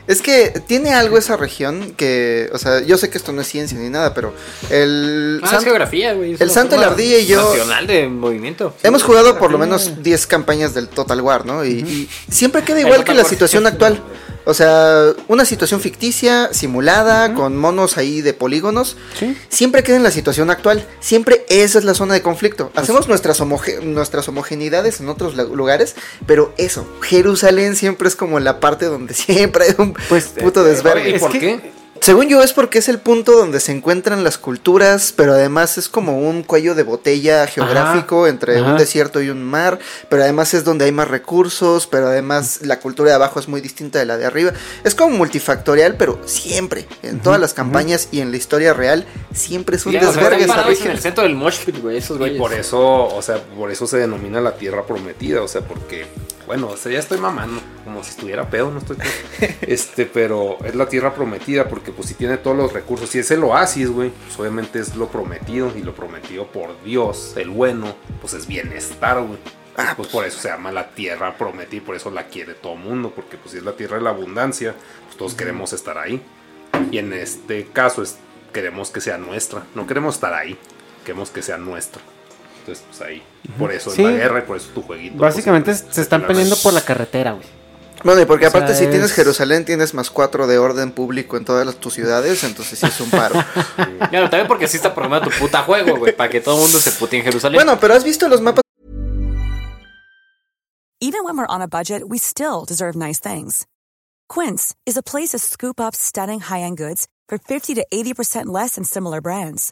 Es que tiene algo esa región que, o sea, yo sé que esto no es ciencia ni nada, pero el Ah, es geografía, güey. el santo y la ardilla y yo- Nacional de movimiento. hemos jugado por lo menos 10 campañas del Total War, ¿no? Y, y siempre queda igual que la situación actual. O sea, una situación ficticia, simulada, con monos ahí de polígonos. Sí. Siempre queda en la situación actual. Siempre esa es la zona de conflicto. Hacemos nuestras, homoge- nuestras homogeneidades en otros lugares, pero eso, Jerusalén siempre es como la parte donde siempre hay un Pues, puto eh, desvergue. ¿Y por qué? Según yo es porque es el punto donde se encuentran las culturas, pero además es como un cuello de botella geográfico entre ajá. un desierto y un mar, pero además es donde hay más recursos, pero además la cultura de abajo es muy distinta de la de arriba. Es como multifactorial, pero siempre, en todas las campañas y en la historia real, siempre es un Ya, o sea, desvergue en el centro del güey, esos Y por eso, o sea, por eso se denomina la tierra prometida, o sea, porque, bueno, o sea, ya estoy mamando. como si estuviera pedo, no estoy Este, pero es la tierra prometida porque pues si tiene todos los recursos, si es el oasis, güey, pues obviamente es lo prometido y lo prometido por Dios, el bueno, pues es bienestar, güey. Ah, pues por eso se llama la tierra prometida y por eso la quiere todo el mundo, porque pues si es la tierra de la abundancia, pues todos queremos estar ahí. Y en este caso es, queremos que sea nuestra, no queremos estar ahí, queremos que sea nuestra. Entonces, pues ahí, por eso Sí. es la guerra y por eso es tu jueguito. Básicamente pues, se están peleando por la carretera, güey. Bueno, y porque O sea, aparte si tienes es- Jerusalén tienes más cuatro de orden público en todas las, tus ciudades, entonces sí es un paro. Claro, también porque así está programado tu puta juego, güey, para que todo el mundo se putee en Jerusalén. bueno, pero ¿has visto los mapas? Even when we're on a budget, we still deserve nice things. Quince is a place to scoop up stunning high-end goods for 50 to 80% less than similar brands.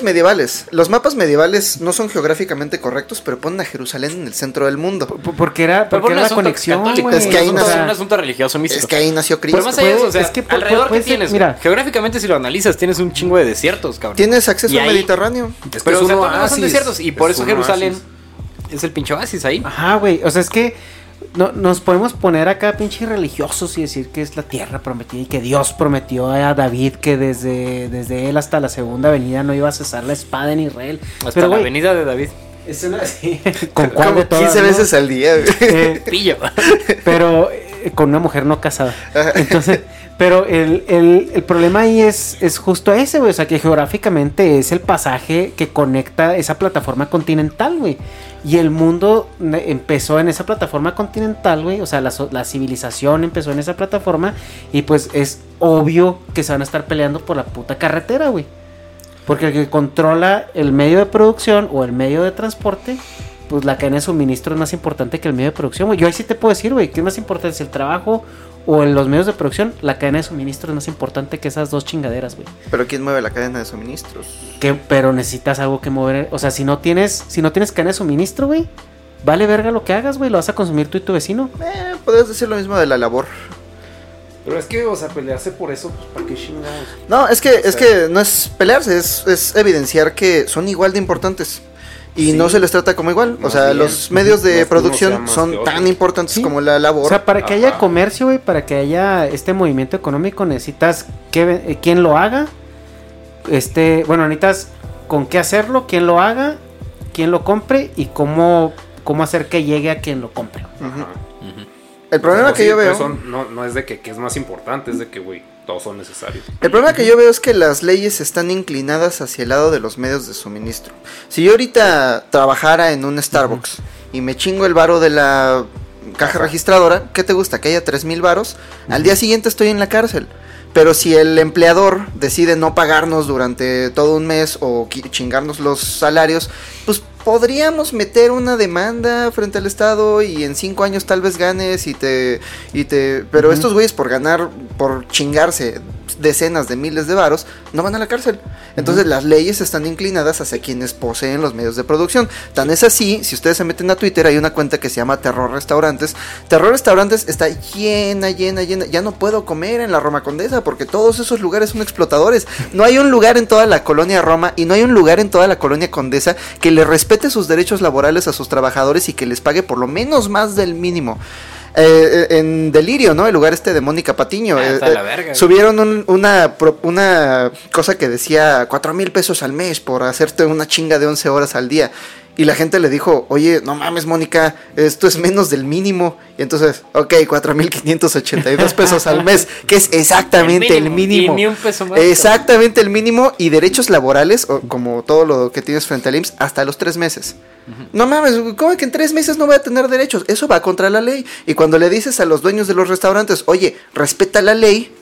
Medievales. Los mapas medievales no son geográficamente correctos, pero ponen a Jerusalén en el centro del mundo. P- Porque era, por porque un era la asunto conexión. Es que ahí un nació- un asunto religioso místico. Es que ahí nació Cristo. Pero más allá de eso, o sea, Es que alrededor que ser- tienes, mira. geográficamente si lo analizas, tienes un chingo de desiertos, cabrón. Tienes acceso Y al Mediterráneo. Es Pero o sea, son desiertos y por es eso Jerusalén oasis. es el pinche oasis ahí. Ajá, güey. O sea, es que no, nos podemos poner acá pinche religiosos y decir que es la tierra prometida y que Dios prometió a David que desde, desde él hasta la segunda venida no iba a cesar la espada en Israel. Hasta Pero, la güey, avenida de David. es una así. ¿Con cuál Como de todas, 15 no? veces al día. Eh, Pillo. pero eh, con una mujer no casada. Entonces, pero el, el- el problema ahí es, es justo ese, güey. O sea, que geográficamente es el pasaje que conecta esa plataforma continental, güey. Y el mundo empezó en esa plataforma continental, güey. O sea, la, la civilización empezó en esa plataforma. Y pues es obvio que se van a estar peleando por la puta carretera, güey. Porque el que controla el medio de producción o el medio de transporte, pues la cadena de suministro es más importante que el medio de producción, güey. Yo ahí sí te puedo decir, güey, ¿qué es más importante? ¿Si el trabajo o en los medios de producción? La cadena de suministro es más importante que esas dos chingaderas, güey. Pero ¿quién mueve la cadena de suministros? Que, pero necesitas algo que mover. O sea, si no tienes, si no tienes cadena de suministro, güey, vale verga lo que hagas, güey. Lo vas a consumir tú y tu vecino. Eh, podrías decir lo mismo de la labor. Pero es que, o sea, pelearse por eso, pues, ¿para qué chingados? No, es que, es que no es pelearse, es, es evidenciar que son igual de importantes. Y Sí. no se les trata como igual. O sea, bien, los medios de producción son tan importantes Sí. como la labor. O sea, para que haya Ajá. comercio, güey, para que haya este movimiento económico, necesitas que, eh, quién lo haga. Este, bueno, necesitas con qué hacerlo, quién lo haga, quién lo compre y cómo, cómo hacer que llegue a quien lo compre. Ujú. El problema Pues que sí, yo veo... son- no, no es de que, que es más importante, es de que, güey, todos son necesarios. El problema que yo veo es que las leyes están inclinadas hacia el lado de los medios de suministro. Si yo ahorita trabajara en un Starbucks y me chingo el varo de la caja registradora, ¿qué te gusta? Que haya 3 mil varos. Al día siguiente estoy en la cárcel. Pero si el empleador decide no pagarnos durante todo un mes o chingarnos los salarios, pues podríamos meter una demanda frente al Estado y en cinco años tal vez ganes y te... Y te pero estos güeyes por ganar, por chingarse decenas de miles de varos, no van a la cárcel. Entonces las leyes están inclinadas hacia quienes poseen los medios de producción. Tan es así, si ustedes se meten a Twitter, hay una cuenta que se llama Terror Restaurantes. Terror Restaurantes está llena, llena, llena. Ya no puedo comer en la Roma Condesa porque todos esos lugares son explotadores. No hay un lugar en toda la colonia Roma y no hay un lugar en toda la colonia Condesa que le respete sus derechos laborales a sus trabajadores y que les pague por lo menos más del mínimo. Eh, en Delirio, ¿no? El lugar este de Mónica Patiño. Ah, eh, está eh, la verga, subieron un- una, una cosa que decía cuatro mil pesos al mes por hacerte una chinga de 11 horas al día. Y la gente le dijo, oye, no mames, Mónica, esto es menos del mínimo. Y entonces, ok, 4.582 pesos al mes, que es exactamente el El mínimo. y ni un peso más. Exactamente el mínimo y derechos laborales, o como todo lo que tienes frente al IMSS, hasta los tres meses. No mames, ¿cómo que en tres meses no voy a tener derechos? Eso va contra la ley. Y cuando le dices a los dueños de los restaurantes, oye, respeta la ley,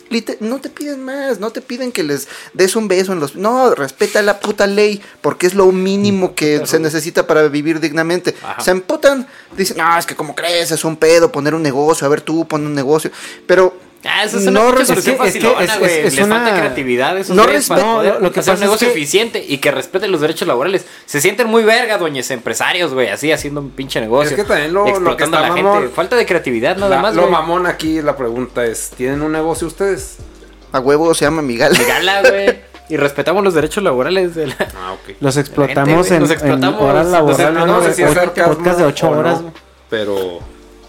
no te piden más, no te piden que les des un beso en los... No, respeta la puta ley, porque es lo mínimo que se necesita para vivir dignamente. Se emputan, dicen, no, es que como crees, es un pedo poner un negocio, a ver tú, pon un negocio. Pero... Ah, eso es una no es que- es que es- güey. es- es Les una- falta creatividad. Esos No respeto- no, lo que hacer pasa un es negocio que- eficiente y que respeten los derechos laborales. Se sienten muy verga, dueños empresarios, güey, así haciendo un pinche negocio. Es que también lo- lo que explotando está a la mamón- gente. Falta de creatividad nada La- más, lo güey. mamón aquí, la pregunta es, ¿tienen un negocio ustedes? A huevo se llama Migal. Gala, güey. Y respetamos los derechos laborales de la... Ah, ok. Los La explotamos gente, güey, en, nos en explotamos. horas Entonces, laborales. no sé si es podcast de 8 o no, horas. güey. Pero...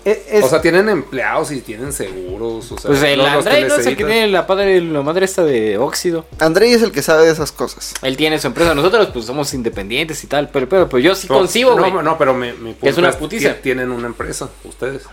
Es- O sea, tienen empleados y tienen seguros. O sea, Pues el los- no es el que tiene la, padre, la madre esta de óxido. Andrei es el que sabe de esas cosas. Él tiene su empresa. Nosotros, pues, somos independientes y tal. Pero, pero, pues, yo sí No, concibo, güey. No, no, pero mi Que es una putiza. ti- Tienen una empresa, ustedes.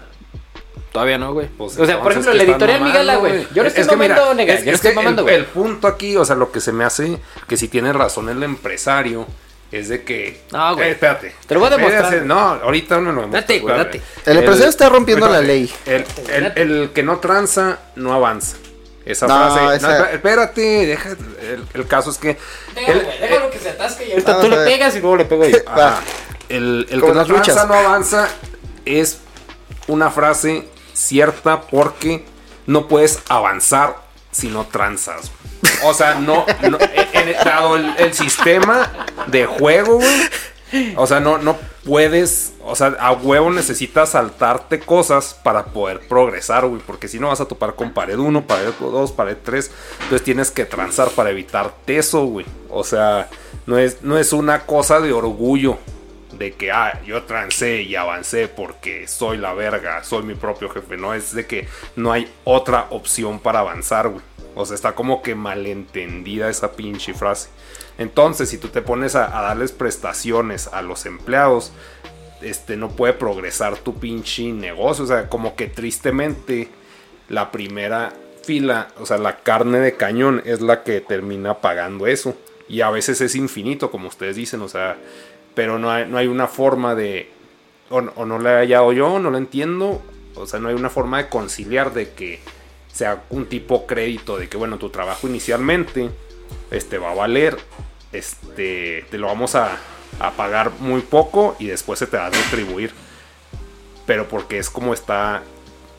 Todavía no, güey. Pues o sea, por ejemplo, ¿qué la editorial Migala, güey. Yo le estoy Es que mira, mamando, nega. es- Yo le es estoy mamando, el, güey. el punto aquí, o sea, lo que se me hace que si tiene razón el empresario es de que. No, güey. Eh, espérate. Te lo voy a demostrar. No, ahorita no lo demuestro. Date, güey, espérate. date. El empresario está rompiendo la ley. El, el- el que no tranza, no avanza. Esa No, frase. esa- no, espérate, deja. El, el caso es que. Déjalo, el- güey, déjalo que se atasque y ahorita tú le pegas y luego le pego yo. Ajá. El, que no luchas. tranza no avanza es una frase cierta porque no puedes avanzar si no transas. O sea, no, no- en- dado el, el sistema de juego, güey. O sea, no, no puedes, o sea, a huevo necesitas saltarte cosas para poder progresar, güey. Porque si no vas a topar con pared 1, pared 2, pared 3. Entonces tienes que transar para evitarte eso, güey. O sea, no es, no es una cosa de orgullo. De que, ah, yo trancé y avancé porque soy la verga, soy mi propio jefe. No, es de que no hay otra opción para avanzar, güey. O sea, está como que malentendida esa pinche frase. Entonces, si tú te pones a, a darles prestaciones a los empleados, este, no puede progresar tu pinche negocio. O sea, como que tristemente la primera fila, o sea, la carne de cañón es la que termina pagando eso. Y a veces es infinito, como ustedes dicen, o sea, pero no hay, no hay una forma de, o, no le he hallado yo, no lo entiendo, o sea, no hay una forma de conciliar de que sea un tipo crédito de que, bueno, tu trabajo inicialmente este, va a valer, este, te lo vamos a, a pagar muy poco y después se te va a retribuir. Pero porque es como está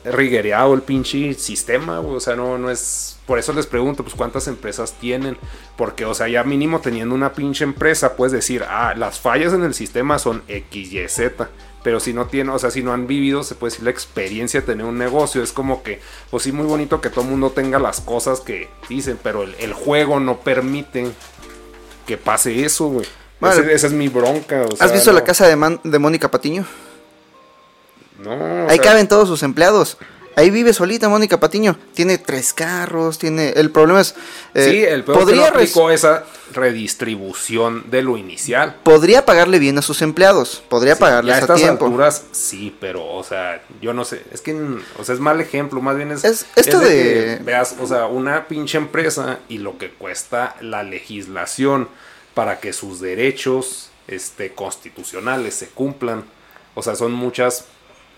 riguereado el pinche sistema, o sea, no, no es... Por eso les pregunto, pues, ¿cuántas empresas tienen? Porque, o sea, ya mínimo teniendo una pinche empresa, puedes decir, ah, las fallas en el sistema son X, Y, Z. Pero si no tienen, o sea, si no han vivido, se puede decir la experiencia de tener un negocio. Es como que, pues sí, muy bonito que todo el mundo tenga las cosas que dicen, pero el, el juego no permite que pase eso, güey. Vale. Esa es mi bronca. o ¿Has visto la casa de, Man- de Mónica Patiño? No, Ahí sea, caben todos sus empleados. Ahí vive solita Mónica Patiño. Tiene tres carros, tiene... El problema es... eh, Sí, el peor podría, es no esa redistribución de lo inicial. podría pagarle bien a sus empleados. Podría Sí, pagarles a a estas tiempo. alturas, sí, pero, o sea, yo no sé, es que, o sea, es mal ejemplo, más bien es, Es- esto de de- que veas, o sea, una pinche empresa y lo que cuesta la legislación para que sus derechos, este, constitucionales se cumplan, o sea, son muchas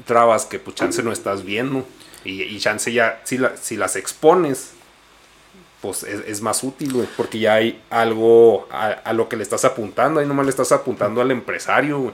trabas que, pues, chance no estás viendo, y, chance ya, si, si las expones, pues es, más útil, porque ya hay algo a, lo que le estás apuntando, ahí nomás le estás apuntando al empresario.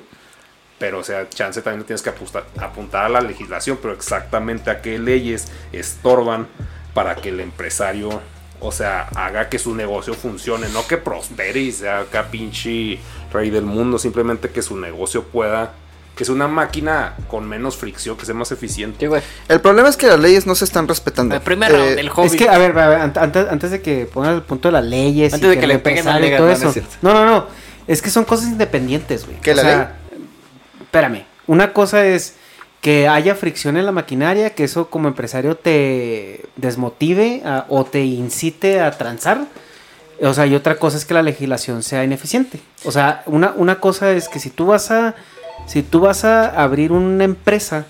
Pero, o sea, chance también le tienes que apuntar, apuntar a la legislación, pero exactamente a qué leyes estorban para que el empresario o sea, haga que su negocio funcione, no que prospere y sea acá pinche rey del mundo, simplemente que su negocio pueda, que sea una máquina con menos fricción, que sea más eficiente. Sí, güey. El problema es que las leyes no se están respetando. El primer Eh, round del hobby. Es que, a ver, a ver, ant- antes, antes de que pongan el punto de las leyes. Antes y de que le peguen a todo eso. es. No, no, no. Es que son cosas independientes, güey. ¿Qué, O la sea, Espérame. Una cosa es que haya fricción en la maquinaria, que eso como empresario te desmotive a- o te incite a transar. O sea, y otra cosa es que la legislación sea ineficiente. O sea, una, una cosa es que si tú vas a si tú vas a abrir una empresa,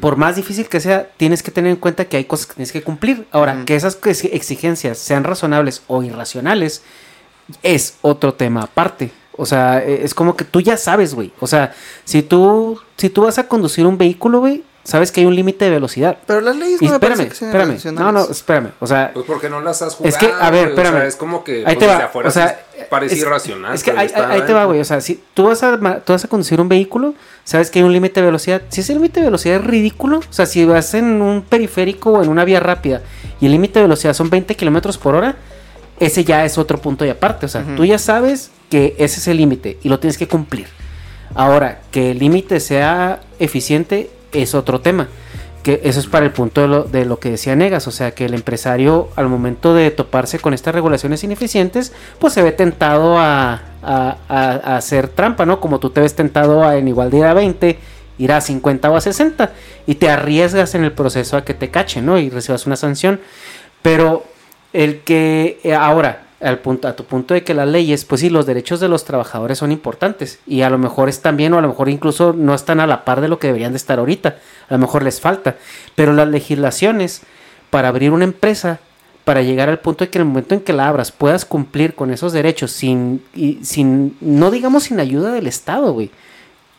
por más difícil que sea, tienes que tener en cuenta que hay cosas que tienes que cumplir. Ahora, que esas ex- exigencias sean razonables o irracionales, es otro tema aparte. O sea, e- es como que tú ya sabes, güey. O sea, si tú, si tú vas a conducir un vehículo, güey, sabes que hay un límite de velocidad. Pero las leyes Y no me espérame, parece que espérame. No, no, espérame. O sea, Pues porque no las has jugado. es que, a ver, güey, o sea, espérame. es como que ahí pues, te va. afuera o sea, parece es- irracional. Es que ahí, está ahí te va, güey. O sea, si tú vas, a, ma- tú vas a conducir un vehículo, sabes que hay un límite de velocidad. Si ese límite de velocidad es ridículo, o sea, si vas en un periférico o en una vía rápida y el límite de velocidad son 20 kilómetros por hora, ese ya es otro punto y aparte. O sea, tú ya sabes que ese es el límite y lo tienes que cumplir. Ahora, que el límite sea eficiente es otro tema. Que eso es para el punto de lo, de lo que decía Negas, o sea que el empresario al momento de toparse con estas regulaciones ineficientes, pues se ve tentado a, a- a- hacer trampa, ¿no? Como tú te ves tentado a en igual de ir a 20, ir a 50 o a 60 y te arriesgas en el proceso a que te cachen, ¿no? Y recibas una sanción. Pero el que eh, ahora, al punto, a tu punto de que las leyes, pues sí, los derechos de los trabajadores son importantes y a lo mejor están bien o a lo mejor incluso no están a la par de lo que deberían de estar ahorita, a lo mejor les falta, pero las legislaciones para abrir una empresa, para llegar al punto de que en el momento en que la abras puedas cumplir con esos derechos sin, y, sin no digamos sin ayuda del Estado, güey,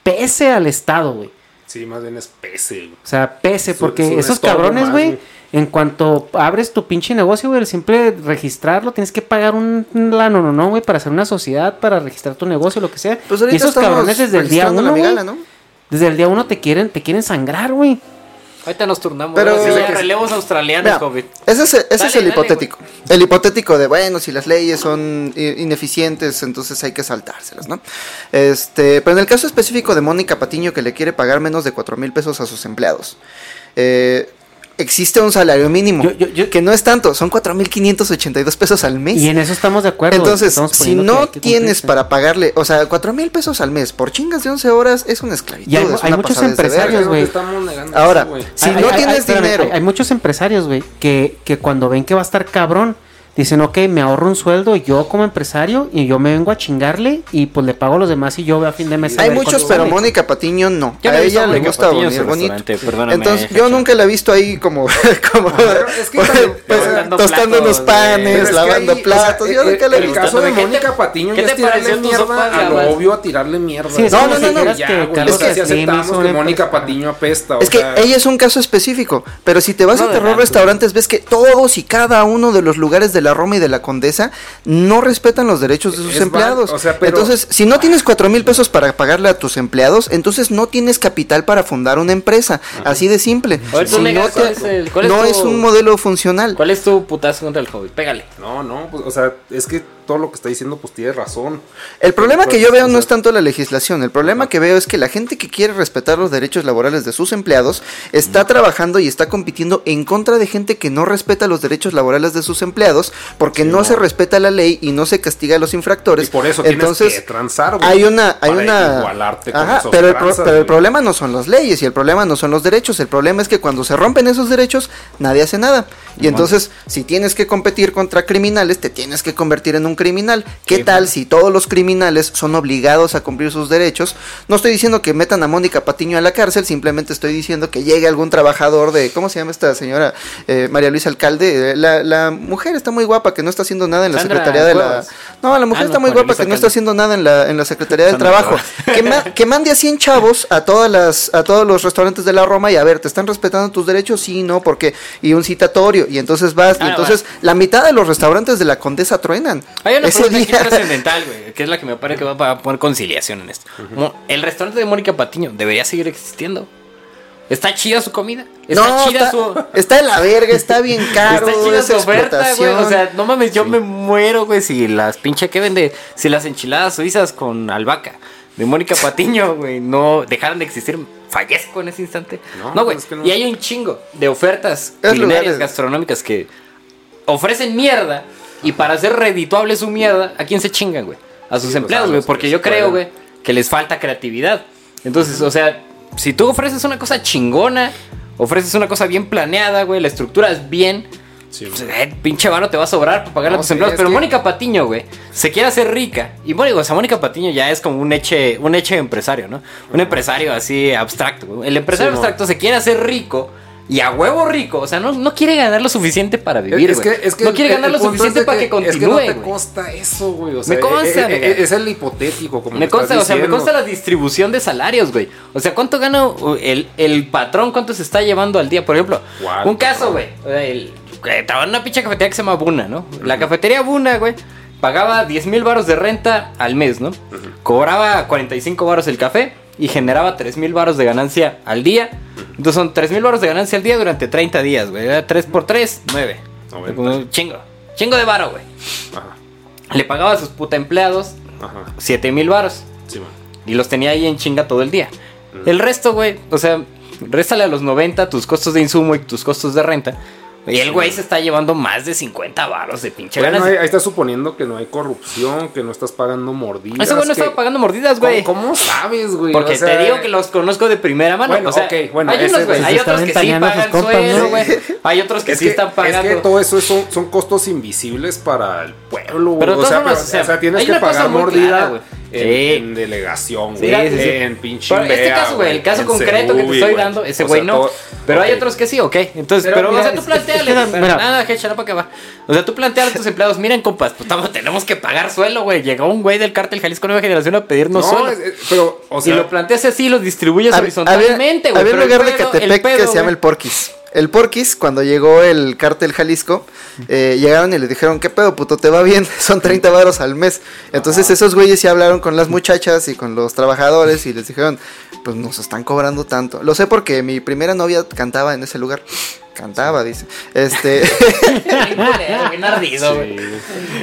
pese al Estado, güey. Sí, más bien es pese. güey. O sea, pese, porque es esos cabrones, güey. En cuanto abres tu pinche negocio, güey, el simple registrarlo, tienes que pagar un lano, no, no, güey, para hacer una sociedad, para registrar tu negocio, lo que sea. Pues y esos cabrones desde el día uno, migala, ¿no? desde el día uno te quieren, te quieren sangrar, güey. Ahorita nos turnamos. Pero- Pero, Dice que- relevos australianos, Mira, COVID. ese es, ese es Dale, el dale, hipotético. El hipotético de, bueno, si las leyes son ineficientes, entonces hay que saltárselas, ¿no? Este, pero en el caso específico de Mónica Patiño, que le quiere pagar menos de 4 mil pesos a sus empleados, eh, existe un salario mínimo, Yo- yo- yo- que no es tanto, son 4 mil 582 pesos al mes. Y en eso estamos de acuerdo. Entonces, si no tienes para pagarle, o sea, 4 mil pesos al mes por chingas de 11 horas es una esclavitud. Y hay- es hay una muchos empresarios, güey. estamos negando Ahora, eso, güey. si Hay- no hay- tienes espérame, dinero, Hay, hay muchos empresarios, güey, que, que cuando ven que va a estar cabrón, dicen, ok, me ahorro un sueldo yo como empresario y yo me vengo a chingarle y pues le pago a los demás y yo veo a fin de mes. a hay muchos, pero sale". Mónica Patiño no. Yo a ella le gusta bonito. Entonces, yo nunca la he visto ahí como, como pero es que pues, pues, tostando unos panes, es lavando ahí, o sea, platos. yo el- nunca la he el, visto. caso de ¿Qué te- Mónica Patiño ya es tirarle mierda a lo obvio a tirarle mierda. Sí, es No, no, no, ya, que si aceptamos Mónica. Patiño apesta. Es que ella es un caso específico, pero si te vas a terror restaurantes ves que todos y cada uno de los lugares de la Roma y de la Condesa no respetan los derechos de sus Es empleados. van- o sea, pero- Entonces, si no tienes cuatro mil pesos para pagarle a tus empleados, entonces no tienes capital para fundar una empresa. Así de simple. Ver, Si no ¿cuál es el- cuál es no tu- es un modelo funcional. ¿Cuál es tu putazo contra el COVID? Pégale. No, no, pues, o sea, es que todo lo que está diciendo, pues tiene razón. El problema que yo veo no es tanto la legislación, el problema que veo es que la gente que quiere respetar los derechos laborales de sus empleados está trabajando y está compitiendo en contra de gente que no respeta los derechos laborales de sus empleados porque no, no. se respeta la ley y no se castiga a los infractores. Y por eso Entonces, tienes que transar, güey, hay una hay para una igualarte con Ajá, esos pero el, pro- pero el problema no son las leyes y el problema no son los derechos, el problema es que cuando se rompen esos derechos nadie hace nada. Y entonces, si tienes que competir contra criminales, te tienes que convertir en un criminal. ¿Qué Sí, tal si todos los criminales son obligados a cumplir sus derechos? No estoy diciendo que metan a Mónica Patiño a la cárcel, simplemente estoy diciendo que llegue algún trabajador de, ¿cómo se llama esta señora? Eh, María Luisa Alcalde. La, la mujer está muy guapa, que no está haciendo nada en la Sandra Secretaría de la... Cuevas. No, la mujer Ah, está muy María guapa, Luisa que no está haciendo nada en la, en la Secretaría del Sandra Trabajo. Que, ma- que mande a 100 chavos a todas las a todos los restaurantes de la Roma y a ver, ¿te están respetando tus derechos? Sí, no, porque y un citatorio y entonces vas y Ah, entonces la mitad de los restaurantes de la Condesa truenan. Hay una pregunta aquí día- trascendental, güey, que es la que me parece que va a poner conciliación en esto. El restaurante de Mónica Patiño debería seguir existiendo. Está chida su comida. Está no, chida está, su. está de la verga, está bien caro. Está chida esa su oferta, güey. O sea, no mames, yo me muero, güey, si las pinche que vende, si las enchiladas suizas con albahaca de Mónica Patiño, güey, no dejaran de existir, fallezco en ese instante. No, No, güey. pues es que no. Y hay un chingo de ofertas Es culinarias gastronómicas que ofrecen mierda y para hacer redituable su mierda, ¿a quién se chingan, güey? A sus Sí, empleados, güey, porque que yo creo, güey, que les falta creatividad. Entonces, o sea, si tú ofreces una cosa chingona, ofreces una cosa bien planeada, güey, la estructura es bien, Sí, pues, eh, pinche varo te va a sobrar para pagarle No, a tus sí, empleados. Pero que- Mónica Patiño, güey, se quiere hacer rica. Y bueno, o sea, Mónica Patiño ya es como un eche, un eche empresario, ¿no? Un empresario así abstracto. güey. El empresario Sí, no. abstracto se quiere hacer rico. Y a huevo rico, o sea, no, no quiere ganar lo suficiente para vivir, Es que, es que no quiere el- ganar el lo suficiente para que, Es que no continúe, te consta eso, güey. O sea, Me consta, eh, eh, nega. eh, es el hipotético, como Me consta, o sea, me consta la distribución de salarios, güey. O sea, ¿cuánto gana uh, el, el patrón? ¿Cuánto se está llevando al día? Por ejemplo, ¿Cuál un caso, güey. que Trabaja en una pinche cafetería que se llama Buna, ¿no? La cafetería Buna, güey, pagaba 10 mil baros de renta al mes, ¿no? Cobraba 45 baros el café y generaba 3 mil baros de ganancia al día. Entonces son 3 mil baros de ganancia al día durante 30 días, güey. 3 por 3, 9. Noventa. Chingo. Chingo de baro, güey. Ajá, Le pagaba a sus puta empleados ajá. 7 mil baros. Sí. Y los tenía ahí en chinga todo el día. El resto, güey, o sea, réstale a los 90 tus costos de insumo y tus costos de renta. Y el güey se está llevando más de 50 baros de pinche Bueno, ganas. ahí, ahí estás suponiendo que no hay corrupción, que no estás pagando mordidas. Ese güey no que- estaba pagando mordidas, güey. ¿Cómo, cómo sabes, güey? Porque O sea, te digo que los conozco de primera mano. Bueno, o sea, ok, bueno, hay unos, güey, otros que sí pagan compas, sueldo, ¿no? güey. Hay otros que Es sí que, están pagando. es que todo eso son, son costos invisibles para el pueblo, güey. O, sea, pero- o sea, o sea, tienes que pagar mordida clara, güey. En, Sí. en delegación, güey. sí, sí. En pinche Pero este caso, güey, el caso concreto que te estoy dando, ese O güey sea, no. todo- pero hay otros que sí, ok. Entonces, Pero pero, o mira, sea, tú es- planteale. es que, mira. nada, Hecha, no para qué va. O sea, tú planteale a tus empleados, miren, compas, pues tenemos que pagar suelo, güey. Llegó un güey del cártel Jalisco Nueva Generación a pedirnos No, suelo. es- pero, o sea, y lo planteas así, lo distribuyes horizontalmente, güey. Había un pero el lugar de Catepec pedo, que se llama el Porquis. El Porquis, cuando llegó el cártel Jalisco, eh, llegaron y le dijeron, ¿qué pedo, puto? ¿Te va bien? Son 30 varos al mes. Entonces esos güeyes sí hablaron con las muchachas y con los trabajadores y les dijeron, pues nos están cobrando tanto. Lo sé porque mi primera novia cantaba en ese lugar. Cantaba, dice. Este... Bien ardido, güey.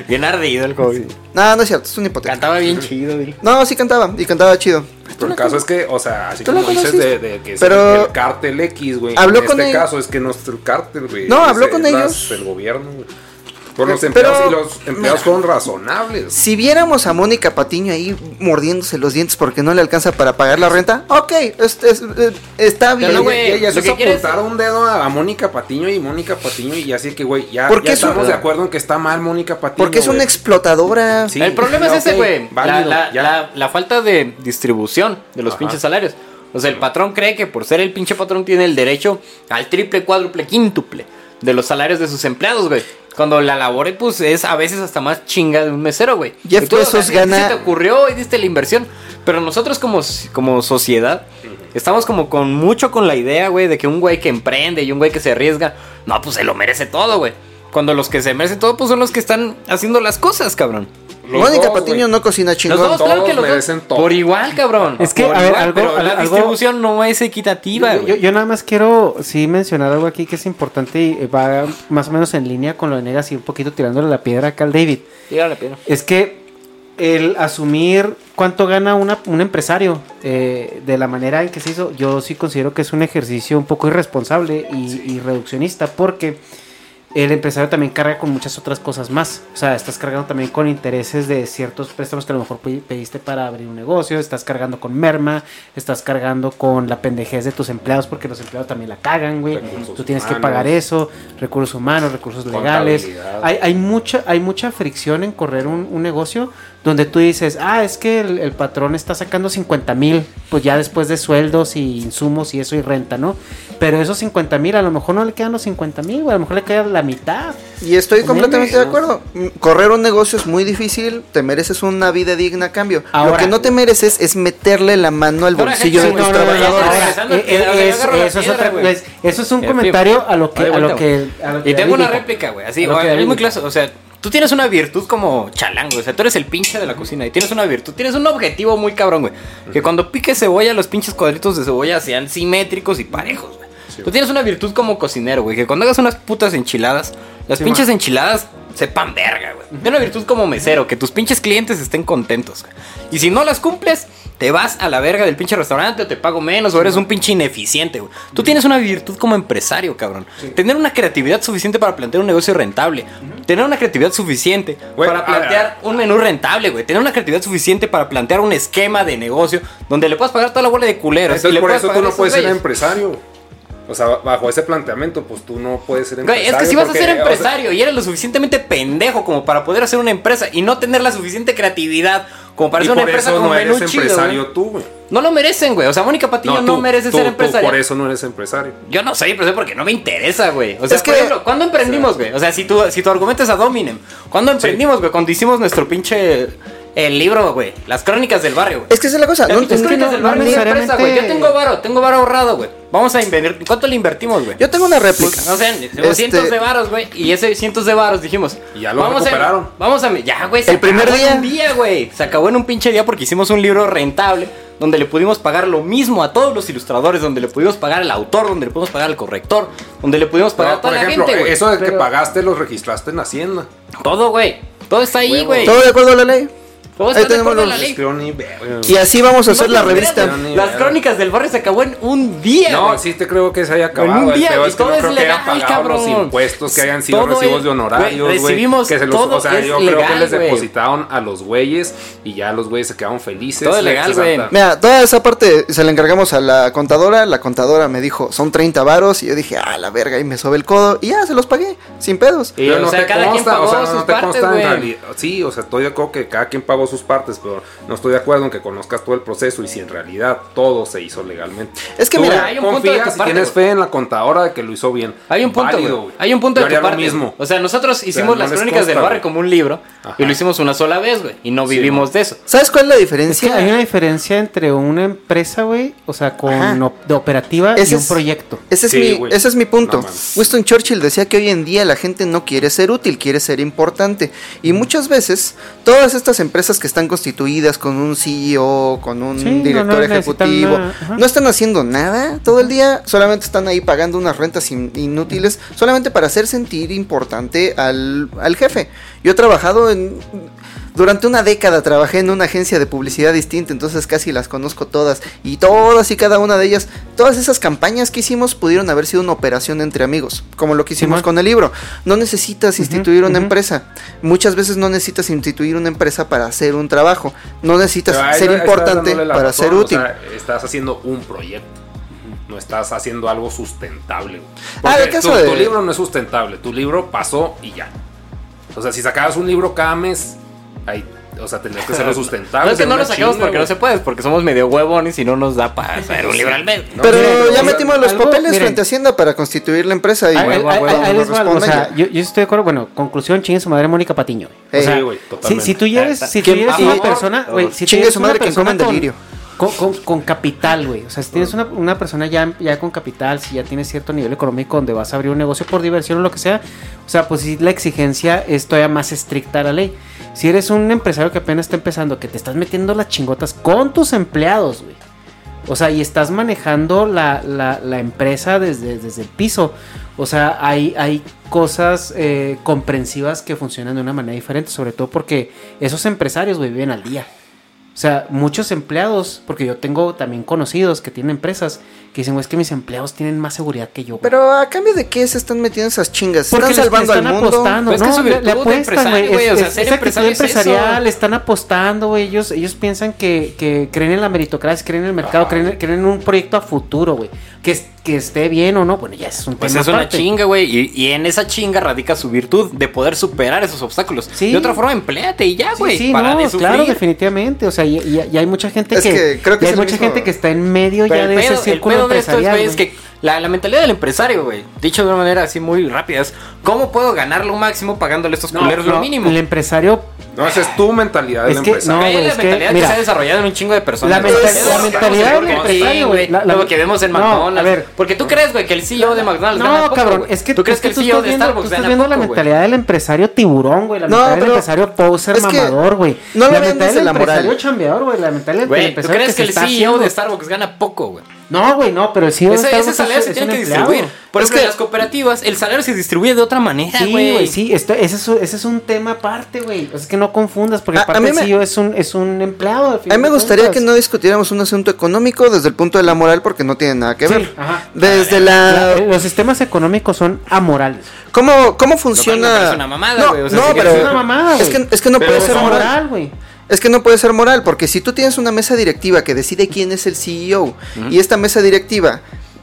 Bien ardido el COVID. no, no es cierto, es un hipotético. Cantaba bien chido, güey. No, sí cantaba y cantaba chido. pero el caso es que, o sea, así ¿Tú la como dices de, de que es Pero- el cártel X, güey. Habló en con este ellos. caso es que no es el cártel, güey. No, es- habló con es las- ellos. el gobierno, güey. Por los Pero- empleados y los empleados fueron razonables. Si viéramos a Mónica Patiño ahí mordiéndose los dientes porque no le alcanza para pagar la renta, ok, es- es- está bien. Pero, güey, es quieres- apuntar un dedo a, a Mónica Patiño y Mónica Patiño y así que, güey, ya, ¿Por qué ya es un- estamos de acuerdo en que está mal Mónica Patiño. porque es una explotadora. Sí, el problema es ese, güey. La, válido, la- ya. la- la falta de distribución de los Ajá. pinches salarios. O sea, el patrón cree que por ser el pinche patrón tiene el derecho al triple, cuádruple, quíntuple de los salarios de sus empleados, güey. Cuando la labor, pues, es a veces hasta más chinga de un mesero, güey. Jeff Y tú, Bezos gana- sí te ocurrió y diste la inversión. Pero nosotros como, como sociedad estamos como con mucho con la idea, güey, de que un güey que emprende y un güey que se arriesga, no, pues se lo merece todo, güey. Cuando los que se merecen todo, pues son los que están haciendo las cosas, cabrón. Los Mónica dos, Patiño no cocina Los chingón. dos, claro que los dos. merecen todo. Por igual, cabrón. Es que, Por a ver, igual, algo- pero la algo- distribución no es equitativa, Yo, nada más quiero sí mencionar algo aquí que es importante y va más o menos en línea con lo de Negas y un poquito tirándole la piedra acá al David. Dígale, Pedro. Es que el asumir cuánto gana una- un empresario eh, de la manera en que se hizo, yo sí considero que es un ejercicio un poco irresponsable y, y reduccionista porque el empresario también carga con muchas otras cosas más. O sea, estás cargando también con intereses de ciertos préstamos que a lo mejor pe- pediste para abrir un negocio, estás cargando con merma, estás cargando con la pendejez de tus empleados porque los empleados también la cagan, güey. Recursos Tú tienes que pagar eso, recursos humanos, recursos legales. Hay, hay, mucha, hay mucha fricción en correr un, un negocio donde tú dices, ah, es que el, el patrón está sacando 50 mil, pues ya después de sueldos y insumos y eso y renta, ¿no? Pero esos 50 mil a lo mejor no le quedan los 50 mil, a lo mejor le queda la mitad. Y estoy completamente de ¿no? acuerdo. Correr un negocio es muy difícil, te mereces una vida digna a cambio. Lo que no te mereces es meterle la mano al bolsillo de tus trabajadores. eso, es otra- güey. es- eso es un comentario a lo que, a lo que, Y tengo una réplica, güey. Así, muy clase. O sea, tú tienes una virtud como chalango, o sea, tú eres el pinche de la cocina y tienes una virtud, tienes un objetivo muy cabrón, güey. Que cuando piques cebolla, los pinches cuadritos de cebolla sean simétricos y parejos, güey. Tú tienes una virtud como cocinero, güey, que cuando hagas unas putas enchiladas, las pinches enchiladas sepan verga, güey. Tienes una virtud como mesero, que tus pinches clientes estén contentos, güey. Y si no las cumples, te vas a la verga del pinche restaurante o te pago menos o eres un pinche ineficiente, güey. Tú tienes una virtud como empresario, cabrón. Tener una creatividad suficiente para plantear un negocio rentable. Tener una creatividad suficiente Güey, para plantear un menú rentable, güey. Tener una creatividad suficiente para plantear un esquema de negocio donde le puedas pagar toda la bola de culeros. y Entonces le por eso tú no puedes ser empresario. O sea, bajo ese planteamiento, pues tú no puedes ser Güey, empresario. es que si vas a ser o sea, empresario y eres lo suficientemente pendejo como para poder hacer una empresa y no tener la suficiente creatividad como para hacer una por empresa con no menú eres chido, empresario güey. tú, güey. No lo merecen, güey. O sea, Mónica Patiño no, tú, merece tú, ser tú empresaria. por eso no eres empresario. Yo no soy empresario porque no me interesa, güey. O sea, Es por que- ejemplo, ¿cuándo emprendimos, güey? O sea, si tu, si tu argumento es a Dominem, ¿cuándo emprendimos, güey? Cuando hicimos nuestro pinche el libro, güey. Las crónicas del barrio, güey. Es que esa es la cosa. Las No, es que crónicas no- del no barrio es una empresa, güey. Yo tengo varo, tengo varo ahorrado, güey. Vamos a invertir. ¿Cuánto le invertimos, güey? Yo tengo una réplica. Pues, no sé, Este- tenemos cientos de varos, güey. Y ese cientos de varos dijimos. Y ya lo vamos recuperaron. A, vamos a. Ya, güey. se El primer acabó día. En un día, güey. Se acabó en un pinche día porque hicimos un libro rentable. Donde le pudimos pagar lo mismo a todos los ilustradores. Donde le pudimos pagar al autor. Donde le pudimos pagar al corrector. Donde le pudimos pagar No, a toda por la ejemplo, gente, güey. eso de que pagaste lo registraste en Hacienda. Todo, güey. Todo está ahí, güey. Todo de acuerdo a la ley. Todo ahí tenemos los- la ley. Y así vamos a hacer la revista. Las crónicas del barrio se acabó en un día. No, güey. sí te creo que se haya En acabado. un El día, y es que todo no es creo que legal, pagado los impuestos, que hayan sido Todo recibos es- de honorarios, güey, recibimos Que se los, todo o sea, yo creo que les depositaron a los güeyes y ya los güeyes se quedaron felices. Todo es legal, güey. Mira, toda esa parte se la encargamos a la contadora. La contadora me dijo, son 30 varos. Y yo dije, ah, la verga. Y me sobe el codo. Y ya, se los pagué. Sin pedos. Y, Pero o no sea, te cada quien consta, pagó o sea, no sus te partes, consta en güey. realidad. Sí, o sea, estoy de acuerdo que cada quien pagó sus partes, pero no estoy de acuerdo en que conozcas todo el proceso y si en realidad todo se hizo legalmente. Es que Tú mira, hay un punto de tu parte, tienes fe en la contadora de que lo hizo bien. Hay un punto, Válido, güey. Hay un punto de tu parte. mismo. O sea, nosotros hicimos no las crónicas del barrio como un libro Ajá. y lo hicimos una sola vez, güey. Y no vivimos de eso. ¿sabes cuál es la Es que diferencia? hay una diferencia entre una empresa, güey, o sea, con op- de operativa Ese y un es- proyecto. Ese es, Sí, mi, güey. ese es mi punto. No. Winston Churchill decía que hoy en día la gente no quiere ser útil, quiere ser importante. Y muchas veces, todas estas empresas que están constituidas con un CEO, con un Sí, director no ejecutivo, no están haciendo nada. Todo el día, solamente están ahí pagando unas rentas in- inútiles, solamente para hacer sentir importante al, al jefe. Yo he trabajado en... Durante una década trabajé en una agencia de publicidad distinta, entonces casi las conozco todas. Y todas y cada una de ellas, todas esas campañas que hicimos pudieron haber sido una operación entre amigos, como lo que hicimos con el libro. No necesitas instituir una empresa. Muchas veces no necesitas instituir una empresa para hacer un trabajo. No necesitas Pero ser importante para razón, ser o útil. sea, estás haciendo un proyecto. No estás haciendo algo sustentable. Ah, el caso tu, de- tu libro no es sustentable. Tu libro pasó y ya. O sea, si sacabas un libro cada mes, ahí, o sea, tendrías que hacerlo sustentable. No es que no lo sacamos chinga, porque no se puede, porque somos medio huevones y no nos da para hacer un libro al mes. Pero miren, ya o sea, metimos los algo- papeles miren. frente a Hacienda para constituir la empresa y huevo, ahí- huevo, o sea, yo, yo estoy de acuerdo, bueno, conclusión, chingue su madre Mónica Patiño. güey. O sea, sí, güey, si, totalmente. si tú lleves, si tú ¿Quién- lleves y- una persona, güey, si tú Chingue su madre quien persona come en con- delirio. Con, con- con capital, güey. O sea, si tienes una, una persona ya, ya con capital, si ya tienes cierto nivel económico donde vas a abrir un negocio por diversión o lo que sea, o sea, pues sí, la exigencia es todavía más estricta a la ley. Si eres un empresario que apenas está empezando, que te estás metiendo las chingotas con tus empleados, güey. O sea, y estás manejando la, la- la empresa desde, desde el piso. O sea, hay, hay cosas eh, comprensivas que funcionan de una manera diferente, sobre todo porque esos empresarios, güey, viven al día. O sea, muchos empleados, porque yo tengo también conocidos que tienen empresas que dicen, güey, es que mis empleados tienen más seguridad que yo. güey". Pero a cambio de qué se están metiendo esas chingas? ¿Se Porque ¿Están salvando le al están mundo? apostando, Pero es que no, le, le apuestan, güey. Es, o sea, es- ser esa actitud empresario es empresarial, eso. están apostando, güey. Ellos, ellos piensan que, que creen en la meritocracia, creen en el mercado, creen, creen en un proyecto a futuro, güey. Que, es- que esté bien o no, bueno, ya es un Pues tema es una chinga, güey. Y, y en esa chinga radica su virtud de poder superar esos obstáculos. Sí. De otra forma, empléate y ya, Sí, güey. sí, para no, de sufrir. claro, definitivamente. O sea, y, y- y hay mucha gente Es que, que creo que es hay el mucha mismo- gente que está en medio Pero ya el de pedo, ese el círculo pedo de güeyes güey. que La, la mentalidad del empresario, güey, dicho de una manera así muy rápida, es ¿cómo puedo ganar lo máximo pagándole a estos culeros lo No, mínimo? El empresario. No, esa es tu mentalidad del Es que, empresario. no, güey, la es que, mentalidad que, mira, se ha desarrollado en un chingo de personas. La mental- la es mentalidad del empresario, güey, la- la- lo que vemos en no, McDonald's. a ver. Porque tú crees, güey, que el CEO de McDonald's gana No, poco, cabrón, güey. es que tú crees es que el CEO estás de viendo, tú Starbucks estás gana viendo poco, la mentalidad del empresario tiburón, güey. La No, mentalidad del empresario poser que mamador, güey. no la mentalidad del la empresario chambeador, güey. La mentalidad del Güey, ¿tú empresario crees que, el CEO de Starbucks gana poco, güey? No, güey, no, pero de Ese, ese salario es- se es tiene que empleado. distribuir. Por Es ejemplo, que- en las cooperativas, el salario se distribuye de otra manera, Sí, güey. güey, sí, esto- ese, es, ese es un tema aparte, güey. Es que no confundas, porque A- aparte me- es un, es un empleado. al A mí me gustaría cuentas. que no discutiéramos un asunto económico desde el punto de la moral porque no tiene nada que Sí, ver. ajá. Desde La- la... los sistemas económicos son amorales. ¿Cómo, cómo funciona? parece una mamada, no, güey, o sea, no, si pero Es una mamada, es güey. que, es que no Pero puede ser es moral, güey. Es que no puede ser moral, porque si tú tienes una mesa directiva que decide quién es el CEO y esta mesa directiva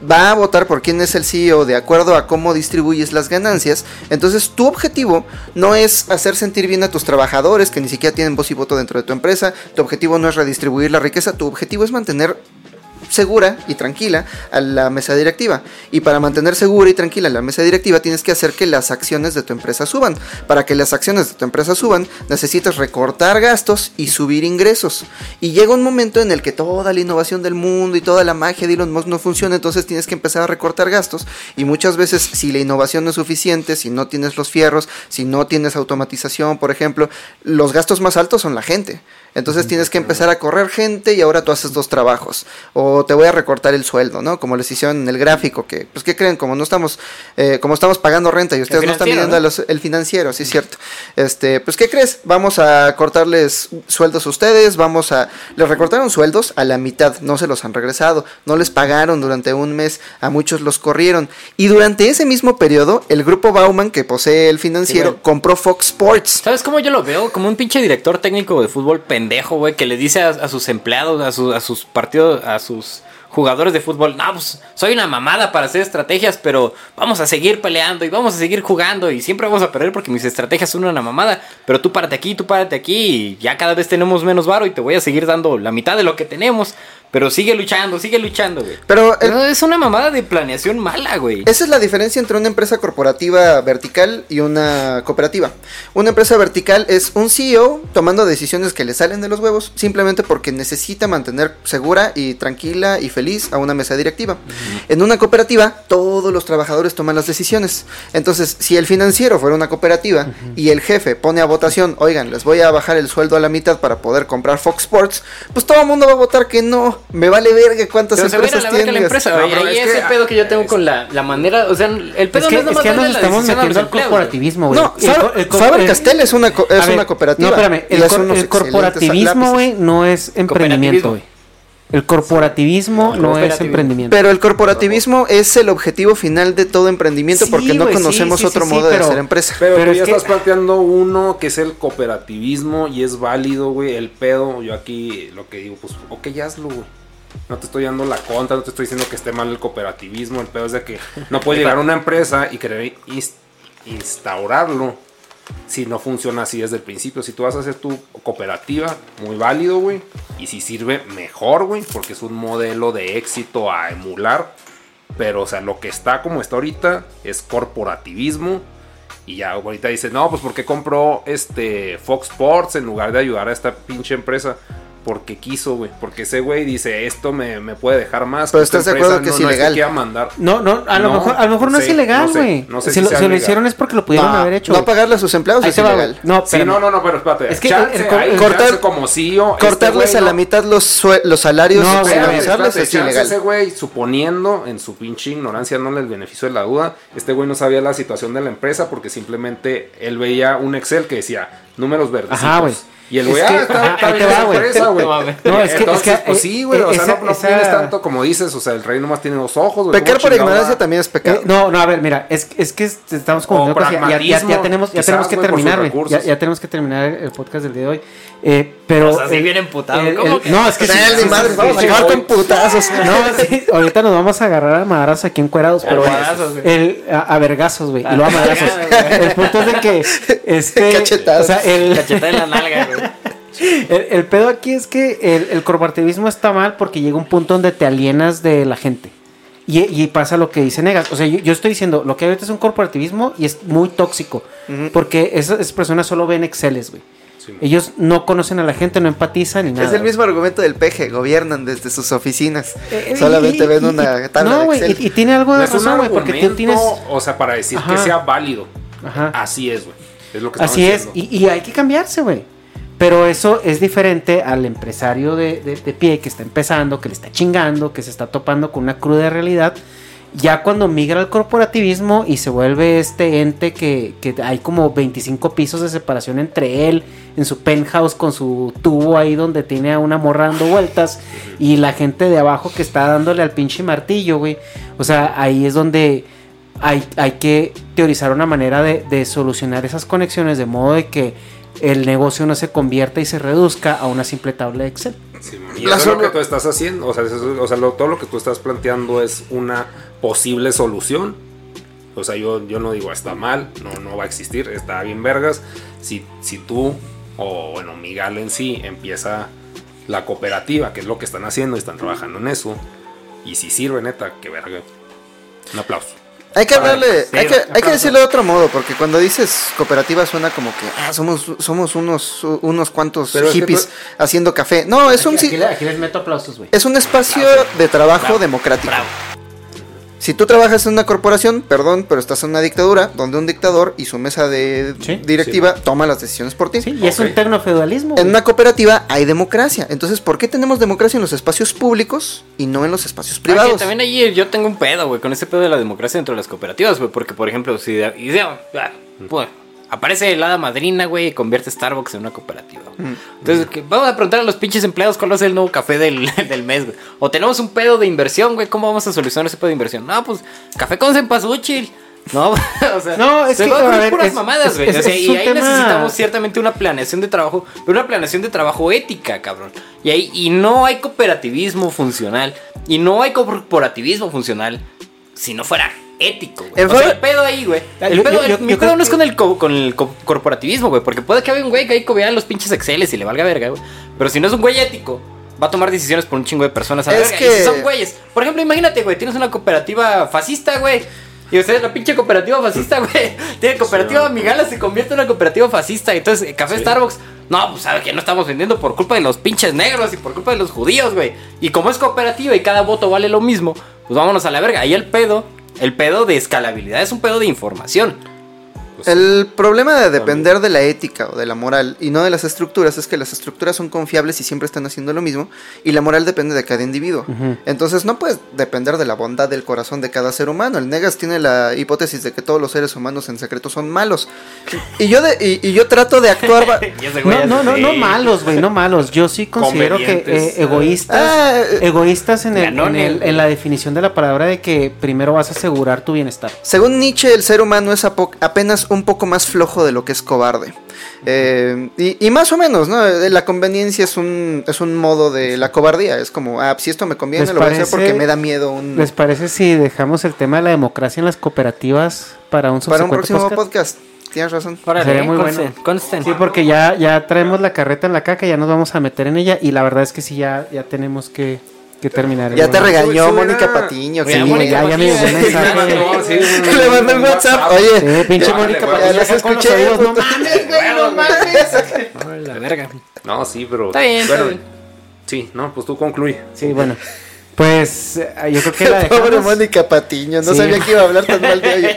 va a votar por quién es el CEO de acuerdo a cómo distribuyes las ganancias, entonces tu objetivo no es hacer sentir bien a tus trabajadores que ni siquiera tienen voz y voto dentro de tu empresa, tu objetivo no es redistribuir la riqueza, tu objetivo es mantener segura y tranquila a la mesa directiva. Y para mantener segura y tranquila la mesa directiva tienes que hacer que las acciones de tu empresa suban. Para que las acciones de tu empresa suban, necesitas recortar gastos y subir ingresos. Y llega un momento en el que toda la innovación del mundo y toda la magia de Elon Musk no funciona, entonces tienes que empezar a recortar gastos. Y muchas veces si la innovación no es suficiente, si no tienes los fierros, si no tienes automatización, por ejemplo, los gastos más altos son la gente. Entonces tienes que empezar a correr gente y ahora tú haces dos trabajos. O te voy a recortar el sueldo, ¿no? Como les hicieron en el gráfico, que, pues, ¿qué creen? Como no estamos, eh, como estamos pagando renta y ustedes no están midiendo ¿no? a los- el financiero, sí es cierto. Este, pues, ¿qué crees? Vamos a cortarles sueldos a ustedes, vamos a, les recortaron sueldos a la mitad, no se los han regresado, no les pagaron durante un mes, a muchos los corrieron. Y durante ese mismo periodo, el grupo Bauman, que posee el financiero, Sí, compró Fox Sports. ¿Sabes cómo yo lo veo? Como un pinche director técnico de fútbol pendejo, güey, que le dice a, sus empleados, a, a sus partidos, a sus jugadores de fútbol, no, pues soy una mamada para hacer estrategias, pero vamos a seguir peleando y vamos a seguir jugando y siempre vamos a perder porque mis estrategias son una mamada, pero tú párate aquí, tú párate aquí y ya cada vez tenemos menos varo y te voy a seguir dando la mitad de lo que tenemos, pero sigue luchando, sigue luchando, güey. Pero el- es una mamada de planeación mala, güey. Esa es la diferencia entre una empresa corporativa vertical y una cooperativa. Una empresa vertical es un CEO tomando decisiones que le salen de los huevos simplemente porque necesita mantener segura y tranquila y feliz a una mesa directiva. En una cooperativa, todos los trabajadores toman las decisiones. Entonces, si el financiero fuera una cooperativa y el jefe pone a votación, oigan, les voy a bajar el sueldo a la mitad para poder comprar Fox Sports, pues todo el mundo va a votar que no. Me vale verga cuántas Pero se empresas verga la empresa, No, Ahí es es que- el pedo que yo tengo con la, la manera, o sea, el pedo Es que, no es es que nos estamos metiendo al corporativismo, güey. No, Faber el- Castell es una, co- es una cooperativa. No, espérame. El, corporativismo, güey, no es emprendimiento, güey. El corporativismo no, es emprendimiento. Pero el corporativismo es el objetivo final de todo emprendimiento Sí, porque no conocemos sí, sí, otro sí, modo de pero- hacer empresa. Pero, Pero tú es ya que- estás planteando uno que es el cooperativismo y es válido, güey. El pedo, yo aquí lo que digo, pues, ok, hazlo, güey. No te estoy dando la contra, no te estoy diciendo que esté mal el cooperativismo. El pedo es de que no puede llegar a una empresa y querer ins- instaurarlo si no funciona así desde el principio. Si tú vas a hacer tu cooperativa, muy válido, güey. Y si sirve, mejor, güey, porque es un modelo de éxito a emular. Pero, o sea, lo que está como está ahorita es corporativismo. Y ya ahorita dice, no, pues porque compró este Fox Sports en lugar de ayudar a esta pinche empresa. Porque quiso, güey. Porque ese güey dice, esto me, me puede dejar más. Pero que esta estás de empresa acuerdo que es no- no ilegal. que quiera mandar. No, no, a lo No, mejor, a lo mejor no, no es sé, ilegal, no sé, güey. no sé si si lo, si hicieron es porque lo pudieron No, haber hecho. no pagarle a sus empleados Ahí es ilegal. No, Sí, no, no, no, pero espérate. Es que Chance, el- el- hay el- chance cortar- como CEO. este Cortarles a la no- mitad los, los salarios No, Espérate, es ilegal. ese güey, suponiendo en su pinche ignorancia, no el beneficio de la duda, este güey no sabía la situación de la empresa porque simplemente él veía un Excel que decía números verdes. Ajá, güey. Y el güey, Es que- ah, está, ajá, está ahí te bien va, esa güey. empresa, güey. No es que- Entonces, es que, pues eh, sí, güey, o sea, esa- no, no esa- tienes tanto como dices, o sea, el rey nomás tiene dos ojos, güey. Pecar ¿cómo por ignorancia también es pecado. Eh, no, no, a ver, mira, es, es que est- estamos confundiendo O cosas. Ya, ya- tenemos, ya quizás, tenemos que terminar, güey. Ya, tenemos que terminar el podcast del día de hoy. Eh, pero. O sea, el- viene emputado, el- ¿cómo el- que? No, es que. sí, Dale, sí, madre, sí, vamos a con putazos. No, sí, ahorita nos vamos a agarrar a madrazos aquí encuerados, pero a, vergazos, güey, y luego a madrazos. El punto es de que este, Cachetadas. o sea, el, Cachetada en la nalga, güey. el, el pedo aquí es que el, el corporativismo está mal porque llega un punto donde te alienas de la gente. Y, y pasa lo que dice Negas. O sea, yo, yo estoy diciendo, lo que ahorita es un corporativismo y es muy tóxico. Porque esas, esas personas solo ven Exceles, güey. Ellos no conocen a la gente, no empatizan ni nada. Es el güey. mismo argumento del peje, gobiernan desde sus oficinas. Eh, eh, Solamente y- ven y- una tabla no, de güey, Excel. y, y tiene algo No de un razón, güey, porque tú tienes... o sea, para decir Ajá. que sea válido. Ajá. Así es, güey. Es lo que estamos Así es, y, y hay que cambiarse, güey. Pero eso es diferente al empresario de, de- de pie que está empezando, que le está chingando, que se está topando con una cruda realidad. Ya cuando migra al corporativismo y se vuelve este ente que, que hay como 25 pisos de separación entre él, en su penthouse con su tubo ahí donde tiene a una morra dando vueltas, y la gente de abajo que está dándole al pinche martillo, güey. O sea, ahí es donde hay, hay que teorizar una manera de, de solucionar esas conexiones de modo de que el negocio no se convierta y se reduzca a una simple tabla de Excel. Sí, y eso es lo que tú estás haciendo. O sea, eso- o sea, lo- todo lo que tú estás planteando es una posible solución. O sea, yo, yo no digo está mal, no, no va a existir, está bien vergas. Si, si tú, o bueno, Miguel en sí, empieza la cooperativa, que es lo que están haciendo, y están trabajando en eso. Y si sirve, neta, que verga. Un aplauso. Hay que hablarle, hay que, hay que decirlo de otro modo, porque cuando dices cooperativa suena como que ah, somos, somos unos, unos cuantos Pero es que hippies tú- haciendo café. No, es un, Aquí, si- aquí le- aquí les meto aplausos, güey. es un espacio de trabajo democrático. Si tú trabajas en una corporación, perdón, pero estás en una dictadura, donde un dictador y su mesa de Sí, directiva toma las decisiones por ti. Sí, y es un tecnofeudalismo. En una cooperativa hay democracia. Entonces, ¿por qué tenemos democracia en los espacios públicos y no en los espacios Ah, privados? que también ahí yo tengo un pedo, güey, con ese pedo de la democracia dentro de las cooperativas, güey. Porque, por ejemplo, si de- y de- ah, pues, aparece el hada madrina, güey, y convierte Starbucks en una cooperativa. güey. Entonces, que vamos a preguntar a los pinches empleados cuál va a ser el nuevo café del, del mes, güey. O tenemos un pedo de inversión, güey, ¿cómo vamos a solucionar ese pedo de inversión? No, pues, café con cempasúchil. No, o sea, No, es se que, va a ver, puras es- mamadas, es- güey. es- O sea, es y ahí tema- necesitamos ciertamente una planeación de trabajo, pero una planeación de trabajo ética, cabrón. Y ahí y no hay cooperativismo funcional y no hay corporativismo funcional si no fuera ético, güey. El O sea, fa- el pedo ahí, güey. El Yo- pedo, yo- yo- mi yo pedo no es con el, co- con el co- corporativismo, güey, porque puede que haya un güey que ahí vea los pinches Exceles y le valga verga, güey. Pero si no es un güey ético, va a tomar decisiones por un chingo de personas a la Es verga. que- Y si son güeyes. Por ejemplo, imagínate, güey, tienes una cooperativa fascista, güey. Y ustedes, la pinche cooperativa fascista, güey. Tiene cooperativa Migala, se convierte en una cooperativa fascista. Entonces, Café Starbucks, no, pues sabe que no estamos vendiendo por culpa de los pinches negros y por culpa de los judíos, güey. Y como es cooperativa y cada voto vale lo mismo, pues vámonos a la verga. Ahí el pedo, el pedo de escalabilidad es un pedo de información. El problema de depender de la ética o de la moral y no de las estructuras es que las estructuras son confiables y siempre están haciendo lo mismo y la moral depende de cada individuo. Entonces no puedes depender de la bondad del corazón de cada ser humano. El Negas tiene la hipótesis de que todos los seres humanos en secreto son malos. Y yo, de, y, y yo trato de actuar... No, no, no, no malos, güey, no malos. Yo sí considero que eh, egoístas, Ah, eh, egoístas en, el- en, el- en la definición de la palabra de que primero vas a asegurar tu bienestar. Según Nietzsche, el ser humano es apo- apenas un poco más flojo de lo que es cobarde. Eh, y, y más o menos, ¿no? Eh, La conveniencia es un, es un modo de la cobardía. Es como, ah, si esto me conviene, ¿Les lo voy a hacer parece- porque me da miedo un, ¿Les parece si dejamos el tema de la democracia en las cooperativas para un para un próximo podcast? podcast. Tienes razón. Órale, Sería muy consten, bueno. consten. Sí, porque ya, ya traemos la carreta en la caca, ya nos vamos a meter en ella y la verdad es que sí, ya, ya tenemos que, que terminar. el Ya te regañó Mónica Patiño. Sí, ya, ya me llegó un Patiño, mensaje. Le mandó un WhatsApp. Oye, Sí, pinche Mónica vale, ya Patiño, las escuché, oídos, no mames, güey, no mames. La verga. No, sí, pero. Está bien. Sí, no, pues tú concluye. Sí, bueno. Pues eh, yo creo que la dejamos. pobre Mónica Patiño. No Sí. sabía que iba a hablar tan mal de ella.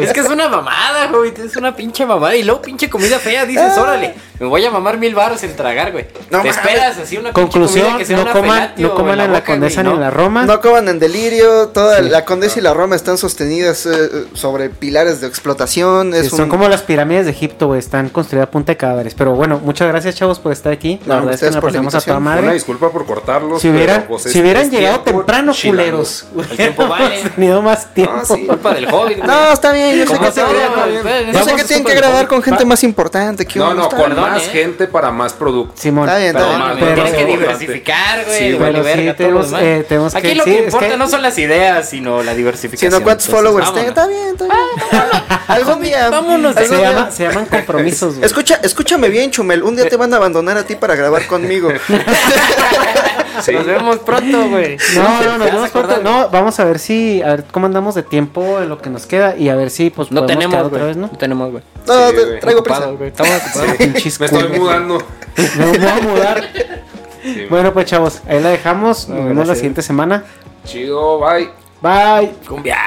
Es que es una mamada, güey. Es una pinche mamada. Y luego pinche comida fea. Dices, órale, me voy a mamar mil baros en tragar, güey. No Te esperas así una Conclusión, que sea no una coman, felatio no coman la en la boca, Condesa güey, ni en ¿no? la Roma. No coman en delirio. Toda la Condesa y la Roma están sostenidas eh, sobre pilares de explotación. Sí, Son como las pirámides de Egipto, güey. Están construidas a punta de cadáveres. Pero bueno, muchas gracias, chavos, por estar aquí. La No, verdad es que nos pasamos a toda. Una disculpa por cortarlos. Si, hubiera, pero, pues, si es- hubieran es llegado tiempo temprano, culeros. El tiempo vale. Tenido más tiempo. Sí. Culpa del hobbit. No, está bien. Yo sé que, tienen que grabar con gente más importante que No, uno. no. Perdón, más ¿eh? gente para más producto. Simón. Está bien, está pero- bien. más- pero- Tienes que diversificar, güey. Sí, vale pero sí tenemos, eh, tenemos Aquí que- lo sí, que es importa que- no son las ideas, sino la diversificación. Sino cuántos Entonces, followers tenga. Está bien, está bien. Algún día. Vámonos. Se, algún día- llama- se llaman compromisos, güey. Escucha, escúchame bien, Chumel. Un día te van a abandonar a ti para grabar conmigo. Sí. Nos vemos pronto, güey. No, no, ¿Te nos vemos pronto. No, vamos a ver si, a ver cómo andamos de tiempo en lo que nos queda y a ver si, pues, No tenemos, otra güey. vez, ¿no? No tenemos, güey. No, Sí, traigo prisa. Estamos ocupados. Pinches Me estoy mudando. Me voy a mudar. Sí, Bueno, pues, chavos, ahí la dejamos. Nos No, vemos la siguiente semana. Chido, bye. Bye. Cumbia.